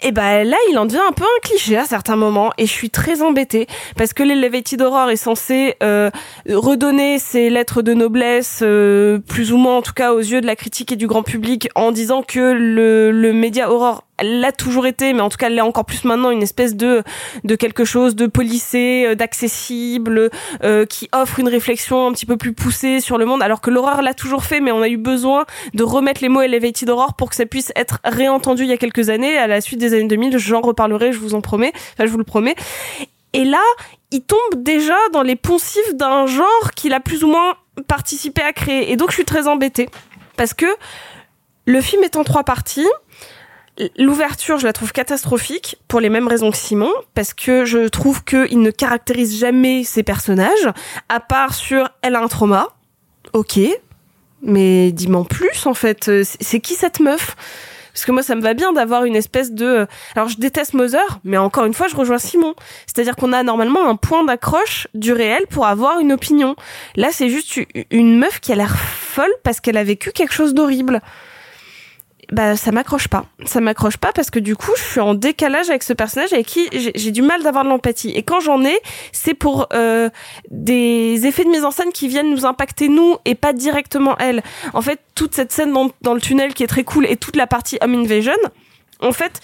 Speaker 7: et ben là, il en devient un peu un cliché à certains moments, et je suis très embêtée parce que l'Elevated Horror est censé euh, redonner ses lettres de noblesse, euh, plus ou moins en tout cas aux yeux de la critique et du grand public, en disant que le, le média horror l'a toujours été, mais en tout cas l'est encore plus maintenant, une espèce de de quelque chose de policé, euh, d'accessible, euh, qui offre une réflexion un petit peu plus poussée sur le monde, alors que l'horreur l'a toujours fait, mais on a eu besoin de remettre les mots Elevated Horror pour que ça puisse être réentendu il y a quelques années, à la suite des années 2000, j'en reparlerai, je vous en promets, enfin je vous le promets. Et là, il tombe déjà dans les poncifs d'un genre qu'il a plus ou moins participé à créer. Et donc je suis très embêtée. Parce que le film est en trois parties. L'ouverture, je la trouve catastrophique pour les mêmes raisons que Simon, parce que je trouve qu'il ne caractérise jamais ses personnages, à part sur elle a un trauma. Ok, mais dis-moi en plus en fait. Euh, C'est qui cette meuf? Parce que moi, ça me va bien d'avoir une espèce de. Alors, je déteste Mother, mais encore une fois, je rejoins Simon. C'est-à-dire qu'on a normalement un point d'accroche du réel pour avoir une opinion. Là, c'est juste une meuf qui a l'air folle parce qu'elle a vécu quelque chose d'horrible. Bah, ça m'accroche pas. Ça m'accroche pas parce que du coup, je suis en décalage avec ce personnage avec qui j'ai du mal d'avoir de l'empathie. Et quand j'en ai, c'est pour euh, des effets de mise en scène qui viennent nous impacter nous et pas directement elle. En fait, toute cette scène dans, dans le tunnel qui est très cool et toute la partie Home Invasion, en fait,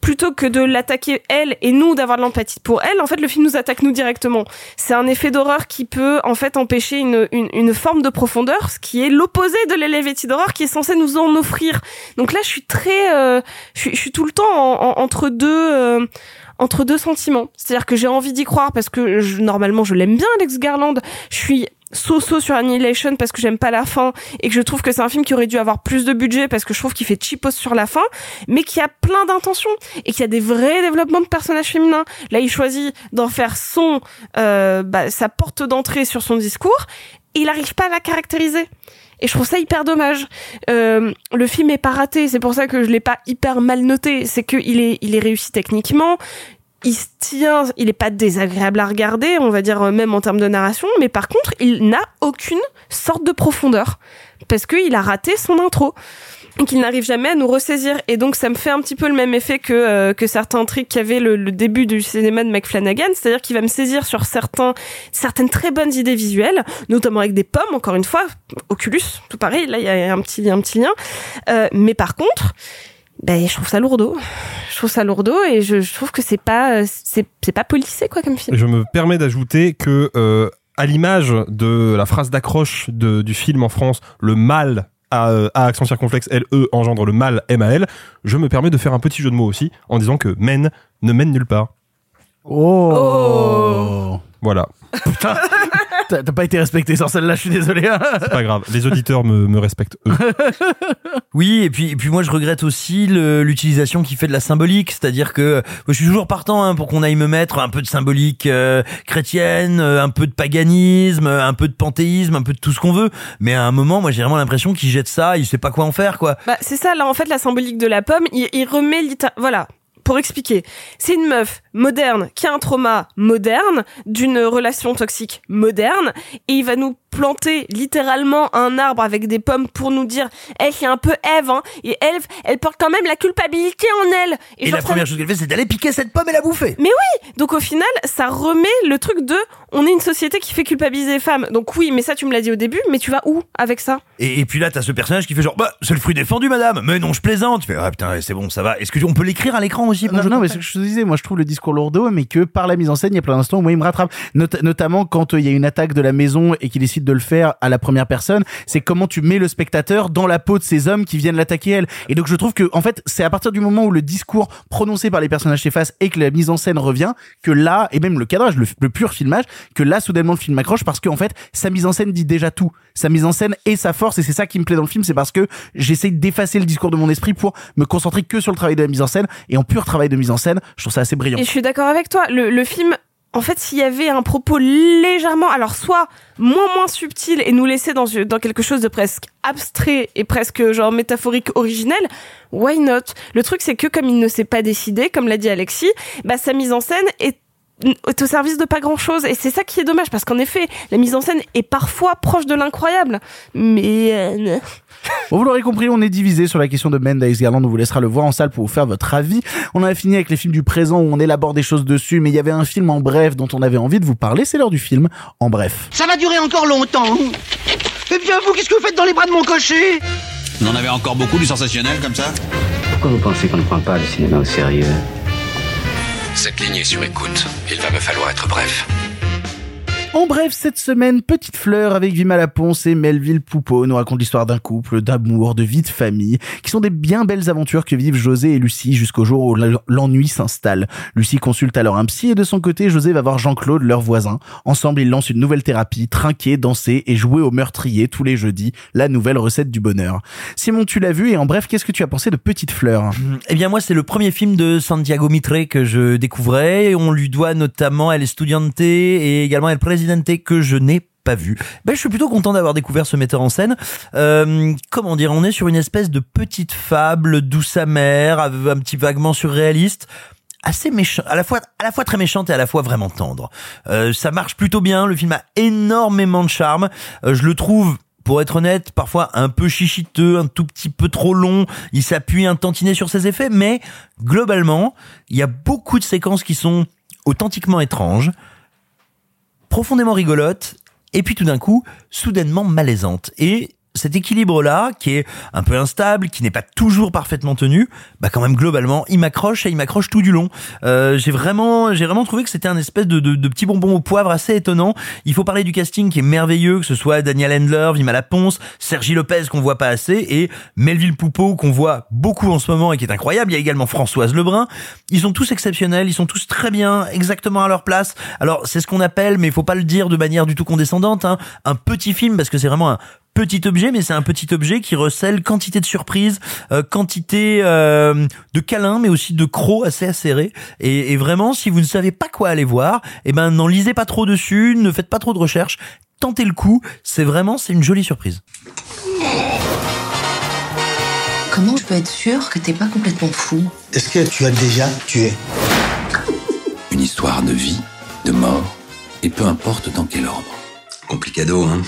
Speaker 7: plutôt que de l'attaquer elle et nous d'avoir de l'empathie pour elle, en fait, le film nous attaque nous directement. C'est un effet d'horreur qui peut en fait empêcher une, une, une forme de profondeur, ce qui est l'opposé de l'Elevated d'horreur qui est censé nous en offrir. Donc là, je suis très, euh, je, suis, je suis tout le temps en- en- entre deux. euh, entre deux sentiments. C'est-à-dire que j'ai envie d'y croire parce que je- normalement je l'aime bien Alex Garland. Je suis so-so sur Annihilation parce que j'aime pas la fin et que je trouve que c'est un film qui aurait dû avoir plus de budget parce que je trouve qu'il fait cheapos sur la fin, mais qui a plein d'intentions et qui a des vrais développements de personnages féminins. Là, il choisit d'en faire son, euh, bah, sa porte d'entrée sur son discours et il n'arrive pas à la caractériser. Et je trouve ça hyper dommage. Euh, le film est pas raté, c'est pour ça que je l'ai pas hyper mal noté. C'est que il est, il est réussi techniquement. Il se tient, il est pas désagréable à regarder, on va dire euh, même en termes de narration, mais par contre, il n'a aucune sorte de profondeur parce qu'il a raté son intro qu'il n'arrive jamais à nous ressaisir. Et donc, ça me fait un petit peu le même effet que euh, que certains tricks qu'avait le, le début du cinéma de McFlanagan, c'est-à-dire qu'il va me saisir sur certains certaines très bonnes idées visuelles, notamment avec des pommes. Encore une fois, Oculus, tout pareil. Là, il y a un petit un petit lien. Euh, mais par contre, ben, je trouve ça lourdeau. Je trouve ça lourdeau et je, je trouve que c'est pas c'est pas policé quoi comme film.
Speaker 10: Je me permets d'ajouter que, euh, à l'image de la phrase d'accroche du film en France, le mal à, euh, à accent circonflexe L-E engendre le mal M-A-L, je me permets de faire un petit jeu de mots aussi en disant que mène ne mène nulle part.
Speaker 6: Oh,
Speaker 10: Voilà.
Speaker 6: Putain T'as pas été respecté sur celle-là, je suis désolé.
Speaker 10: C'est pas grave. Les auditeurs me, me respectent eux.
Speaker 8: Oui, et puis, et puis moi je regrette aussi le- l'utilisation qui fait de la symbolique, c'est-à-dire que moi, je suis toujours partant hein, pour qu'on aille me mettre un peu de symbolique euh, chrétienne, euh, un peu de paganisme, euh, un peu de panthéisme, un peu de tout ce qu'on veut, mais à un moment, moi j'ai vraiment l'impression qu'il jette ça, il sait pas quoi en faire, quoi.
Speaker 7: Bah, c'est ça, là, en fait, la symbolique de la pomme, il, il remet Voilà. Pour expliquer, c'est une meuf moderne qui a un trauma moderne d'une relation toxique moderne et il va nous planter littéralement un arbre avec des pommes pour nous dire elle c'est un peu Eve hein, et Eve elle porte quand même la culpabilité en elle
Speaker 8: Et, la première chose qu'elle fait, c'est d'aller piquer cette pomme et la bouffer.
Speaker 7: mais oui Donc au final, ça remet le truc de on est une société qui fait culpabiliser les femmes. Donc oui, mais ça tu me l'as dit au début, mais tu vas où avec ça?
Speaker 8: Et, et puis là, t'as ce personnage qui fait genre, bah, c'est le fruit défendu, madame. Mais non, je plaisante. Tu fais, ah putain, c'est bon, ça va. Est-ce que on peut l'écrire à l'écran aussi?
Speaker 6: Non, non, mais ce que je te disais, moi je trouve le discours lourdeau, mais que par la mise en scène, il y a plein d'instants où moi il me rattrape. Not- notamment quand euh, il y a une attaque de la maison et qu'il décide de le faire à la première personne, c'est comment tu mets le spectateur dans la peau de ces hommes qui viennent l'attaquer elle. Et donc je trouve que en fait, c'est à partir du moment où le discours prononcé par les personnages s'efface et que la mise en scène revient, que là, et même le cadrage, le, le pur filmage, que là soudainement le film accroche parce qu'en fait, sa mise en scène dit déjà tout. Sa mise en scène et sa force, et c'est ça qui me plaît dans le film, c'est parce que j'essaye d'effacer le discours de mon esprit pour me concentrer que sur le travail de la mise en scène. Et en pur travail de mise en scène, je trouve ça assez brillant.
Speaker 7: Et je suis d'accord avec toi. Le, film, en fait, s'il y avait un propos légèrement, alors soit moins moins subtil et nous laisser dans, quelque chose de presque abstrait et presque genre métaphorique originel, why not? Le truc, c'est que comme il ne s'est pas décidé, comme l'a dit Alexis, bah sa mise en scène est au service de pas grand chose et c'est ça qui est dommage parce qu'en effet la mise en scène est parfois proche de l'incroyable mais euh,
Speaker 6: Bon, vous l'aurez compris, on est divisé sur la question de Mendes Garland. On vous laissera le voir en salle pour vous faire votre avis. On a fini avec les films du présent où on élabore des choses dessus, mais il y avait un film en bref dont on avait envie de vous parler. C'est l'heure du film en bref.
Speaker 21: Ça va durer encore longtemps. Eh bien, vous, qu'est-ce que vous faites dans les bras de mon cocher?
Speaker 22: Vous en avez encore beaucoup du sensationnel comme ça?
Speaker 20: Pourquoi vous pensez qu'on ne prend pas le cinéma au sérieux?
Speaker 23: Cette ligne est sur écoute. Il va me falloir être bref.
Speaker 6: En bref, cette semaine, Petite Fleur avec Vima Laponce et Melville Poupeau nous raconte l'histoire d'un couple, d'amour, de vie de famille, qui sont des bien belles aventures que vivent José et Lucie jusqu'au jour où l'ennui s'installe. Lucie consulte alors un psy et de son côté, José va voir Jean-Claude, leur voisin. Ensemble, ils lancent une nouvelle thérapie, trinquer, danser et jouer au meurtrier tous les jeudis, la nouvelle recette du bonheur. Simon, tu l'as vu et en bref, qu'est-ce que tu as pensé de Petite Fleur?
Speaker 8: Eh bien moi c'est le premier film de Santiago Mitre que je découvrais. On lui doit notamment El Estudiante et également El que je n'ai pas vu. Ben, je suis plutôt content d'avoir découvert ce metteur en scène. Euh, comment dire, on est sur une espèce de petite fable douce amère, un petit vaguement surréaliste assez méchant, à la fois à la fois très méchante et à la fois vraiment tendre. Euh, ça marche plutôt bien. Le film a énormément de charme. Euh, je le trouve pour être honnête, parfois un peu chichiteux, un tout petit peu trop long. Il s'appuie un tantinet sur ses effets, mais globalement, il y a beaucoup de séquences qui sont authentiquement étranges, profondément rigolotes, et puis tout d'un coup, soudainement malaisantes. Et cet équilibre-là, qui est un peu instable, qui n'est pas toujours parfaitement tenu, bah quand même globalement, il m'accroche et il m'accroche tout du long. Euh, j'ai vraiment, j'ai vraiment trouvé que c'était un espèce de, de, de, petit bonbon au poivre assez étonnant. Il faut parler du casting qui est merveilleux, que ce soit Daniel Handler, Vima Laponce, Sergi Lopez qu'on voit pas assez et Melville Poupeau qu'on voit beaucoup en ce moment et qui est incroyable. Il y a également Françoise Lebrun. Ils sont tous exceptionnels, ils sont tous très bien, exactement à leur place. Alors c'est ce qu'on appelle, mais il faut pas le dire de manière du tout condescendante, hein, un petit film parce que c'est vraiment un petit objet, mais c'est un petit objet qui recèle quantité de surprises, euh, quantité euh, de câlins, mais aussi de crocs assez acérés. Et, et, vraiment, si vous ne savez pas quoi aller voir, eh ben n'en lisez pas trop dessus, ne faites pas trop de recherches, tentez le coup. C'est vraiment, c'est une jolie surprise.
Speaker 24: Comment je peux être sûr que t'es pas complètement fou?
Speaker 25: Est-ce que tu as déjà tué?
Speaker 23: Une histoire de vie, de mort, et peu importe dans quel ordre. Complicado, hein?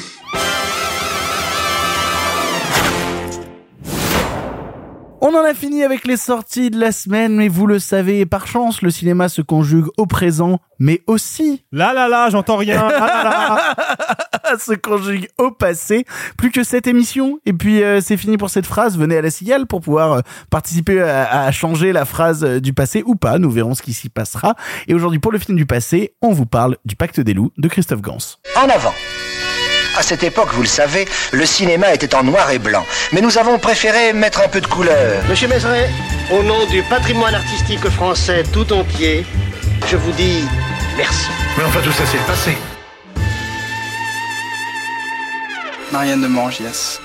Speaker 6: On en a fini avec les sorties de la semaine, mais vous le savez, par chance, le cinéma se conjugue au présent, mais aussi...
Speaker 10: Là là là, j'entends rien. Là, là,
Speaker 6: là. se conjugue au passé. Plus que cette émission. Et puis euh, c'est fini pour cette phrase. Venez à la cigale pour pouvoir euh, participer à, à, changer la phrase euh, du passé ou pas. Nous verrons ce qui s'y passera. Et aujourd'hui, pour le film du passé, on vous parle du Pacte des loups de Christophe Gans.
Speaker 21: En avant. À cette époque, vous le savez, le cinéma était en noir et blanc. Mais nous avons préféré mettre un peu de couleur.
Speaker 26: Monsieur Mézeret, au nom du patrimoine artistique français tout entier, je vous dis merci.
Speaker 2: Mais enfin, tout ça, c'est le passé.
Speaker 27: Marianne de Morangias.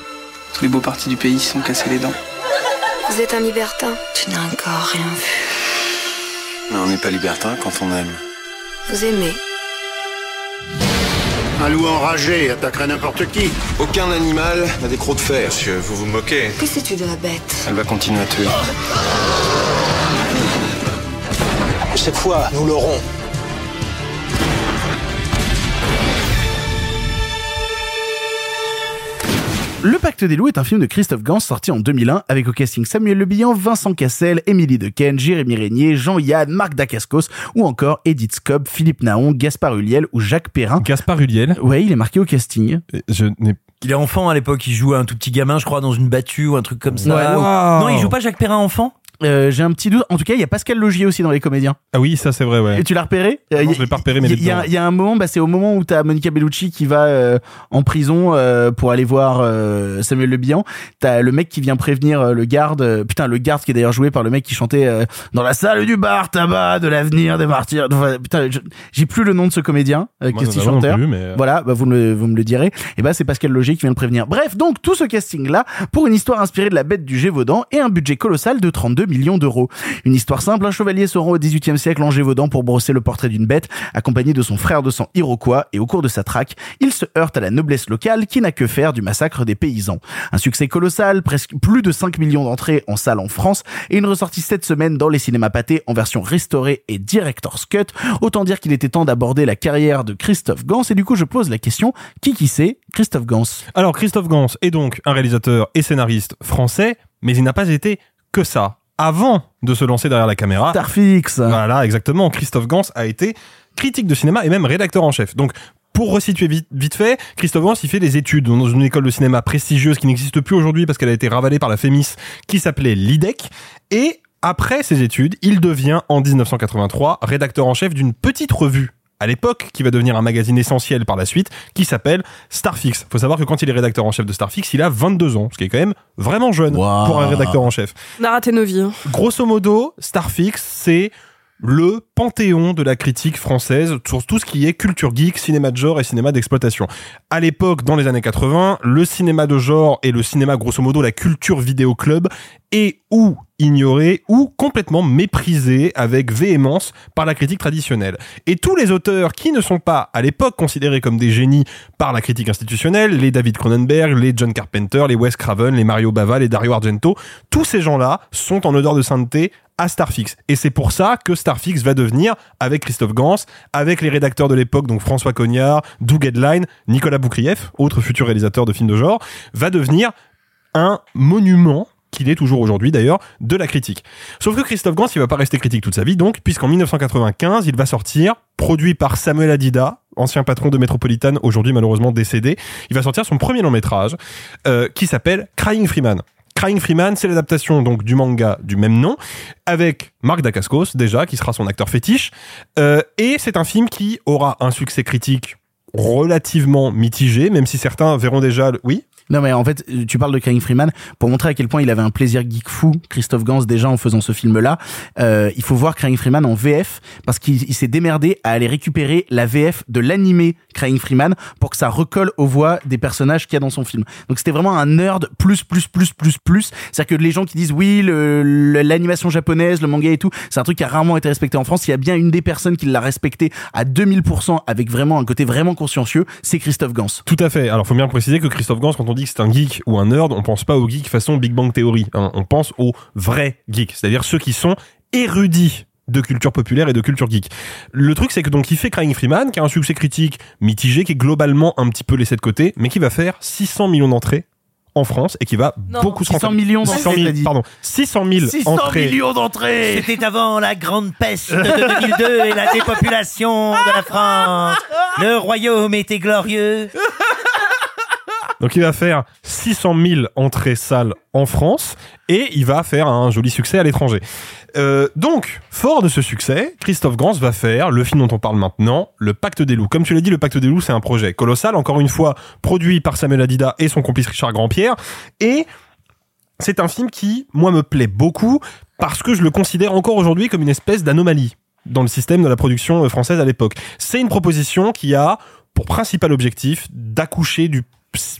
Speaker 27: Tous les beaux partis du pays sont cassés les dents.
Speaker 14: Vous êtes un libertin. Tu n'as encore rien vu.
Speaker 2: Mais on n'est pas libertin quand on aime.
Speaker 14: Vous aimez.
Speaker 25: Un loup enragé attaquerait n'importe qui.
Speaker 12: Aucun animal n'a des crocs de fer, monsieur. Vous vous moquez.
Speaker 14: Que sais-tu de la bête
Speaker 27: Elle va continuer à tuer.
Speaker 25: Cette fois, nous l'aurons.
Speaker 6: Le Pacte des loups est un film de Christophe Gans sorti en 2001 avec au casting Samuel Le Bihan, Vincent Cassel, Émilie Dequesne, Jérémy Régnier, Jean-Yann, Marc Dacascos ou encore Edith Scobb, Philippe Naon, Gaspard Huliel ou Jacques Perrin.
Speaker 10: Gaspard Huliel
Speaker 6: Ouais, il est marqué au casting.
Speaker 10: Je n'ai
Speaker 8: il est enfant à l'époque, il joue un tout petit gamin, je crois, dans une battue ou un truc comme ça.
Speaker 6: Ouais,
Speaker 8: wow. Non, il joue pas Jacques Perrin enfant?
Speaker 6: Euh, J'ai un petit doute. En tout cas, il y a Pascal Logier aussi dans les comédiens.
Speaker 10: Ah oui, ça c'est vrai, ouais.
Speaker 6: Et tu l'as repéré? Euh,
Speaker 10: Non,
Speaker 6: y-
Speaker 10: je l'ai pas repéré, mais
Speaker 6: il y, a- y un moment, bah, c'est au moment où t'as Monica Bellucci qui va euh, en prison euh, pour aller voir euh, Samuel Le Bihan. T'as le mec qui vient prévenir euh, le garde. euh, putain, le garde qui est d'ailleurs joué par le mec qui chantait euh, dans la salle du bar tabac de l'avenir des martyrs. Enfin, putain, j'ai plus le nom de ce comédien euh, qui chanteur.
Speaker 10: plus, mais, euh.
Speaker 6: Voilà, bah, vous me le, vous me le direz. Et bah c'est Pascal Logier qui vient le prévenir. Bref, donc tout ce casting là pour une histoire inspirée de la bête du Gévaudan et un budget colossal de 32 millions d'euros. Une histoire simple, un chevalier se rend au XVIIIe siècle en Gévaudan pour brosser le portrait d'une bête, accompagné de son frère de sang Iroquois, et au cours de sa traque, il se heurte à la noblesse locale qui n'a que faire du massacre des paysans. Un succès colossal, presque plus de 5 millions d'entrées en salle en France, et une ressortie cette semaine dans les cinémas pâtés en version restaurée et director's cut. Autant dire qu'il était temps d'aborder la carrière de Christophe Gans, et du coup je pose la question, qui qui c'est Christophe Gans?
Speaker 10: Alors Christophe Gans est donc un réalisateur et scénariste français, mais il n'a pas été que ça. Avant de se lancer derrière la caméra,
Speaker 6: Starfix.
Speaker 10: Voilà, exactement. Christophe Gans a été critique de cinéma et même rédacteur en chef. Donc pour resituer vite, vite fait, Christophe Gans, il fait des études dans une école de cinéma prestigieuse qui n'existe plus aujourd'hui parce qu'elle a été ravalée par la FEMIS, qui s'appelait l'IDEC. Et après ses études, il devient en 1983 rédacteur en chef d'une petite revue à l'époque, qui va devenir un magazine essentiel par la suite, qui s'appelle Starfix. Faut savoir que quand il est rédacteur en chef de Starfix, il a 22 ans, ce qui est quand même vraiment jeune pour un rédacteur en chef.
Speaker 7: On a raté nos vies. hein.
Speaker 10: Grosso modo, Starfix, c'est le panthéon de la critique française sur tout ce qui est culture geek, cinéma de genre et cinéma d'exploitation. À l'époque, dans les années 80, le cinéma de genre et le cinéma, grosso modo, la culture vidéo club, est ou ignoré ou complètement méprisé avec véhémence par la critique traditionnelle. Et tous les auteurs qui ne sont pas, à l'époque, considérés comme des génies par la critique institutionnelle, les David Cronenberg, les John Carpenter, les Wes Craven, les Mario Bava, les Dario Argento, tous ces gens-là sont en odeur de sainteté à Starfix. Et c'est pour ça que Starfix va devenir, avec Christophe Gans, avec les rédacteurs de l'époque, donc François Cognard, Doug Headline, Nicolas Boukrieff, autre futur réalisateur de films de genre, va devenir un monument qu'il est toujours aujourd'hui d'ailleurs, de la critique. Sauf que Christophe Gans, il va pas rester critique toute sa vie, donc, puisqu'en 1995, il va sortir, produit par Samuel Adida, ancien patron de Metropolitan, aujourd'hui malheureusement décédé, il va sortir son premier long métrage, euh, qui s'appelle Crying Freeman. Crying Freeman, c'est l'adaptation donc du manga du même nom, avec Marc Dacascos déjà, qui sera son acteur fétiche, euh, et c'est un film qui aura un succès critique relativement mitigé, même si certains verront déjà. Oui?
Speaker 6: Non mais en fait, euh, tu parles de Crying Freeman pour montrer à quel point il avait un plaisir geek fou, Christophe Gans déjà en faisant ce film-là. Euh, il faut voir Crying Freeman en VF parce qu'il il s'est démerdé à aller récupérer la VF de l'animé Crying Freeman pour que ça recolle aux voix des personnages qu'il y a dans son film. Donc c'était vraiment un nerd plus plus plus plus plus. C'est-à-dire que les gens qui disent oui l'animation japonaise, le manga et tout, c'est un truc qui a rarement été respecté en France. Il y a bien une des personnes qui l'a respecté à 2000% avec vraiment un côté vraiment consciencieux, c'est Christophe Gans.
Speaker 10: Tout à fait. Alors, faut bien préciser que Christophe Gans, quand on dit que c'est un geek ou un nerd, on pense pas aux geeks façon Big Bang Theory. hein. On pense aux vrais geeks, c'est-à-dire ceux qui sont érudits de culture populaire et de culture geek. Le truc, c'est que donc il fait Crying Freeman, qui a un succès critique mitigé, qui est globalement un petit peu laissé de côté, mais qui va faire 600 millions d'entrées en France et qui va
Speaker 6: Non.
Speaker 10: beaucoup se
Speaker 6: 600
Speaker 10: rentabiliser-
Speaker 6: millions d'entrées,
Speaker 10: 600 000,
Speaker 6: t'as dit.
Speaker 10: pardon, 600 000 entrées.
Speaker 6: d'entrées
Speaker 28: C'était avant la grande peste de 2002 et la dépopulation de la France. Le royaume était glorieux.
Speaker 10: Donc il va faire 600 000 entrées salles en France et il va faire un joli succès à l'étranger. Euh, donc, fort de ce succès, Christophe Gans va faire le film dont on parle maintenant, Le Pacte des Loups. Comme tu l'as dit, Le Pacte des Loups, c'est un projet colossal, encore une fois, produit par Samuel Adida et son complice Richard Grandpierre. Et c'est un film qui, moi, me plaît beaucoup parce que je le considère encore aujourd'hui comme une espèce d'anomalie dans le système de la production euh, française à l'époque. C'est une proposition qui a pour principal objectif d'accoucher du,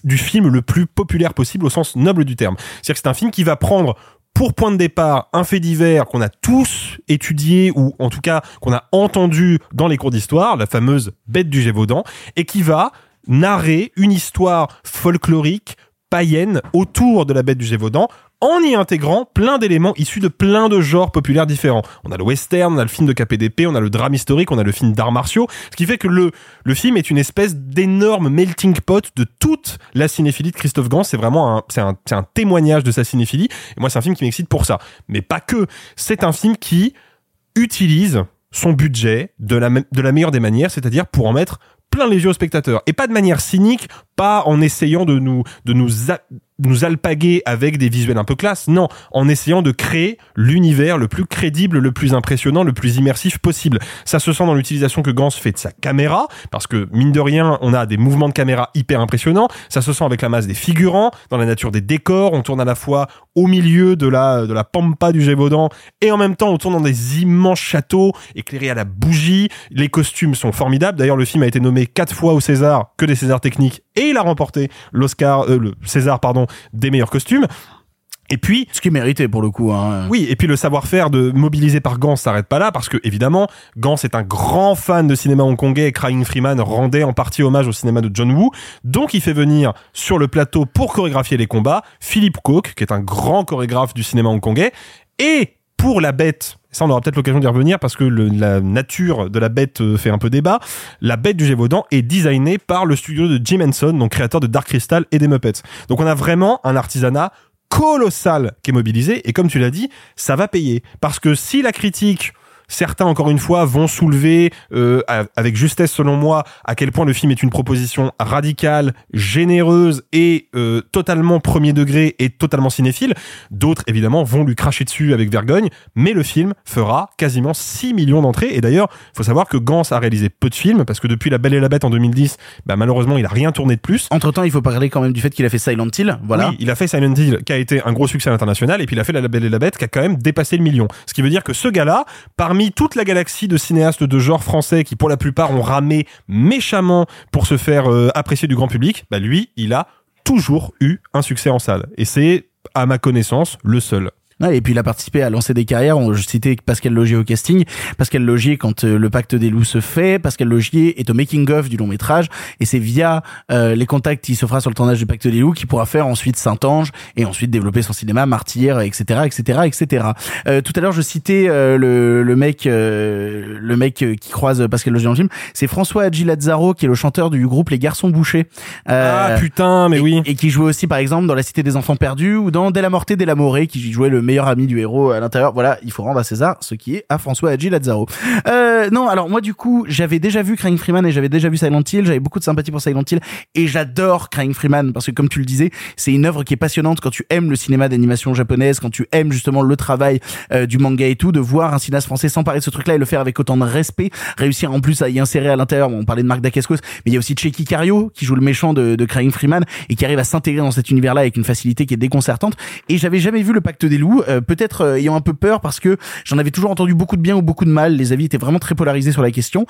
Speaker 10: du film le plus populaire possible au sens noble du terme. C'est-à-dire que c'est un film qui va prendre pour point de départ un fait divers qu'on a tous étudié ou en tout cas qu'on a entendu dans les cours d'histoire, la fameuse bête du Gévaudan, et qui va narrer une histoire folklorique païenne autour de la bête du Gévaudan en y intégrant plein d'éléments issus de plein de genres populaires différents. On a le western, on a le film de KPDP, on a le drame historique, on a le film d'arts martiaux, ce qui fait que le, film est une espèce d'énorme melting pot de toute la cinéphilie de Christophe Gans. C'est vraiment un, témoignage de sa cinéphilie. Et moi, c'est un film qui m'excite pour ça. Mais pas que. C'est un film qui utilise son budget de la, de la meilleure des manières, c'est-à-dire pour en mettre plein les yeux aux spectateurs. Et pas de manière cynique, pas en essayant de nous, de nous, alpaguer avec des visuels un peu classe, non, en essayant de créer l'univers le plus crédible, le plus impressionnant, le plus immersif possible. Ça se sent dans l'utilisation que Gans fait de sa caméra, parce que mine de rien, on a des mouvements de caméra hyper impressionnants. Ça se sent avec la masse des figurants, dans la nature des décors. On tourne à la fois au milieu de la de la pampa du Gévaudan et en même temps on tourne dans des immenses châteaux éclairés à la bougie. Les costumes sont formidables. D'ailleurs, le film a été nommé quatre fois au César, que des Césars techniques, il a remporté l'Oscar, euh, le César pardon, des meilleurs costumes. Et puis,
Speaker 6: ce qui mérité pour le coup. Hein.
Speaker 10: Oui, et puis le savoir-faire de mobiliser par Gans s'arrête pas là parce que évidemment, Gans est un grand fan de cinéma hongkongais et Crying Freeman rendait en partie hommage au cinéma de John Woo. Donc il fait venir sur le plateau pour chorégraphier les combats Philippe Koch, qui est un grand chorégraphe du cinéma hongkongais, et pour la bête, ça on aura peut-être l'occasion d'y revenir parce que la nature de la bête euh, fait un peu débat. La bête du Gévaudan est designée par le studio de Jim Henson, donc créateur de Dark Crystal et des Muppets. Donc on a vraiment un artisanat colossal qui est mobilisé et comme tu l'as dit, ça va payer parce que si la critique Certains, encore une fois, vont soulever, euh, avec justesse selon moi, à quel point le film est une proposition radicale, généreuse et euh, totalement premier degré et totalement cinéphile. D'autres, évidemment, vont lui cracher dessus avec vergogne, mais le film fera quasiment 6 millions d'entrées. Et d'ailleurs, il faut savoir que Gans a réalisé peu de films, parce que depuis La Belle et la Bête en 2010, bah, malheureusement, il a rien tourné de plus.
Speaker 6: Entre temps, il faut parler quand même du fait qu'il a fait Silent Hill. Voilà.
Speaker 10: Oui, il a fait Silent Hill, qui a été un gros succès à l'international, et puis il a fait La Belle et la Bête, qui a quand même dépassé le million. Ce qui veut dire que ce gars-là, parmi toute la galaxie de cinéastes de genre français qui, pour la plupart, ont ramé méchamment pour se faire euh, apprécier du grand public, bah lui, il a toujours eu un succès en salle. Et c'est, à ma connaissance, le seul.
Speaker 6: Et puis il a participé à lancer des carrières. On, je citais Pascal Logier au casting. Pascal Logier, quand euh, le pacte des loups se fait, Pascal Logier est au making of du long métrage, et c'est via euh, les contacts qu'il se fera sur le tournage du pacte des loups qu'il pourra faire ensuite Saint-Ange et ensuite développer son cinéma, Martyr, etc., etc., etc. Euh, tout à l'heure, je citais euh, le, le mec, euh, le mec qui croise Pascal Logier dans le film. C'est François Hadji Lazzaro, qui est le chanteur du groupe Les Garçons Bouchés. Euh,
Speaker 10: Ah, putain, mais
Speaker 6: et-
Speaker 10: oui.
Speaker 6: Et qui jouait aussi, par exemple, dans La Cité des Enfants Perdus ou dans Della Morte Della More, qui jouait le meilleur ami du héros à l'intérieur. Voilà, il faut rendre à César ce qui est à François Hadji Lazzaro. Euh, non, alors moi, du coup, j'avais déjà vu Crying Freeman et j'avais déjà vu Silent Hill. J'avais beaucoup de sympathie pour Silent Hill et j'adore Crying Freeman parce que, comme tu le disais, c'est une œuvre qui est passionnante quand tu aimes le cinéma d'animation japonaise, quand tu aimes justement le travail euh, du manga et tout, de voir un cinéaste français s'emparer de ce truc-là et le faire avec autant de respect, réussir en plus à y insérer à l'intérieur. Bon, on parlait de Marc Dacascos, mais il y a aussi Checky Cario qui joue le méchant de, de Crying Freeman et qui arrive à s'intégrer dans cet univers-là avec une facilité qui est déconcertante. Et j'avais jamais vu le Pacte des loups, euh, peut-être euh, ayant un peu peur parce que j'en avais toujours entendu beaucoup de bien ou beaucoup de mal. Les avis étaient vraiment très polarisés sur la question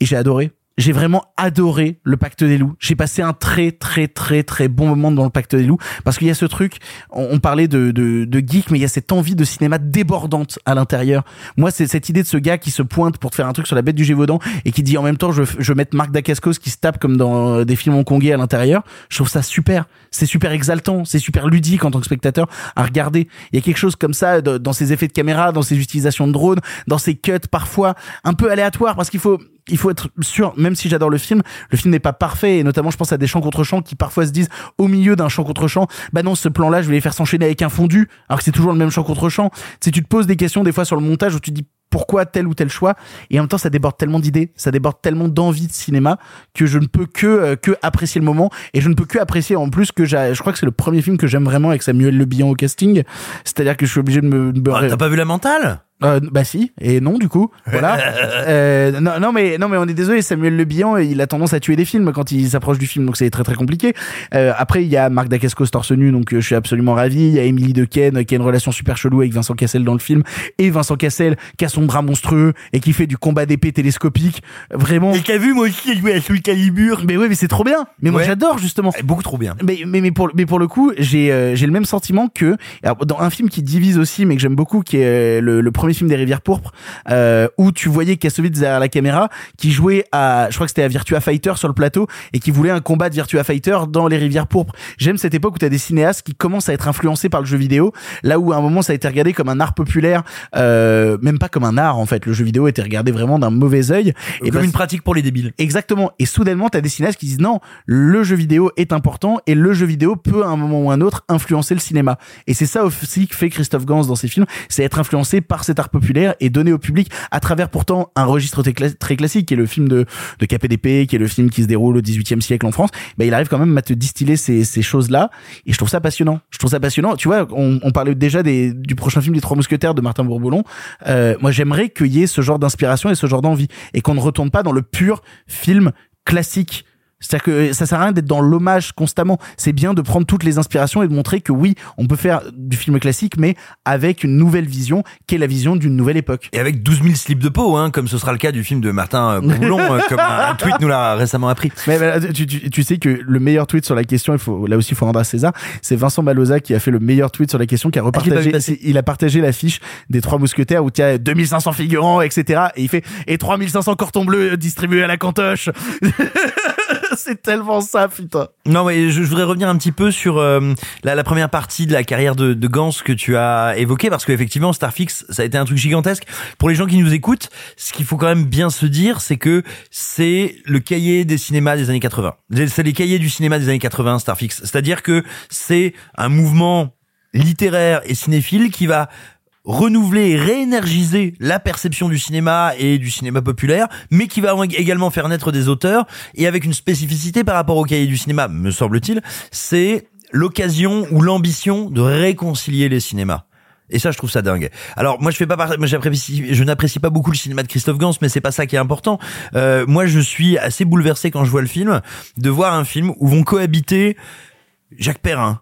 Speaker 6: et j'ai adoré. J'ai vraiment adoré le Pacte des loups. J'ai passé un très très très très bon moment dans le Pacte des loups parce qu'il y a ce truc. On, parlait de, de de geek, mais il y a cette envie de cinéma débordante à l'intérieur. Moi, c'est cette idée de ce gars qui se pointe pour te faire un truc sur la bête du Gévaudan et qui dit en même temps je je vais mettre Marc Dacascos qui se tape comme dans euh, des films hongkongais à l'intérieur. Je trouve ça super. C'est super exaltant, c'est super ludique en tant que spectateur à regarder. Il y a quelque chose comme ça dans ses effets de caméra, dans ses utilisations de drones, dans ses cuts parfois un peu aléatoires parce qu'il faut il faut être sûr, même si j'adore le film, le film n'est pas parfait, et notamment je pense à des champs contre champs qui parfois se disent au milieu d'un champ contre champ, bah non, ce plan-là, je vais les faire s'enchaîner avec un fondu, alors que c'est toujours le même champ contre champ. Tu sais, tu te poses des questions des fois sur le montage où tu te dis pourquoi tel ou tel choix, et en même temps ça déborde tellement d'idées, ça déborde tellement d'envie de cinéma que je ne peux que euh, que apprécier le moment, et je ne peux que apprécier en plus que j'ai, je crois que c'est le premier film que j'aime vraiment avec Samuel Le Bihan au casting, c'est-à-dire que je suis obligé de me, me-
Speaker 8: Ah, T'as pas vu la mentale?
Speaker 6: Euh, bah si et non du coup voilà. Euh, non, non mais non mais on est désolé Samuel Le Bihan il a tendance à tuer des films quand il s'approche du film donc c'est très très compliqué. Euh, après il y a Marc Dacascos torse nu donc euh, je suis absolument ravi. Il y a Émilie Dequesne qui a une relation super chelou avec Vincent Cassel dans le film et Vincent Cassel qui a son bras monstrueux et qui fait du combat d'épée télescopique. Vraiment. Et
Speaker 8: t'as vu moi aussi joué à Soul Calibur.
Speaker 6: Mais oui mais c'est trop bien. Mais moi j'adore justement.
Speaker 8: Beaucoup trop bien.
Speaker 6: Mais mais mais pour mais pour le coup j'ai euh, j'ai le même sentiment que alors, dans un film qui divise aussi mais que j'aime beaucoup qui est euh, le, le premier film des rivières pourpres euh, où tu voyais Kassovitz derrière la caméra qui jouait à je crois que c'était à Virtua Fighter sur le plateau et qui voulait un combat de Virtua Fighter dans les rivières pourpres j'aime cette époque où t'as des cinéastes qui commencent à être influencés par le jeu vidéo là où à un moment ça a été regardé comme un art populaire euh, même pas comme un art en fait le jeu vidéo était regardé vraiment d'un mauvais œil et
Speaker 8: Comme
Speaker 6: bah,
Speaker 8: une pratique pour les débiles.
Speaker 6: Exactement. Et soudainement, t'as des cinéastes qui disent non, le jeu vidéo est important et le jeu vidéo peut à un moment ou un autre influencer le cinéma. Et c'est ça aussi que fait Christophe Gans dans ses films, c'est être influencé par cette cet art populaire et donner au public à travers pourtant un registre très cla- très classique qui est le film de de KPDP qui est le film qui se déroule au 18e siècle en France. Bah, il arrive quand même à te distiller ces, ces choses là et je trouve ça passionnant. Je trouve ça passionnant. Tu vois on, on parlait déjà des, du prochain film des trois mousquetaires de Martin Bourboulon. Euh, moi j'aimerais qu'il y ait ce genre d'inspiration et ce genre d'envie et qu'on ne retourne pas dans le pur film classique c'est-à-dire que ça sert à rien d'être dans l'hommage constamment. C'est bien de prendre toutes les inspirations et de montrer que oui, on peut faire du film classique, mais avec une nouvelle vision, qui est la vision d'une nouvelle époque.
Speaker 8: Et avec 12 000 slips de peau, hein, comme ce sera le cas du film de Martin euh, Boulon, euh, comme un, tweet nous l'a récemment appris.
Speaker 6: Mais, tu, tu, tu sais que le meilleur tweet sur la question, il faut là aussi il faut rendre à César, c'est Vincent Maloza qui a fait le meilleur tweet sur la question, qui a
Speaker 8: Ah,
Speaker 6: repartagé, il a partagé l'affiche des trois mousquetaires où il y a 2500 figurants, etc. Et il fait et 3500 cartons bleus distribués à la cantoche. c'est tellement ça, putain.
Speaker 8: Non, mais je, je voudrais revenir un petit peu sur euh, la, la première partie de la carrière de, de Gans que tu as évoqué, parce qu'effectivement, Starfix, ça a été un truc gigantesque. Pour les gens qui nous écoutent, ce qu'il faut quand même bien se dire, c'est que c'est le cahier des cinémas des années 80. C'est les cahiers du cinéma des années 80, Starfix. C'est-à-dire que c'est un mouvement littéraire et cinéphile qui va renouveler et réénergiser la perception du cinéma et du cinéma populaire, mais qui va également faire naître des auteurs, et avec une spécificité par rapport au cahier du cinéma, me semble-t-il, c'est l'occasion ou l'ambition de réconcilier les cinémas. Et ça, je trouve ça dingue. Alors, moi, je fais pas partie, je n'apprécie pas beaucoup le cinéma de Christophe Gans, mais c'est pas ça qui est important. Euh, moi, je suis assez bouleversé quand je vois le film, de voir un film où vont cohabiter Jacques Perrin,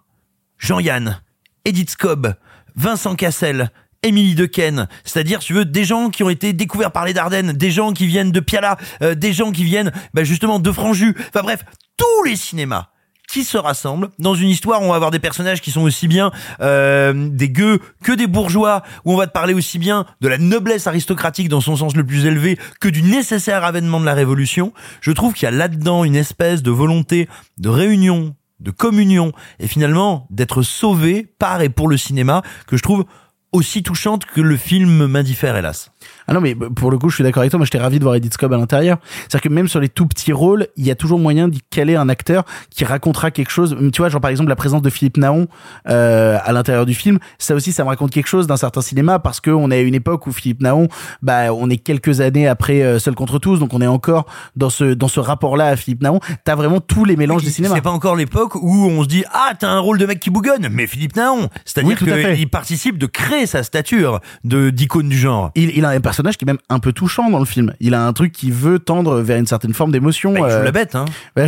Speaker 8: Jean-Yann, Edith Scobb, Vincent Cassel, Émilie Dequesne, c'est-à-dire, tu veux, des gens qui ont été découverts par les Dardennes, des gens qui viennent de Piala, euh, des gens qui viennent, bah, justement, de Franju. Enfin bref, tous les cinémas qui se rassemblent dans une histoire où on va avoir des personnages qui sont aussi bien euh, des gueux que des bourgeois, où on va te parler aussi bien de la noblesse aristocratique dans son sens le plus élevé que du nécessaire avènement de la Révolution. Je trouve qu'il y a là-dedans une espèce de volonté de réunion, de communion, et finalement d'être sauvé par et pour le cinéma que je trouve aussi touchante que le film m'indiffère, hélas.
Speaker 6: Ah non, mais pour le coup, je suis d'accord avec toi. Moi, j'étais ravi de voir Edith Scobb à l'intérieur. C'est-à-dire que même sur les tout petits rôles, il y a toujours moyen d'y caler un acteur qui racontera quelque chose. Tu vois, genre par exemple la présence de Philippe Naon euh, à l'intérieur du film. Ça aussi, ça me raconte quelque chose d'un certain cinéma parce que on est à une époque où Philippe Naon, bah, on est quelques années après euh, Seul contre tous, donc on est encore dans ce dans ce rapport-là à Philippe Naon. T'as vraiment tous les mélanges des cinémas.
Speaker 8: C'est pas encore l'époque où on se dit ah t'as un rôle de mec qui bougonne, mais Philippe Naon, c'est-à-dire
Speaker 6: Oui,
Speaker 8: qu'il participe de créer sa stature de d'icône du genre.
Speaker 6: Il, il a un personnage qui est même un peu touchant dans le film. Il a un truc qui veut tendre vers une certaine forme d'émotion.
Speaker 8: Bah, il joue
Speaker 6: euh,
Speaker 8: la bête, hein.
Speaker 6: Euh,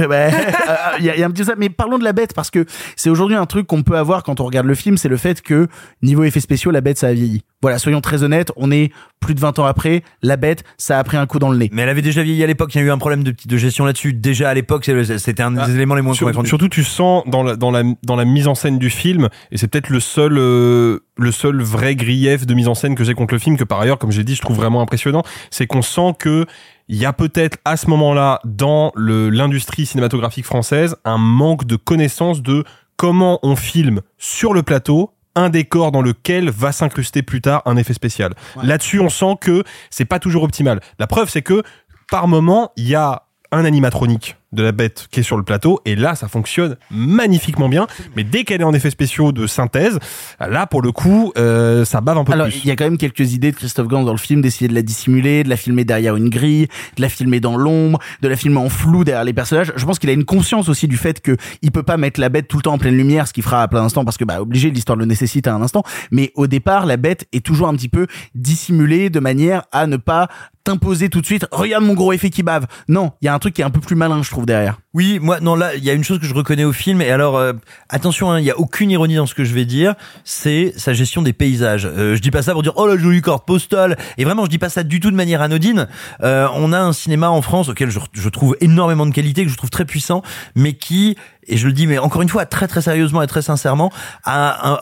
Speaker 6: Il y, a, il y a un petit peu ça, mais parlons de la bête parce que c'est aujourd'hui un truc qu'on peut avoir quand on regarde le film, c'est le fait que niveau effets spéciaux, la bête ça a vieilli. Voilà, soyons très honnêtes, on est plus de 20 ans après, la bête ça a pris un coup dans le nez.
Speaker 8: Mais elle avait déjà vieilli à l'époque, il y a eu un problème de, de gestion là-dessus. Déjà à l'époque, c'est- c'était un des éléments les moins
Speaker 10: Sur-
Speaker 8: convaincants.
Speaker 10: surtout, tu sens dans la, dans la, dans la mise en scène du film, et c'est peut-être le seul, euh, le seul vrai grief de mise en scène que j'ai contre le film, que par ailleurs, comme j'ai dit, je trouve vraiment impressionnant, c'est qu'on sent que il y a peut-être à ce moment-là, dans l'industrie cinématographique française, un manque de connaissance de comment on filme sur le plateau un décor dans lequel va s'incruster plus tard un effet spécial. Là-dessus, on sent que c'est pas toujours optimal. La preuve, c'est que par moment, il y a un animatronique de la bête qui est sur le plateau et là ça fonctionne magnifiquement bien mais dès qu'elle est en effets spéciaux de synthèse là pour le coup euh, ça bave un peu
Speaker 6: Alors,
Speaker 10: plus
Speaker 6: il y a quand même quelques idées de Christophe Gans dans le film, d'essayer de la dissimuler, de la filmer derrière une grille, de la filmer dans l'ombre, de la filmer en flou derrière les personnages. Je pense qu'il a une conscience aussi du fait que il peut pas mettre la bête tout le temps en pleine lumière, ce qu'il fera à plein instant parce que bah obligé, l'histoire le nécessite à un instant. Mais au départ, la bête est toujours un petit peu dissimulée de manière à ne pas t'imposer tout de suite. Regarde mon gros effet qui bave. Non, il y a un truc qui est un peu plus malin, je trouve derrière.
Speaker 8: Oui, moi non là, il y a une chose que je reconnais au film et alors euh, attention, hein, il y a aucune ironie dans ce que je vais dire, c'est sa gestion des paysages. Euh, je dis pas ça pour dire oh la jolie carte postale et vraiment je dis pas ça du tout de manière anodine. Euh, on a un cinéma en France auquel je, je trouve énormément de qualité, que je trouve très puissant, mais qui et je le dis mais encore une fois très très sérieusement et très sincèrement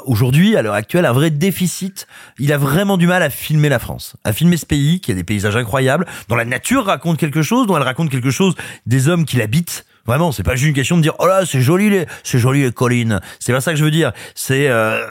Speaker 8: aujourd'hui à l'heure actuelle un vrai déficit. Il a vraiment du mal à filmer la France, à filmer ce pays qui a des paysages incroyables, dont la nature raconte quelque chose, dont elle raconte quelque chose des hommes qui l'habitent. Vraiment, c'est pas juste une question de dire oh là c'est joli les c'est joli les collines. C'est pas ça que je veux dire. C'est euh,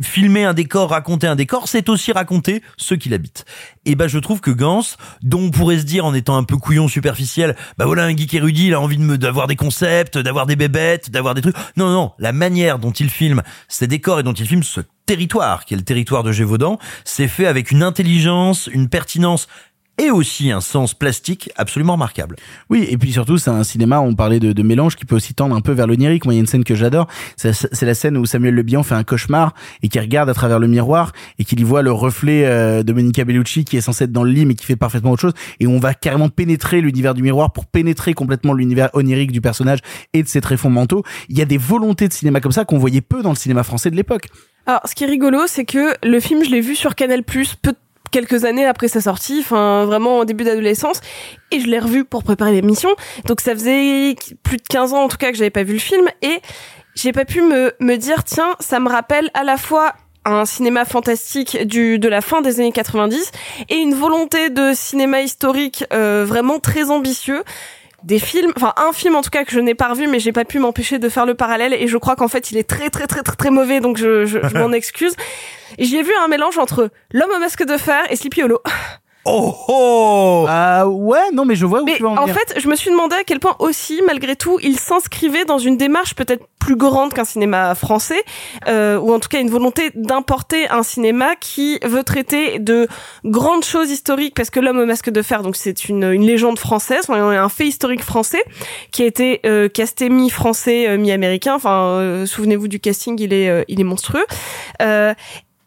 Speaker 8: filmer un décor, raconter un décor, c'est aussi raconter ceux qui l'habitent. Et ben je trouve que Gans, dont on pourrait se dire en étant un peu couillon superficiel, bah voilà un geek érudit, il a envie de me d'avoir des concepts, d'avoir des bébêtes, d'avoir des trucs. Non non, la manière dont il filme ces décors et dont il filme ce territoire, qui est le territoire de Gévaudan, c'est fait avec une intelligence, une pertinence et aussi un sens plastique absolument remarquable.
Speaker 6: Oui, et puis surtout, c'est un cinéma, on parlait de, de mélange qui peut aussi tendre un peu vers l'onirique. Moi, il y a une scène que j'adore, c'est la scène où Samuel Le Bihan fait un cauchemar et qui regarde à travers le miroir et qu'il y voit le reflet euh, de Monica Bellucci qui est censé être dans le lit mais qui fait parfaitement autre chose et on va carrément pénétrer l'univers du miroir pour pénétrer complètement l'univers onirique du personnage et de ses tréfonds mentaux. Il y a des volontés de cinéma comme ça qu'on voyait peu dans le cinéma français de l'époque.
Speaker 7: Alors, ce qui est rigolo, c'est que le film, je l'ai vu sur Canal+, peu quelques années après sa sortie, enfin vraiment au début d'adolescence, et je l'ai revu pour préparer l'émission. Donc ça faisait plus de 15 ans en tout cas que j'avais pas vu le film, et j'ai pas pu me, me dire tiens, ça me rappelle à la fois un cinéma fantastique du de la fin des années 90 et une volonté de cinéma historique euh, vraiment très ambitieux des films, enfin un film en tout cas que je n'ai pas revu, mais j'ai pas pu m'empêcher de faire le parallèle et je crois qu'en fait il est très très très très très mauvais, donc je, je, je m'en excuse. J'y ai vu un mélange entre L'homme au masque de fer et Sleepy Hollow.
Speaker 8: Oh oh
Speaker 6: Ah ouais, non mais je vois où
Speaker 7: Mais
Speaker 6: tu vas en,
Speaker 7: en
Speaker 6: venir.
Speaker 7: fait, je me suis demandé à quel point aussi, malgré tout, il s'inscrivait dans une démarche peut-être plus grande qu'un cinéma français, euh, ou en tout cas une volonté d'importer un cinéma qui veut traiter de grandes choses historiques, parce que l'homme au masque de fer, donc c'est une, une légende française, un fait historique français, qui a été euh, casté mi-français, euh, mi-américain. Enfin, euh, souvenez-vous du casting, il est, euh, il est monstrueux.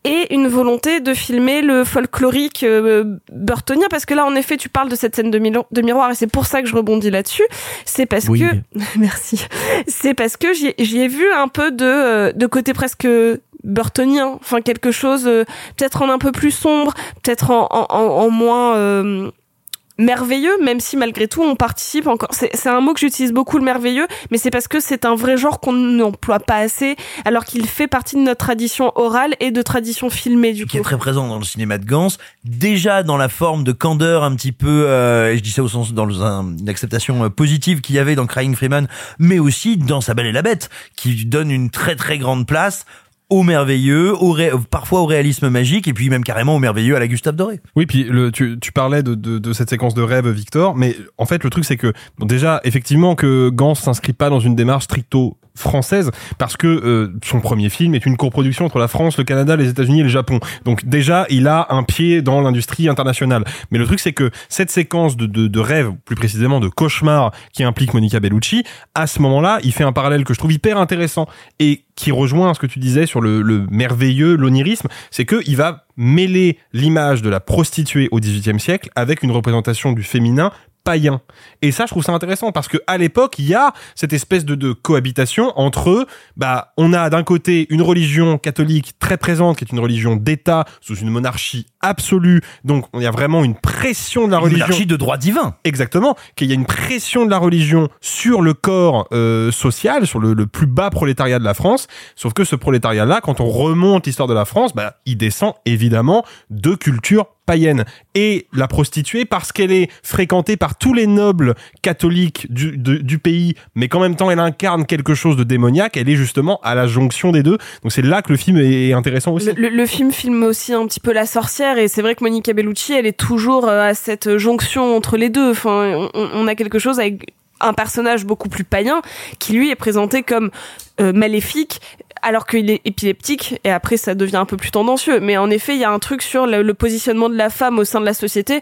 Speaker 7: Et une volonté de filmer le folklorique euh, burtonien parce que là en effet tu parles de cette scène de, milo- de miroir et c'est pour ça que je rebondis là-dessus c'est parce
Speaker 6: Oui.
Speaker 7: que merci c'est parce que j'y j'y ai vu un peu de euh, de côté presque burtonien enfin quelque chose euh, peut-être en un peu plus sombre peut-être en, en, en- en moins euh, merveilleux, même si malgré tout on participe encore. C'est c'est un mot que j'utilise beaucoup, le merveilleux, mais c'est parce que c'est un vrai genre qu'on n'emploie pas assez, alors qu'il fait partie de notre tradition orale et de tradition filmée du
Speaker 8: qui
Speaker 7: coup.
Speaker 8: est très présent dans le cinéma de Gans, déjà dans la forme de candeur un petit peu, euh, et je dis ça au sens dans un- une acceptation euh, positive qu'il y avait dans Crying Freeman, mais aussi dans Sa Belle et la Bête, qui donne une très très grande place au merveilleux, au ré- parfois au réalisme magique, et puis même carrément au merveilleux à la Gustave Doré.
Speaker 10: Oui, puis le, tu, tu parlais de, de, cette séquence de rêve, Victor, mais en fait, le truc, c'est que, bon, déjà, effectivement, que Gans s'inscrit pas dans une démarche stricto française, parce que euh, son premier film est une coproduction entre la France, le Canada, les États-Unis et le Japon. Donc déjà, il a un pied dans l'industrie internationale. Mais le truc, c'est que cette séquence de, de, rêve, plus précisément de cauchemar, qui implique Monica Bellucci, à ce moment-là, il fait un parallèle que je trouve hyper intéressant et qui rejoint ce que tu disais sur le, le merveilleux, l'onirisme, c'est que il va mêler l'image de la prostituée au XVIIIe siècle avec une représentation du féminin païen. Et ça, je trouve ça intéressant parce que à l'époque, il y a cette espèce de, de cohabitation entre, bah, on a d'un côté une religion catholique très présente, qui est une religion d'État sous une monarchie absolue. Donc, il y a vraiment une pression de la
Speaker 8: Une
Speaker 10: religion.
Speaker 8: monarchie de droit divin.
Speaker 10: Exactement, qu'il y a une pression de la religion sur le corps euh, social, sur le, le plus bas prolétariat de la France. Sauf que ce prolétariat-là, quand on remonte l'histoire de la France, bah, il descend évidemment de culture païenne. Et la prostituée, parce qu'elle est fréquentée par tous les nobles catholiques du, du pays, mais qu'en même temps elle incarne quelque chose de démoniaque, elle est justement à la jonction des deux. Donc c'est là que le film est intéressant aussi.
Speaker 7: Le, film filme aussi un petit peu la sorcière et c'est vrai que Monica Bellucci elle est toujours euh, à cette jonction entre les deux. Enfin, on, on a quelque chose avec un personnage beaucoup plus païen qui lui est présenté comme euh, maléfique alors qu'il est épileptique et après ça devient un peu plus tendancieux. Mais en effet, il y a un truc sur le, le positionnement de la femme au sein de la société.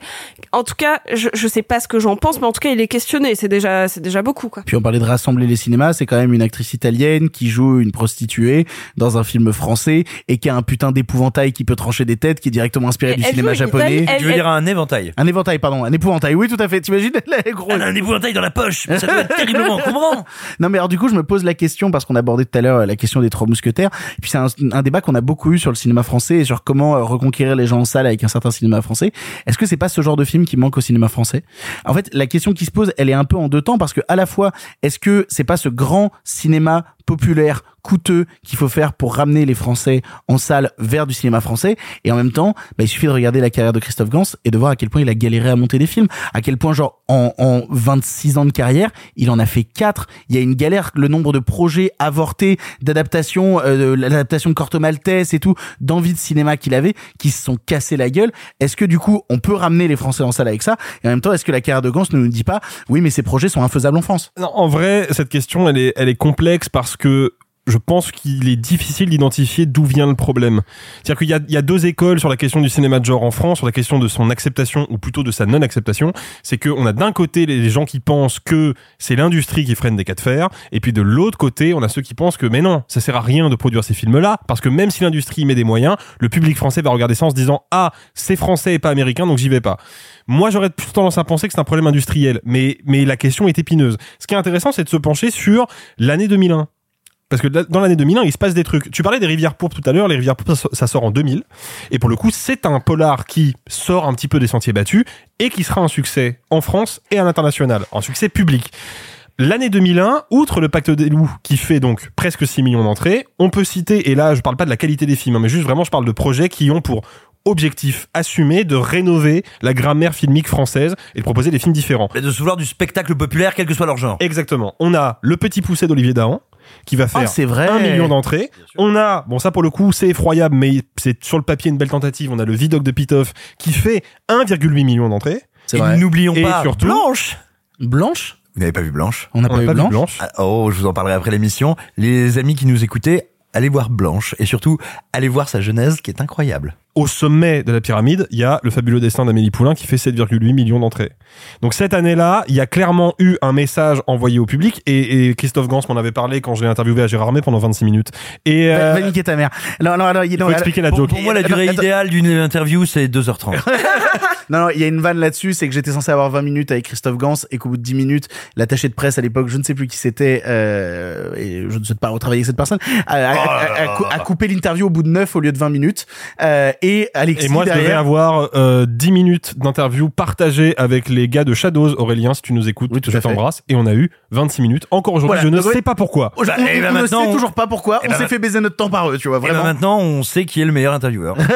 Speaker 7: En tout cas, je, je sais pas ce que j'en pense, mais en tout cas, il est questionné. C'est déjà, c'est déjà beaucoup, quoi.
Speaker 6: Puis on parlait de rassembler les cinémas, c'est quand même une actrice italienne qui joue une prostituée dans un film français et qui a un putain d'épouvantail qui peut trancher des têtes, qui est directement inspiré du
Speaker 7: Elle
Speaker 6: cinéma japonais.
Speaker 7: Italienne,
Speaker 8: Tu veux dire un éventail?
Speaker 6: Un éventail, pardon, un épouvantail. Oui, tout à fait. T'imagines Elle est grosse.
Speaker 8: Elle a un épouvantail dans la poche, ça doit être terriblement encombrant.
Speaker 6: Non, mais alors du coup, je me pose la question parce qu'on abordait tout à l'heure euh, la question des trois Et puis c'est un, un débat qu'on a beaucoup eu sur le cinéma français et sur comment euh, reconquérir les gens en salle avec un certain cinéma français. Est-ce que c'est pas ce genre de film qui manque au cinéma français? En fait, la question qui se pose, elle est un peu en deux temps parce que à la fois, est-ce que c'est pas ce grand cinéma populaire coûteux qu'il faut faire pour ramener les Français en salle vers du cinéma français. Et en même temps bah, il suffit de regarder la carrière de Christophe Gans et de voir à quel point il a galéré à monter des films. À quel point genre en, en 26 ans de carrière il en a fait 4 il y a une galère le nombre de projets avortés d'adaptation euh, l'adaptation de Corto Maltese et tout d'envie de cinéma qu'il avait qui se sont cassés la gueule. Est-ce que du coup on peut ramener les Français en salle avec ça? Et en même temps est-ce que la carrière de Gans ne nous dit pas oui mais ces projets sont infaisables en France?
Speaker 10: Non, en vrai, cette question, elle est, elle est complexe parce que je pense qu'il est difficile d'identifier d'où vient le problème. C'est-à-dire qu'il y a, deux écoles sur la question du cinéma de genre en France, sur la question de son acceptation ou plutôt de sa non-acceptation. C'est qu'on a d'un côté les gens qui pensent que c'est l'industrie qui freine des cas de fer, et puis de l'autre côté, on a ceux qui pensent que mais non, ça sert à rien de produire ces films-là, parce que même si l'industrie met des moyens, le public français va regarder ça en se disant ah c'est français et pas américain, donc j'y vais pas. Moi, j'aurais plus tendance à penser que c'est un problème industriel, mais mais la question est épineuse. Ce qui est intéressant, c'est de se pencher sur l'année 2001. Parce que dans l'année 2001, il se passe des trucs. Tu parlais des Rivières Pourpres tout à l'heure. Les Rivières Pourpres, ça sort en 2000. Et pour le coup, c'est un polar qui sort un petit peu des sentiers battus et qui sera un succès en France et à l'international. Un succès public. L'année 2001, outre le Pacte des loups qui fait donc presque 6 millions d'entrées, on peut citer, et là je parle pas de la qualité des films, hein, mais juste vraiment je parle de projets qui ont pour objectif assumé de rénover la grammaire filmique française et de proposer des films différents.
Speaker 8: Et de se vouloir du spectacle populaire, quel que soit leur genre.
Speaker 10: Exactement. On a Le Petit Poussé d'Olivier Dahan, qui va faire
Speaker 6: Ah, c'est vrai.
Speaker 10: un million d'entrées. On a, bon ça pour le coup c'est effroyable, mais c'est sur le papier une belle tentative. On a le Vidoc de Pitoff qui fait 1,8 million d'entrées.
Speaker 8: Et n'oublions
Speaker 10: Et
Speaker 8: pas
Speaker 10: surtout-
Speaker 8: Blanche.
Speaker 6: Blanche?
Speaker 8: Vous n'avez pas vu Blanche?
Speaker 6: On n'a pas,
Speaker 10: vu
Speaker 6: Blanche.
Speaker 10: Blanche.
Speaker 8: Ah, Oh, je vous en parlerai après l'émission. Les amis qui nous écoutaient, allez voir Blanche et surtout allez voir sa genèse qui est incroyable.
Speaker 10: Au sommet de la pyramide, il y a le fabuleux destin d'Amélie Poulain qui fait 7,8 millions d'entrées. Donc cette année-là, il y a clairement eu un message envoyé au public et, et Christophe Gans m'en avait parlé quand je l'ai interviewé à Gérard Armé pendant 26 minutes. Et
Speaker 6: Va,
Speaker 10: euh,
Speaker 6: va niquer ta mère. Non, non, non, il
Speaker 10: faut expliquer la
Speaker 8: Pour,
Speaker 10: joke.
Speaker 8: pour moi, la durée
Speaker 6: attends.
Speaker 8: idéale d'une interview, c'est 2h30.
Speaker 6: Non, non, il y a une vanne là-dessus, c'est que j'étais censé avoir 20 minutes avec Christophe Gans et qu'au bout de 10 minutes, l'attaché de presse à l'époque, je ne sais plus qui c'était, euh, et je ne souhaite pas retravailler avec cette personne, a, a- a- a cou- a coupé l'interview au bout de 9 au lieu de 20 minutes. Euh, et Alexis
Speaker 10: Et moi, je devais avoir euh, 10 minutes d'interview partagée avec les gars de Shadows. Aurélien, si tu nous écoutes,
Speaker 6: Oui, tout
Speaker 10: je t'embrasse. Et on a eu 26 minutes. Encore aujourd'hui,
Speaker 6: Voilà,
Speaker 10: je ne sais pas pourquoi.
Speaker 6: on,
Speaker 8: Bah,
Speaker 6: on-
Speaker 8: et ben
Speaker 6: on ne sait
Speaker 8: on-
Speaker 6: toujours pas pourquoi,
Speaker 8: et
Speaker 6: on
Speaker 8: ben
Speaker 6: s'est fait baiser notre temps par eux, tu vois,
Speaker 8: Et ben
Speaker 6: vraiment.
Speaker 8: maintenant, on sait qui est le meilleur intervieweur.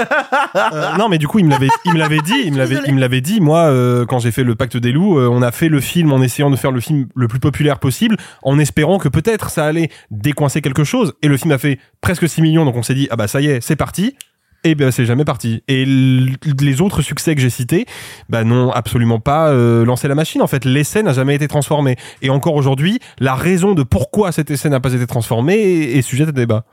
Speaker 10: Euh, non, mais du coup, il me l'avait, il me l'avait dit, il me l'avait, il me l'avait dit. Moi, euh, quand j'ai fait le Pacte des loups, euh, on a fait le film en essayant de faire le film le plus populaire possible, en espérant que peut-être ça allait décoincer quelque chose. Et le film a fait presque 6 millions, donc on s'est dit ah bah ça y est, c'est parti. Et ben c'est jamais parti. Et les autres succès que j'ai cités, bah n'ont absolument pas euh, lancé la machine. En fait, l'essai n'a jamais été transformé. Et encore aujourd'hui, la raison de pourquoi cet essai n'a pas été transformé est, est sujet à débat.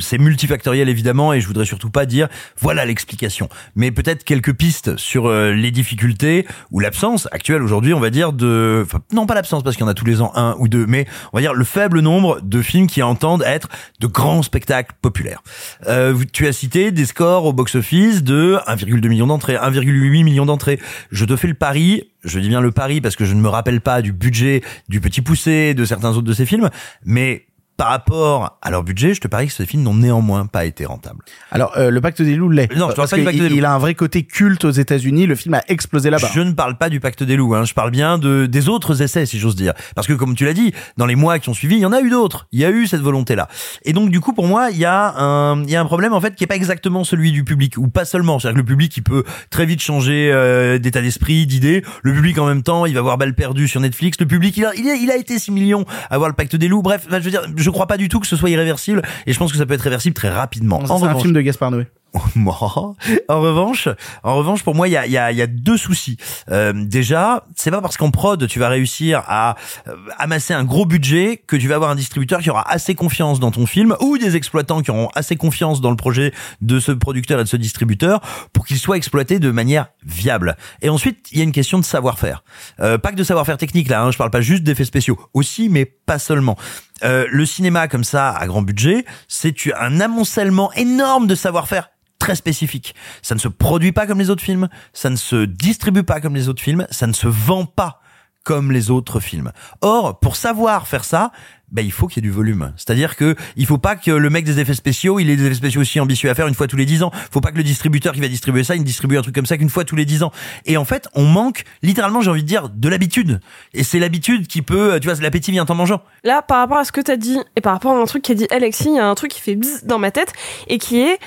Speaker 8: C'est multifactoriel évidemment et je voudrais surtout pas dire voilà l'explication. Mais peut-être quelques pistes sur euh, les difficultés ou l'absence actuelle aujourd'hui on va dire de enfin, non pas l'absence parce qu'il y en a tous les ans un ou deux mais on va dire le faible nombre de films qui entendent être de grands spectacles populaires. Euh, tu as cité des scores au box-office de 1,2 million d'entrées 1,8 million d'entrées. Je te fais le pari je dis bien le pari parce que je ne me rappelle pas du budget du Petit Poussé de certains autres de ces films mais par rapport à leur budget, je te parie que ces films n'ont néanmoins pas été rentables.
Speaker 6: Alors, euh, le Pacte des loups l'est.
Speaker 8: Non, je parle pas du Pacte
Speaker 6: il-
Speaker 8: des loups.
Speaker 6: Il a un vrai côté culte aux États-Unis, le film a explosé là-bas.
Speaker 8: Je ne parle pas du pacte des loups, hein. je parle bien de des autres essais, si j'ose dire. Parce que comme tu l'as dit, dans les mois qui ont suivi, il y en a eu d'autres. Il y a eu cette volonté-là. Et donc du coup, pour moi, il y a un, il y a un problème en fait qui est pas exactement celui du public, ou pas seulement. C'est-à-dire que le public, il peut très vite changer euh, d'état d'esprit, d'idée. Le public en même temps, il va voir balle perdue sur Netflix. Le public, il a, il a, il a été 6 millions à voir le pacte des loups. Bref, je veux dire, je crois pas du tout que ce soit irréversible, et je pense que ça peut être réversible très rapidement.
Speaker 6: C'est un
Speaker 8: revanche-
Speaker 6: film de Gaspard Noé.
Speaker 8: En revanche, en revanche, pour moi, il y a, y, a, y a deux soucis. Euh, déjà, c'est pas parce qu'en prod tu vas réussir à euh, amasser un gros budget que tu vas avoir un distributeur qui aura assez confiance dans ton film ou des exploitants qui auront assez confiance dans le projet de ce producteur et de ce distributeur pour qu'il soit exploité de manière viable. Et ensuite, il y a une question de savoir-faire. Euh, pas que de savoir-faire technique là. Hein, je parle pas juste d'effets spéciaux, aussi, mais pas seulement. Euh, le cinéma comme ça à grand budget, c'est un amoncellement énorme de savoir-faire très spécifique. Ça ne se produit pas comme les autres films, ça ne se distribue pas comme les autres films, ça ne se vend pas comme les autres films. Or, pour savoir faire ça, ben, il faut qu'il y ait du volume. C'est-à-dire que il faut pas que le mec des effets spéciaux, il ait des effets spéciaux aussi ambitieux à faire une fois tous les dix ans. Faut pas que le distributeur qui va distribuer ça, il distribue un truc comme ça qu'une fois tous les dix ans. Et en fait, on manque littéralement, j'ai envie de dire, de l'habitude. Et c'est l'habitude qui peut, tu vois, l'appétit vient en mangeant.
Speaker 7: Là, par rapport à ce que t'as dit et par rapport à un truc qu'a dit Alexis, il y a un truc qui fait bzzz dans ma tête et qui est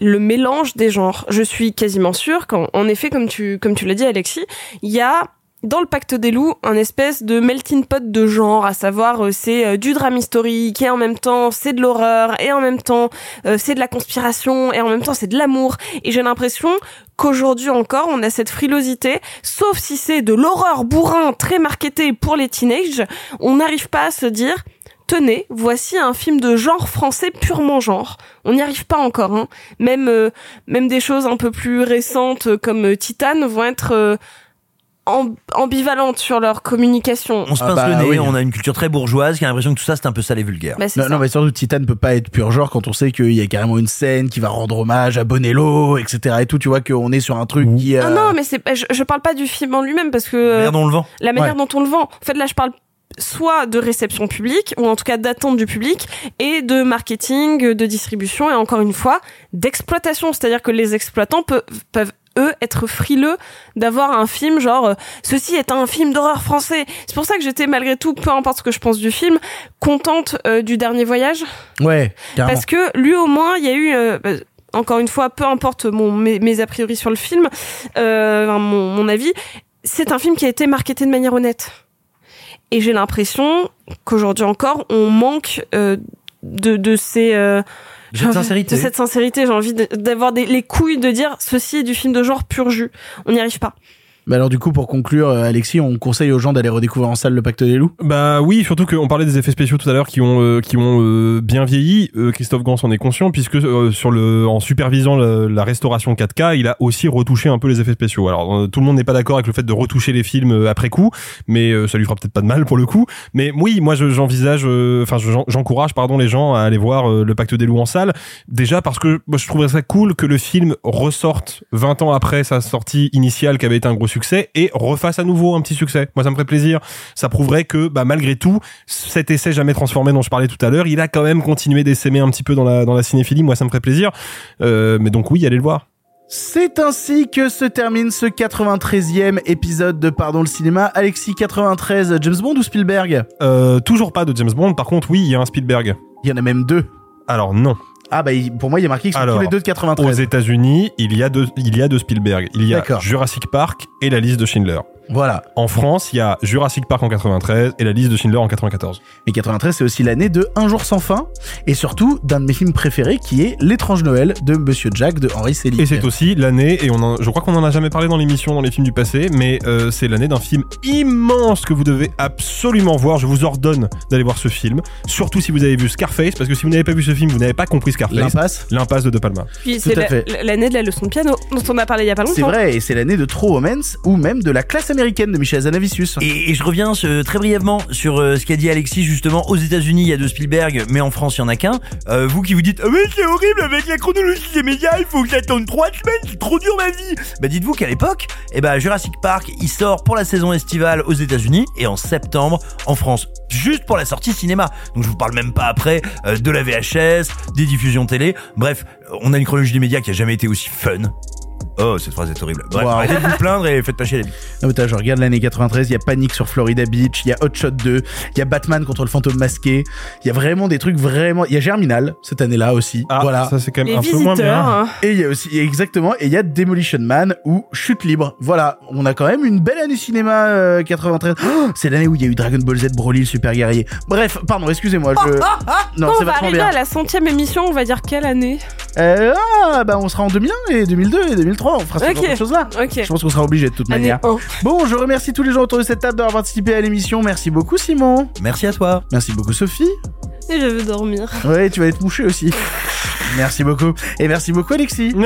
Speaker 7: le mélange des genres. Je suis quasiment sûre qu'en en effet, comme tu, comme tu l'as dit Alexis, il y a dans le pacte des loups un espèce de melting pot de genre, à savoir euh, c'est euh, du drame historique et en même temps c'est de l'horreur et en même temps euh, c'est de la conspiration et en même temps c'est de l'amour. Et j'ai l'impression qu'aujourd'hui encore on a cette frilosité, sauf si c'est de l'horreur bourrin très marketé pour les teenagers, on n'arrive pas à se dire tenez, voici un film de genre français purement genre. On n'y arrive pas encore. Hein. Même, euh, même des choses un peu plus récentes euh, comme euh, Titane vont être euh, amb- ambivalentes sur leur communication.
Speaker 8: On se
Speaker 6: Ah
Speaker 8: pince
Speaker 6: bah
Speaker 8: le nez,
Speaker 6: oui.
Speaker 8: on a une culture très bourgeoise qui a l'impression que tout ça c'est un peu sale et vulgaire.
Speaker 7: Bah, c'est
Speaker 6: Non,
Speaker 7: ça.
Speaker 6: non, mais surtout, Titan ne peut pas être pur genre quand on sait qu'il y a carrément une scène qui va rendre hommage à Bonello, etc. et tout. Tu vois qu'on est sur un truc qui.
Speaker 7: Ah
Speaker 6: euh,
Speaker 7: non, mais c'est pas- je, je parle pas du film en lui-même parce que euh,
Speaker 8: Merde, on le vend.
Speaker 7: la manière
Speaker 6: Ouais.
Speaker 7: dont on le vend. En fait, là, je parle soit de réception publique ou en tout cas d'attente du public et de marketing, de distribution et encore une fois d'exploitation. C'est-à-dire que les exploitants peuvent, peuvent eux être frileux d'avoir un film genre euh, ceci est un film d'horreur français. C'est pour ça que j'étais malgré tout, peu importe ce que je pense du film, contente euh, du dernier voyage.
Speaker 6: Ouais, carrément.
Speaker 7: Parce que lui au moins, il y a eu euh, bah, encore une fois, peu importe mon, mes, mes a priori sur le film, euh, mon, mon avis, c'est un film qui a été marketé de manière honnête. Et j'ai l'impression qu'aujourd'hui encore, on manque euh, de, de ces... euh,
Speaker 8: De cette sincérité.
Speaker 7: De cette sincérité, j'ai envie d'avoir les couilles de dire ceci est du film de genre pur jus. On n'y arrive pas.
Speaker 6: Bah alors, du coup, pour conclure, euh, Alexis, on conseille aux gens d'aller redécouvrir en salle le Pacte des loups?
Speaker 10: Bah oui, surtout qu'on parlait des effets spéciaux tout à l'heure qui ont euh, qui ont euh, bien vieilli. Euh, Christophe Gans en est conscient puisque euh, sur le en supervisant la restauration 4K, il a aussi retouché un peu les effets spéciaux. Alors euh, tout le monde n'est pas d'accord avec le fait de retoucher les films après coup, mais ça lui fera peut-être pas de mal pour le coup. Mais oui, moi je- j'envisage, enfin je- j'en- j'encourage pardon les gens à aller voir le Pacte des loups en salle. Déjà parce que moi, je trouverais ça cool que le film ressorte 20 ans après sa sortie initiale qui avait été un gros succès et refasse à nouveau un petit succès. Moi ça me ferait plaisir. Ça prouverait que bah, malgré tout, cet essai jamais transformé dont je parlais tout à l'heure, il a quand même continué d'essaimer un petit peu dans la, dans la cinéphilie. Moi ça me ferait plaisir. Euh, mais donc oui, allez le voir.
Speaker 6: C'est ainsi que se termine ce 93e épisode de Pardon le cinéma. Alexis 93, James Bond ou Spielberg?
Speaker 10: Euh, toujours pas de James Bond. Par contre, oui, il y a un Spielberg.
Speaker 6: Il y en a même deux.
Speaker 10: Alors non.
Speaker 6: Ah bah pour moi il y a marqué qu'ils sont
Speaker 10: Alors,
Speaker 6: tous les deux de
Speaker 10: Aux
Speaker 6: 93.
Speaker 10: États-Unis, il y a deux, il y a deux Spielberg. Il y a. Jurassic Park et la liste de Schindler.
Speaker 6: Voilà.
Speaker 10: En France, il y a Jurassic Park en 93 et la liste de Schindler en 94.
Speaker 6: Et 93 c'est aussi l'année de Un jour sans fin et surtout d'un de mes films préférés qui est L'étrange Noël de Monsieur Jack de Henri Selick.
Speaker 10: Et c'est aussi l'année, et on en- je crois qu'on en a jamais parlé dans l'émission, dans les films du passé, mais euh, c'est l'année d'un film immense que vous devez absolument voir. Je vous ordonne d'aller voir ce film, surtout si vous avez vu Scarface, parce que si vous n'avez pas vu ce film, vous n'avez pas compris Scarface.
Speaker 6: L'impasse
Speaker 10: L'impasse de De Palma.
Speaker 7: Puis c'est
Speaker 6: à
Speaker 7: la-
Speaker 6: fait.
Speaker 7: l'année de la leçon de piano dont on a parlé il y a pas longtemps.
Speaker 6: C'est vrai et c'est l'année de True Romance ou même de La classe américaine de Michel Zanavicius.
Speaker 8: Et, je reviens euh, très brièvement sur euh, ce qu'a dit Alexis justement. Aux États-Unis, il y a deux Spielberg, mais en France, il y en a qu'un. Euh, vous qui vous dites, ah mais c'est horrible avec la chronologie des médias, il faut que j'attende trois semaines, c'est trop dur ma vie. Bah dites-vous qu'à l'époque, eh ben Jurassic Park, il sort pour la saison estivale aux États-Unis et en septembre en France, juste pour la sortie cinéma. Donc je vous parle même pas après de la VHS, des diffusions télé. Bref, on a une chronologie des médias qui a jamais été aussi fun. Oh, cette phrase est horrible. Bref,
Speaker 6: Wow.
Speaker 8: arrêtez de vous plaindre et faites pas chier les.
Speaker 6: Non, mais attends, je regarde l'année 93, il y a Panic sur Florida Beach, il y a Hot Shot 2, il y a Batman contre le fantôme masqué, il y a vraiment des trucs vraiment, il y a Germinal cette année-là aussi.
Speaker 10: Ah,
Speaker 6: voilà.
Speaker 10: ça c'est quand même
Speaker 7: Les
Speaker 10: un peu moins bien.
Speaker 7: hein.
Speaker 6: Et il y a aussi exactement et il y a Demolition Man ou Chute libre. Voilà, on a quand même une belle année cinéma euh, 93. Oh, c'est l'année où il y a eu Dragon Ball Z Broly le super guerrier. Bref, pardon, excusez-moi, je Non,
Speaker 7: on va arriver
Speaker 6: bien.
Speaker 7: à la centième émission, on va dire quelle année?
Speaker 6: Euh, ah, bah on sera en 2001 et 2002 et 2003, on fera ce
Speaker 7: Ok.
Speaker 6: genre de choses là. Je pense qu'on sera obligé de toute
Speaker 7: Année
Speaker 6: manière.
Speaker 7: 1.
Speaker 6: Bon, je remercie tous les gens autour de cette table d'avoir participé à l'émission. Merci beaucoup Simon.
Speaker 8: Merci à toi.
Speaker 6: Merci beaucoup Sophie.
Speaker 7: Et je veux dormir.
Speaker 6: Ouais, tu vas être mouché aussi. Merci beaucoup. Et merci beaucoup Alexis.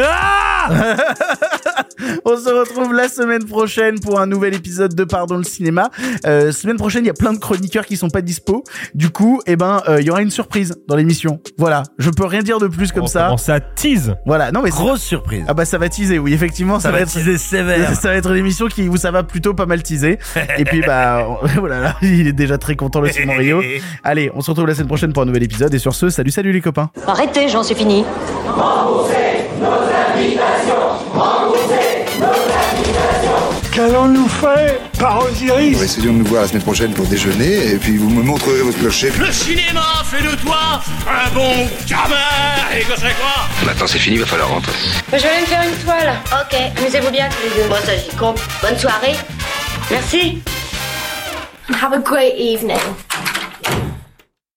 Speaker 6: On se retrouve la semaine prochaine pour un nouvel épisode de Pardon le cinéma. Euh, semaine prochaine, il y a plein de chroniqueurs qui sont pas dispo. Du coup, eh ben, euh, il y aura une surprise dans l'émission. Voilà, je peux rien dire de plus comme
Speaker 10: On
Speaker 6: ça.
Speaker 10: commence à tease.
Speaker 6: Voilà, non mais c'est-
Speaker 8: Grosse surprise.
Speaker 6: ah bah ça va teaser, oui effectivement, ça,
Speaker 8: ça va
Speaker 6: être
Speaker 8: teaser sévère.
Speaker 6: ça va être une émission qui où ça va plutôt pas mal teaser. Et puis bah voilà, là, il est déjà très content le Simon Rio. Allez, on se retrouve la semaine prochaine pour un nouvel épisode. Et sur ce, salut salut les copains.
Speaker 24: Arrêtez, j'en suis fini.
Speaker 25: Qu'allons-nous faire par Osiris
Speaker 11: Essayons de nous voir la semaine prochaine pour déjeuner, et puis vous me montrerez votre clocher.
Speaker 9: Le cinéma fait de toi un bon gamin Et que c'est quoi?
Speaker 23: Maintenant c'est fini, va falloir rentrer.
Speaker 24: Je vais aller me faire une toile. Ok, amusez-vous bien tous les deux. Moi, ça j'y compte. Bonne soirée. Merci. Have a great evening.